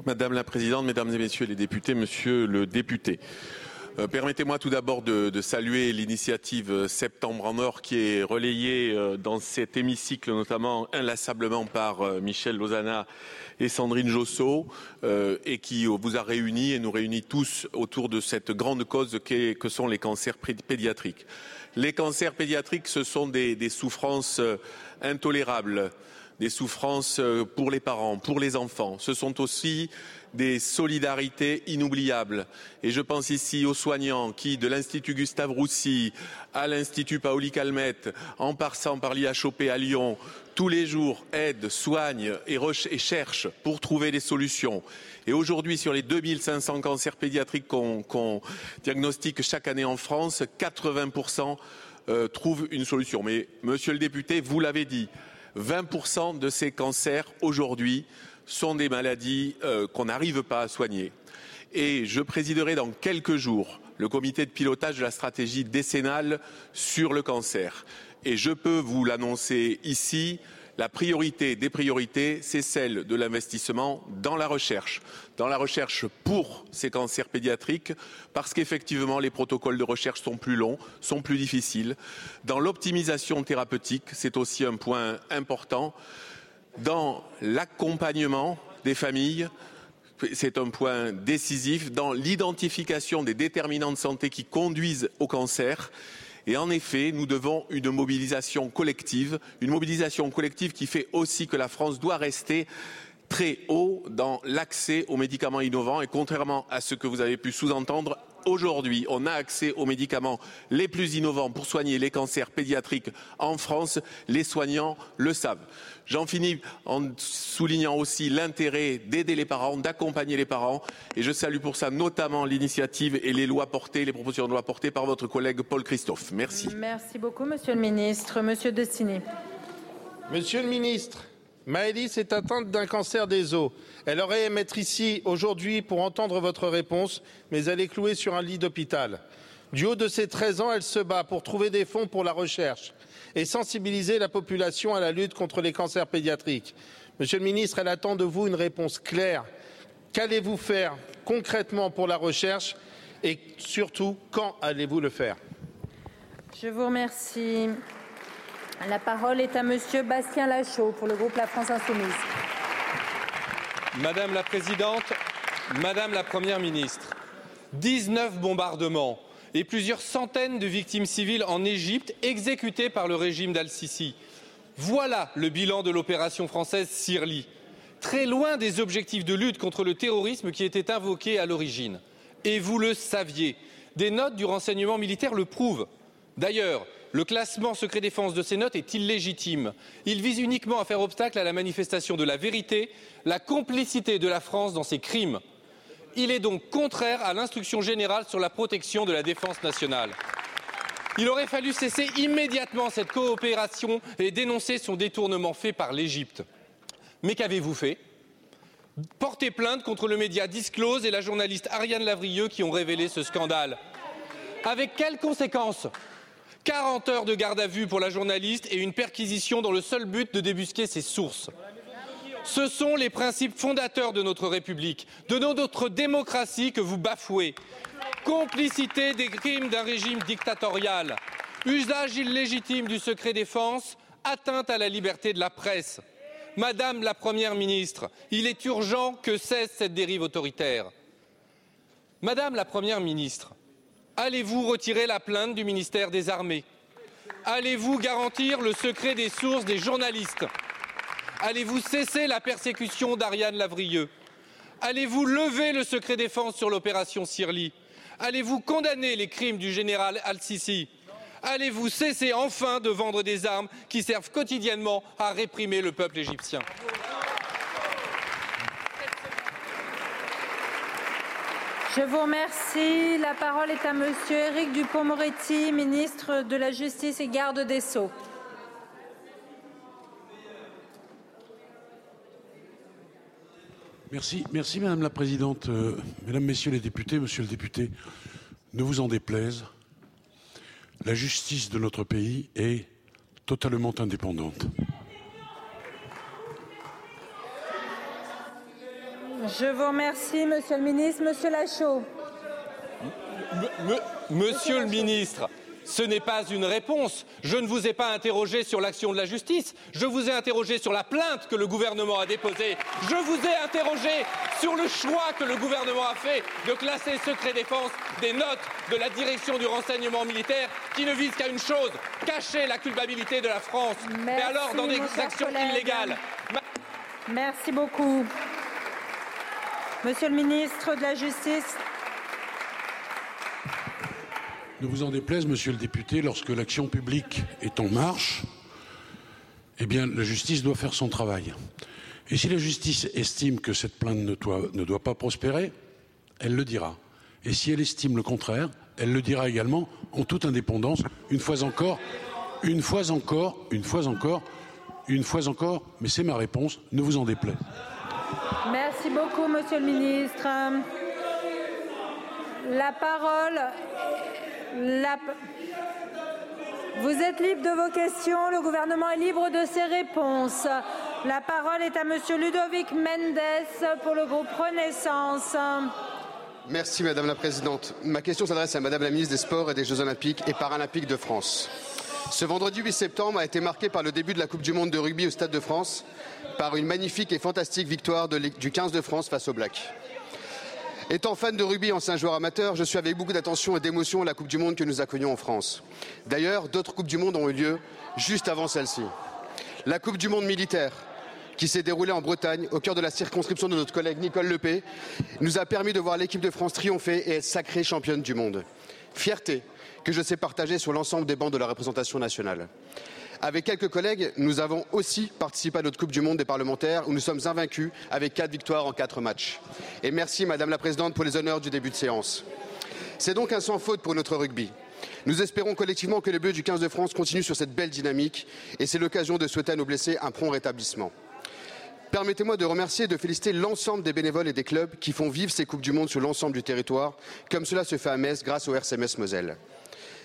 Madame la Présidente, Mesdames et Messieurs les députés, Monsieur le député. Euh, permettez-moi tout d'abord de, saluer l'initiative euh, Septembre en Or qui est relayée euh, dans cet hémicycle notamment inlassablement par Michel Lozana et Sandrine Josso et qui vous a réunis et nous réunit tous autour de cette grande cause que sont les cancers pédiatriques. Les cancers pédiatriques, ce sont des souffrances intolérables des souffrances pour les parents, pour les enfants. Ce sont aussi des solidarités inoubliables. Et je pense ici aux soignants qui, de l'Institut Gustave Roussy à l'Institut Paoli Calmette, en passant par l'IHOP à Lyon, tous les jours aident, soignent et, cherchent pour trouver des solutions. Et aujourd'hui, sur les 2500 cancers pédiatriques qu'on qu diagnostique chaque année en France, 80% euh, trouvent une solution. Mais, monsieur le député, vous l'avez dit, 20% de ces cancers aujourd'hui sont des maladies euh, qu'on n'arrive pas à soigner. Et je présiderai dans quelques jours le comité de pilotage de la stratégie décennale sur le cancer. Et je peux vous l'annoncer ici, la priorité des priorités, c'est celle de l'investissement dans la recherche, dans la recherche pour ces cancers pédiatriques, parce qu'effectivement les protocoles de recherche sont plus longs, sont plus difficiles. Dans l'optimisation thérapeutique, c'est aussi un point important dans l'accompagnement des familles, c'est un point décisif, dans l'identification des déterminants de santé qui conduisent au cancer. Et en effet, nous devons une mobilisation collective, une mobilisation collective qui fait aussi que la France doit rester très haut dans l'accès aux médicaments innovants et contrairement à ce que vous avez pu sous-entendre, aujourd'hui, on a accès aux médicaments les plus innovants pour soigner les cancers pédiatriques en France. Les soignants le savent. J'en finis en soulignant aussi l'intérêt d'aider les parents, d'accompagner les parents. Et je salue pour ça notamment l'initiative et les lois portées, les propositions de loi portées par votre collègue Paul Christophe. Merci. Merci beaucoup, Monsieur le Ministre. Monsieur Destiné. Monsieur le Ministre, Maëlys est atteinte d'un cancer des os. Elle aurait aimé être ici aujourd'hui pour entendre votre réponse, mais elle est clouée sur un lit d'hôpital. Du haut de ses 13 ans, elle se bat pour trouver des fonds pour la recherche et sensibiliser la population à la lutte contre les cancers pédiatriques. Monsieur le ministre, elle attend de vous une réponse claire. Qu'allez-vous faire concrètement pour la recherche et surtout, quand allez-vous le faire? Je vous remercie. La parole est à Monsieur Bastien Lachaud pour le groupe La France Insoumise. Madame la Présidente, Madame la Première ministre, 19 bombardements et plusieurs centaines de victimes civiles en Égypte exécutées par le régime d'Al-Sisi. Voilà le bilan de l'opération française Sirli, très loin des objectifs de lutte contre le terrorisme qui étaient invoqués à l'origine. Et vous le saviez, des notes du renseignement militaire le prouvent. D'ailleurs, le classement secret défense de ces notes est illégitime. Il vise uniquement à faire obstacle à la manifestation de la vérité, la complicité de la France dans ces crimes. Il est donc contraire à l'instruction générale sur la protection de la défense nationale. Il aurait fallu cesser immédiatement cette coopération et dénoncer son détournement fait par l'Égypte. Mais qu'avez-vous fait? Porter plainte contre le média Disclose et la journaliste Ariane Lavrieux qui ont révélé ce scandale. Avec quelles conséquences? 40 heures de garde à vue pour la journaliste et une perquisition dans le seul but de débusquer ses sources. Ce sont les principes fondateurs de notre République, de notre démocratie que vous bafouez. Complicité des crimes d'un régime dictatorial, usage illégitime du secret défense, atteinte à la liberté de la presse. Madame la Première ministre, il est urgent que cesse cette dérive autoritaire. Madame la Première ministre, allez-vous retirer la plainte du ministère des Armées? Allez-vous garantir le secret des sources des journalistes? Allez-vous cesser la persécution d'Ariane Lavrieux? Allez-vous lever le secret défense sur l'opération Sirli? Allez-vous condamner les crimes du général Al-Sisi? Allez-vous cesser enfin de vendre des armes qui servent quotidiennement à réprimer le peuple égyptien? Je vous remercie. La parole est à Monsieur Éric Dupont-Moretti, ministre de la Justice et garde des Sceaux. Merci, merci Madame la Présidente. Euh, mesdames, Messieurs les députés, Monsieur le député, ne vous en déplaise, la justice de notre pays est totalement indépendante. Je vous remercie, Monsieur le ministre. Monsieur Lachaud. Monsieur le ministre, ce n'est pas une réponse. Je ne vous ai pas interrogé sur l'action de la justice. Je vous ai interrogé sur la plainte que le gouvernement a déposée. Je vous ai interrogé sur le choix que le gouvernement a fait de classer secret défense des notes de la direction du renseignement militaire qui ne visent qu'à une chose, cacher la culpabilité de la France. Mais alors, dans des actions illégales. Merci beaucoup. Monsieur le ministre de la Justice. Ne vous en déplaise, monsieur le député, lorsque l'action publique est en marche, eh bien, la justice doit faire son travail. Et si la justice estime que cette plainte ne doit, pas prospérer, elle le dira. Et si elle estime le contraire, elle le dira également en toute indépendance, une fois encore, une fois encore, une fois encore, une fois encore, mais c'est ma réponse, ne vous en déplaise. Merci beaucoup, Monsieur le ministre. La parole. Vous êtes libre de vos questions. Le gouvernement est libre de ses réponses. La parole est à Monsieur Ludovic Mendes pour le groupe Renaissance. Merci Madame la Présidente. Ma question s'adresse à Madame la Ministre des Sports et des Jeux Olympiques et Paralympiques de France. Ce vendredi 8 septembre a été marqué par le début de la Coupe du Monde de rugby au Stade de France, par une magnifique et fantastique victoire du 15 de France face aux Blacks. Étant fan de rugby, ancien joueur amateur, je suis avec beaucoup d'attention et d'émotion à la Coupe du Monde que nous accueillons en France. D'ailleurs, d'autres Coupes du Monde ont eu lieu juste avant celle-ci. La Coupe du Monde militaire, qui s'est déroulée en Bretagne, au cœur de la circonscription de notre collègue Nicole Lepé, nous a permis de voir l'équipe de France triompher et être sacrée championne du monde. Fierté que je sais partager sur l'ensemble des bancs de la représentation nationale. Avec quelques collègues, nous avons aussi participé à notre Coupe du Monde des parlementaires où nous sommes invaincus avec quatre victoires en quatre matchs. Et merci Madame la Présidente pour les honneurs du début de séance. C'est donc un sans faute pour notre rugby. Nous espérons collectivement que les Bleus du 15 de France continuent sur cette belle dynamique et c'est l'occasion de souhaiter à nos blessés un prompt rétablissement. Permettez-moi de remercier et de féliciter l'ensemble des bénévoles et des clubs qui font vivre ces Coupes du Monde sur l'ensemble du territoire, comme cela se fait à Metz grâce au RCMS Moselle.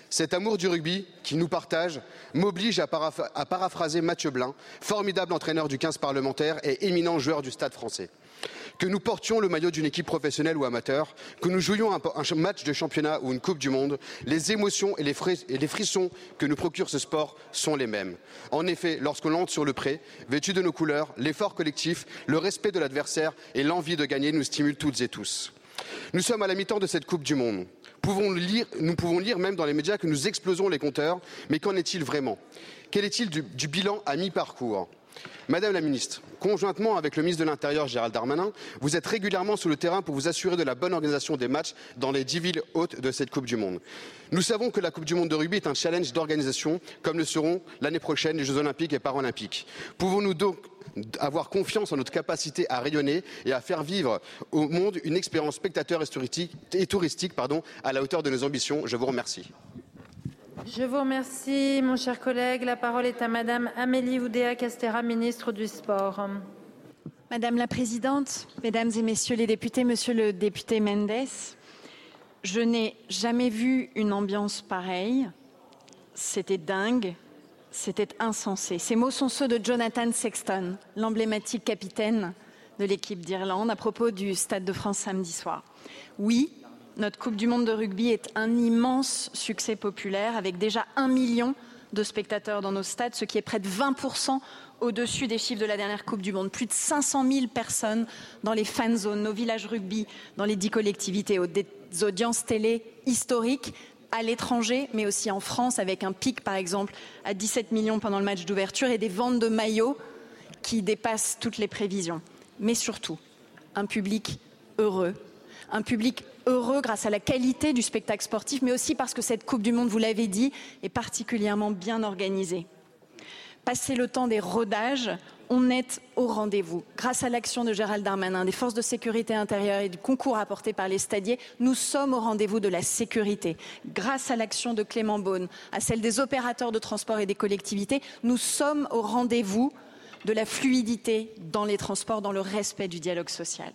Cet amour du rugby qui nous partage m'oblige à, paraph à, paraphraser Mathieu Blin, formidable entraîneur du 15 parlementaire et éminent joueur du Stade français. Que nous portions le maillot d'une équipe professionnelle ou amateur, que nous jouions un, match de championnat ou une Coupe du Monde, les émotions et les, et les frissons que nous procure ce sport sont les mêmes. En effet, lorsqu'on entre sur le pré, vêtu de nos couleurs, l'effort collectif, le respect de l'adversaire et l'envie de gagner nous stimulent toutes et tous. Nous sommes à la mi-temps de cette Coupe du Monde. Nous pouvons lire même dans les médias que nous explosons les compteurs, mais qu'en est-il vraiment? Quel est-il du bilan à mi-parcours? Madame la ministre, conjointement avec le ministre de l'Intérieur Gérald Darmanin, vous êtes régulièrement sur le terrain pour vous assurer de la bonne organisation des matchs dans les dix villes hautes de cette Coupe du Monde. Nous savons que la Coupe du Monde de rugby est un challenge d'organisation, comme le seront l'année prochaine les Jeux olympiques et paralympiques. Pouvons-nous donc avoir confiance en notre capacité à rayonner et à faire vivre au monde une expérience spectateur et touristique, à la hauteur de nos ambitions? Je vous remercie. Je vous remercie, mon cher collègue. La parole est à Madame Amélie Oudéa-Castera, ministre du Sport. Madame la Présidente, Mesdames et Messieurs les députés, Monsieur le député Mendes, je n'ai jamais vu une ambiance pareille. C'était dingue, c'était insensé. Ces mots sont ceux de Jonathan Sexton, l'emblématique capitaine de l'équipe d'Irlande, à propos du Stade de France samedi soir. Oui, notre Coupe du Monde de rugby est un immense succès populaire, avec déjà un million de spectateurs dans nos stades, ce qui est près de 20% au-dessus des chiffres de la dernière Coupe du Monde. Plus de 500 000 personnes dans les fan zones, nos villages rugby, dans les dix collectivités, des audiences télé historiques à l'étranger, mais aussi en France, avec un pic, par exemple, à 17 millions pendant le match d'ouverture et des ventes de maillots qui dépassent toutes les prévisions. Mais surtout, un public heureux, un public heureux grâce à la qualité du spectacle sportif, mais aussi parce que cette Coupe du Monde, vous l'avez dit, est particulièrement bien organisée. Passer le temps des rodages, on est au rendez-vous. Grâce à l'action de Gérald Darmanin, des forces de sécurité intérieure et du concours apporté par les stadiers, nous sommes au rendez-vous de la sécurité. Grâce à l'action de Clément Beaune, à celle des opérateurs de transport et des collectivités, nous sommes au rendez-vous de la fluidité dans les transports, dans le respect du dialogue social.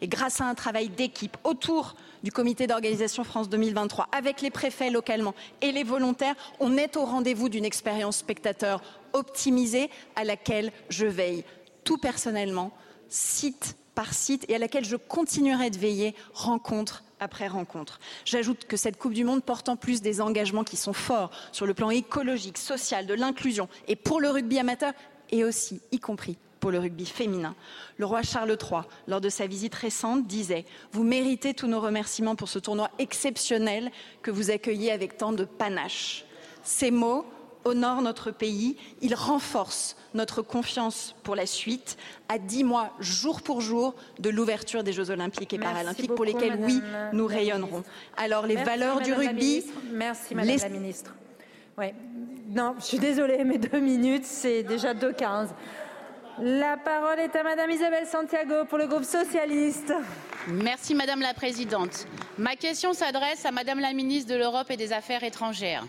Et grâce à un travail d'équipe autour du comité d'organisation France 2023, avec les préfets localement et les volontaires, on est au rendez-vous d'une expérience spectateur optimisée à laquelle je veille tout personnellement, site par site, et à laquelle je continuerai de veiller rencontre après rencontre. J'ajoute que cette Coupe du Monde porte en plus des engagements qui sont forts sur le plan écologique, social, de l'inclusion, et pour le rugby amateur, et aussi, y compris pour le rugby féminin. Le roi Charles III, lors de sa visite récente, disait Vous méritez tous nos remerciements pour ce tournoi exceptionnel que vous accueillez avec tant de panache. Ces mots honorent notre pays, ils renforcent notre confiance pour la suite, à dix mois, jour pour jour, de l'ouverture des Jeux Olympiques et Merci Paralympiques, beaucoup, pour lesquels, oui, nous rayonnerons. Alors, les Merci, valeurs du Madame rugby. Merci, Madame les- la ministre. Ouais. Non, je suis désolée, mais deux minutes, c'est déjà 2,15. La parole est à Madame Isabelle Santiago pour le groupe socialiste. Merci Madame la Présidente. Ma question s'adresse à Madame la Ministre de l'Europe et des Affaires étrangères.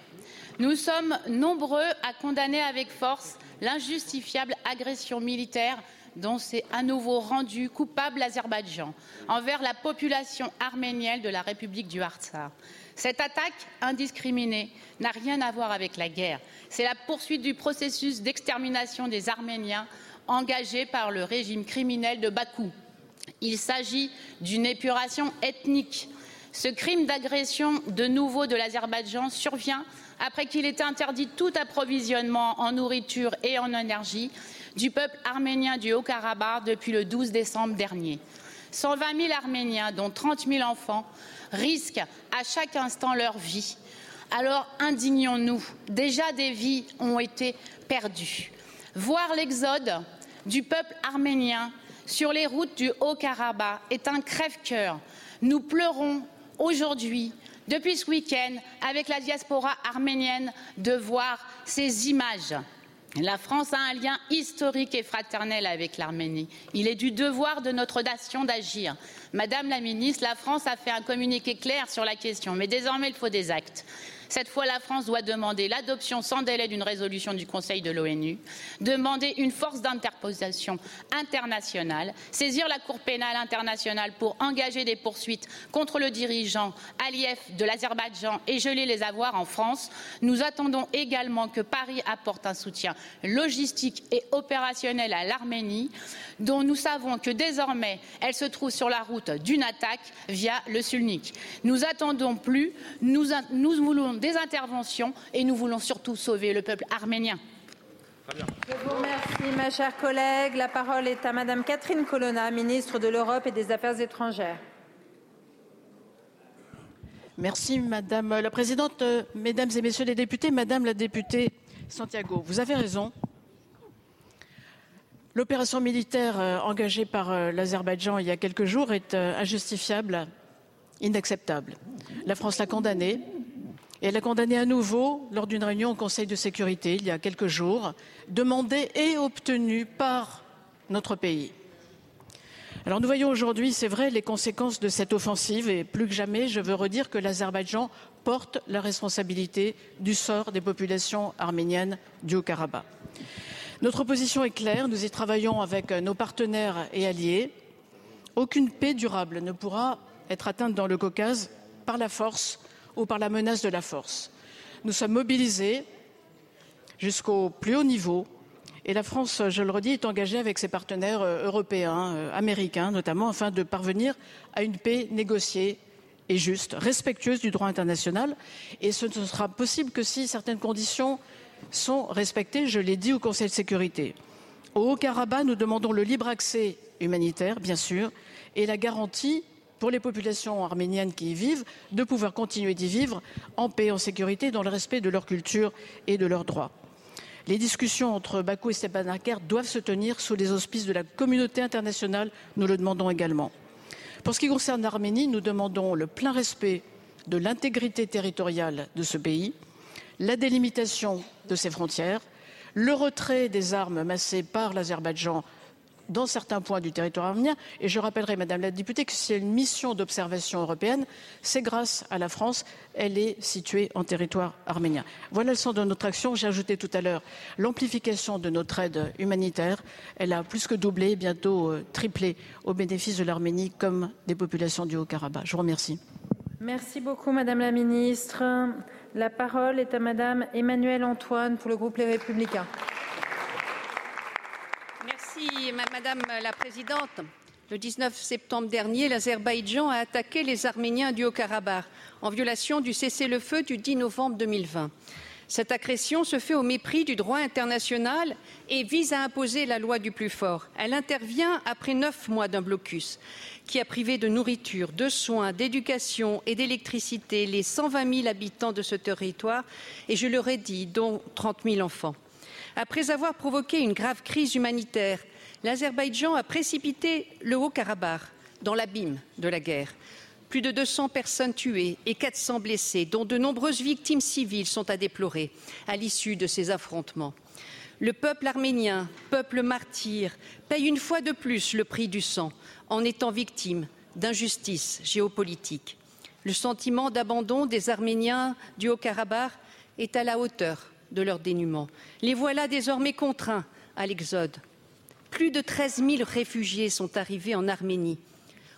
Nous sommes nombreux à condamner avec force l'injustifiable agression militaire dont s'est à nouveau rendu coupable l'Azerbaïdjan envers la population arménienne de la République du Artsakh. Cette attaque indiscriminée n'a rien à voir avec la guerre. C'est la poursuite du processus d'extermination des Arméniens engagé par le régime criminel de Bakou. Il s'agit d'une épuration ethnique. Ce crime d'agression de nouveau de l'Azerbaïdjan survient après qu'il ait interdit tout approvisionnement en nourriture et en énergie du peuple arménien du Haut-Karabakh depuis le 12 décembre dernier. 120 000 Arméniens, dont 30 000 enfants, risquent à chaque instant leur vie. Alors indignons-nous. Déjà des vies ont été perdues. Voir l'exode du peuple arménien sur les routes du Haut-Karabakh est un crève-cœur. Nous pleurons aujourd'hui, depuis ce week-end, avec la diaspora arménienne, de voir ces images. La France a un lien historique et fraternel avec l'Arménie. Il est du devoir de notre nation d'agir. Madame la ministre, la France a fait un communiqué clair sur la question, mais désormais il faut des actes. Cette fois, la France doit demander l'adoption sans délai d'une résolution du Conseil de l'ONU, demander une force d'interposition internationale, saisir la Cour pénale internationale pour engager des poursuites contre le dirigeant Aliyev de l'Azerbaïdjan et geler les avoirs en France. Nous attendons également que Paris apporte un soutien logistique et opérationnel à l'Arménie, dont nous savons que désormais elle se trouve sur la route d'une attaque via le Sulnik. Nous attendons plus, nous, nous voulons des interventions et nous voulons surtout sauver le peuple arménien. Je vous remercie, ma chère collègue. La parole est à Madame Catherine Colonna, ministre de l'Europe et des Affaires étrangères. Merci Madame la Présidente, Euh, Mesdames et Messieurs les députés, Madame la députée Santiago, vous avez raison. L'opération militaire euh, engagée par euh, l'Azerbaïdjan il y a quelques jours est injustifiable, inacceptable. La France l'a condamnée elle l'a condamnée à nouveau lors d'une réunion au Conseil de sécurité il y a quelques jours, demandée et obtenue par notre pays. Alors nous voyons aujourd'hui, c'est vrai, les conséquences de cette offensive et plus que jamais, je veux redire que l'Azerbaïdjan porte la responsabilité du sort des populations arméniennes du Haut-Karabakh. Notre position est claire, nous y travaillons avec nos partenaires et alliés. Aucune paix durable ne pourra être atteinte dans le Caucase par la force ou par la menace de la force. Nous sommes mobilisés jusqu'au plus haut niveau et la France, je le redis, est engagée avec ses partenaires euh, européens, euh, américains notamment, afin de parvenir à une paix négociée et juste, respectueuse du droit international. Et ce ne sera possible que si certaines conditions sont respectées, je l'ai dit au Conseil de sécurité. Au Haut-Karabakh, nous demandons le libre accès humanitaire, bien sûr, et la garantie pour les populations arméniennes qui y vivent de pouvoir continuer d'y vivre en paix, en sécurité, dans le respect de leur culture et de leurs droits. Les discussions entre Bakou et Stepanakert doivent se tenir sous les auspices de la communauté internationale, nous le demandons également. Pour ce qui concerne l'Arménie, nous demandons le plein respect de l'intégrité territoriale de ce pays, la délimitation de ses frontières, le retrait des armes massées par l'Azerbaïdjan dans certains points du territoire arménien. Et je rappellerai, Madame la députée, que a une mission d'observation européenne, c'est grâce à la France. Elle est située en territoire arménien. Voilà le sens de notre action. J'ai ajouté tout à l'heure l'amplification de notre aide humanitaire. Elle a plus que doublé, bientôt euh, triplé au bénéfice de l'Arménie comme des populations du Haut-Karabakh. Je vous remercie. Merci beaucoup, Madame la Ministre. La parole est à Madame Emmanuelle Antoine pour le groupe Les Républicains. Madame la Présidente. Le 19 septembre dernier, l'Azerbaïdjan a attaqué les Arméniens du Haut-Karabakh en violation du cessez-le-feu du 10 novembre 2020. Cette agression se fait au mépris du droit international et vise à imposer la loi du plus fort. Elle intervient après neuf mois d'un blocus qui a privé de nourriture, de soins, d'éducation et d'électricité les 120 000 habitants de ce territoire et, je leur ai dit, dont 30 000 enfants. Après avoir provoqué une grave crise humanitaire, l'Azerbaïdjan a précipité le Haut-Karabakh dans l'abîme de la guerre. Plus de 200 personnes tuées et 400 blessées, dont de nombreuses victimes civiles sont à déplorer à l'issue de ces affrontements. Le peuple arménien, peuple martyr, paye une fois de plus le prix du sang en étant victime d'injustices géopolitiques. Le sentiment d'abandon des Arméniens du Haut-Karabakh est à la hauteur de leur dénuement. Les voilà désormais contraints à l'exode. Plus de 13 000 réfugiés sont arrivés en Arménie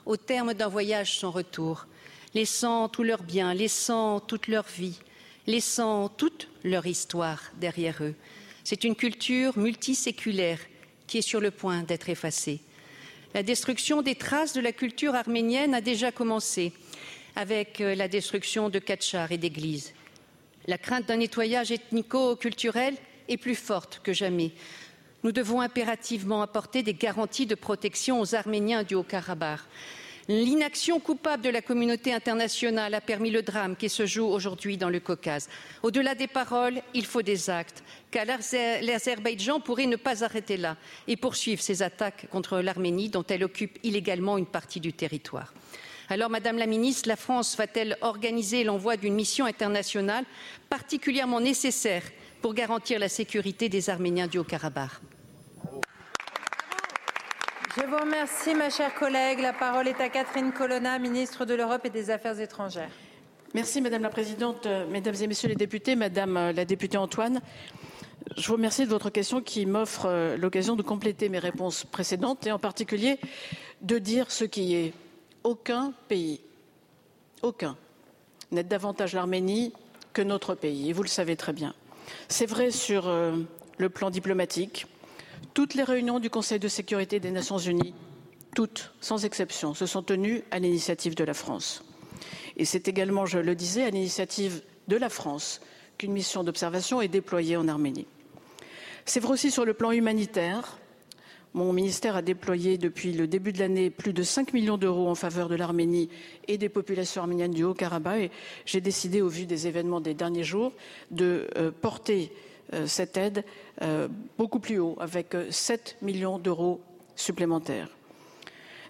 au terme d'un voyage sans retour, laissant tous leurs biens, laissant toute leur vie, laissant toute leur histoire derrière eux. C'est une culture multiséculaire qui est sur le point d'être effacée. La destruction des traces de la culture arménienne a déjà commencé avec euh, la destruction de Katchar et d'églises. La crainte d'un nettoyage ethnico-culturel est plus forte que jamais. Nous devons impérativement apporter des garanties de protection aux Arméniens du Haut-Karabakh. L'inaction coupable de la communauté internationale a permis le drame qui se joue aujourd'hui dans le Caucase. Au-delà des paroles, il faut des actes, car l'Azerbaïdjan pourrait ne pas arrêter là et poursuivre ses attaques contre l'Arménie, dont elle occupe illégalement une partie du territoire. Alors, Madame la Ministre, la France va-t-elle organiser l'envoi d'une mission internationale particulièrement nécessaire pour garantir la sécurité des Arméniens du Haut-Karabakh? Je vous remercie, ma chère collègue. La parole est à Catherine Colonna, ministre de l'Europe et des Affaires étrangères. Merci, Madame la Présidente, Mesdames et Messieurs les députés, Madame euh, la députée Antoine. Je vous remercie de votre question qui m'offre euh, l'occasion de compléter mes réponses précédentes et en particulier de dire ce qui est aucun pays, aucun, n'aide davantage l'Arménie que notre pays, et vous le savez très bien. C'est vrai sur euh, le plan diplomatique. Toutes les réunions du Conseil de sécurité des Nations Unies, toutes, sans exception, se sont tenues à l'initiative de la France. Et c'est également, je le disais, à l'initiative de la France qu'une mission d'observation est déployée en Arménie. C'est vrai aussi sur le plan humanitaire. Mon ministère a déployé depuis le début de l'année plus de 5 millions d'euros en faveur de l'Arménie et des populations arméniennes du Haut-Karabakh. Et j'ai décidé, au vu des événements des derniers jours, de euh, porter cette aide euh, beaucoup plus haut, avec 7 millions d'euros supplémentaires.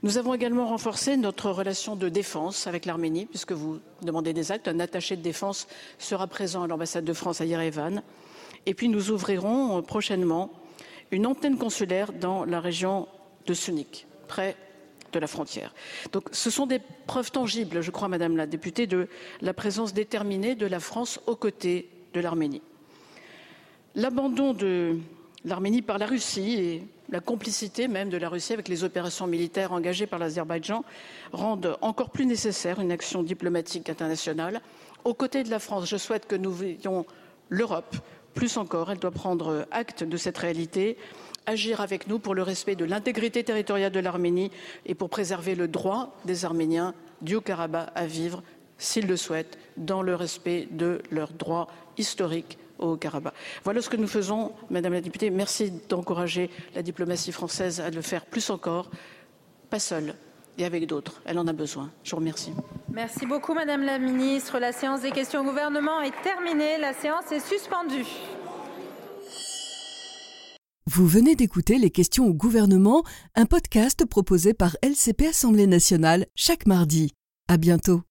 Nous avons également renforcé notre relation de défense avec l'Arménie, puisque vous demandez des actes. Un attaché de défense sera présent à l'ambassade de France à Yerevan. Et puis nous ouvrirons prochainement une antenne consulaire dans la région de Sunik, près de la frontière. Donc ce sont des preuves tangibles, je crois, Madame la députée, de la présence déterminée de la France aux côtés de l'Arménie. L'abandon de l'Arménie par la Russie et la complicité même de la Russie avec les opérations militaires engagées par l'Azerbaïdjan rendent encore plus nécessaire une action diplomatique internationale. Aux côtés de la France, je souhaite que nous veillions l'Europe plus encore, elle doit prendre acte de cette réalité, agir avec nous pour le respect de l'intégrité territoriale de l'Arménie et pour préserver le droit des Arméniens du Haut-Karabakh à vivre, s'ils le souhaitent, dans le respect de leurs droits historiques au Karabakh. Voilà ce que nous faisons, Madame la députée. Merci d'encourager la diplomatie française à le faire plus encore, pas seule, et avec d'autres. Elle en a besoin. Je vous remercie. Merci beaucoup, Madame la Ministre. La séance des questions au gouvernement est terminée. La séance est suspendue. Vous venez d'écouter Les questions au gouvernement, un podcast proposé par LCP Assemblée nationale chaque mardi. À bientôt.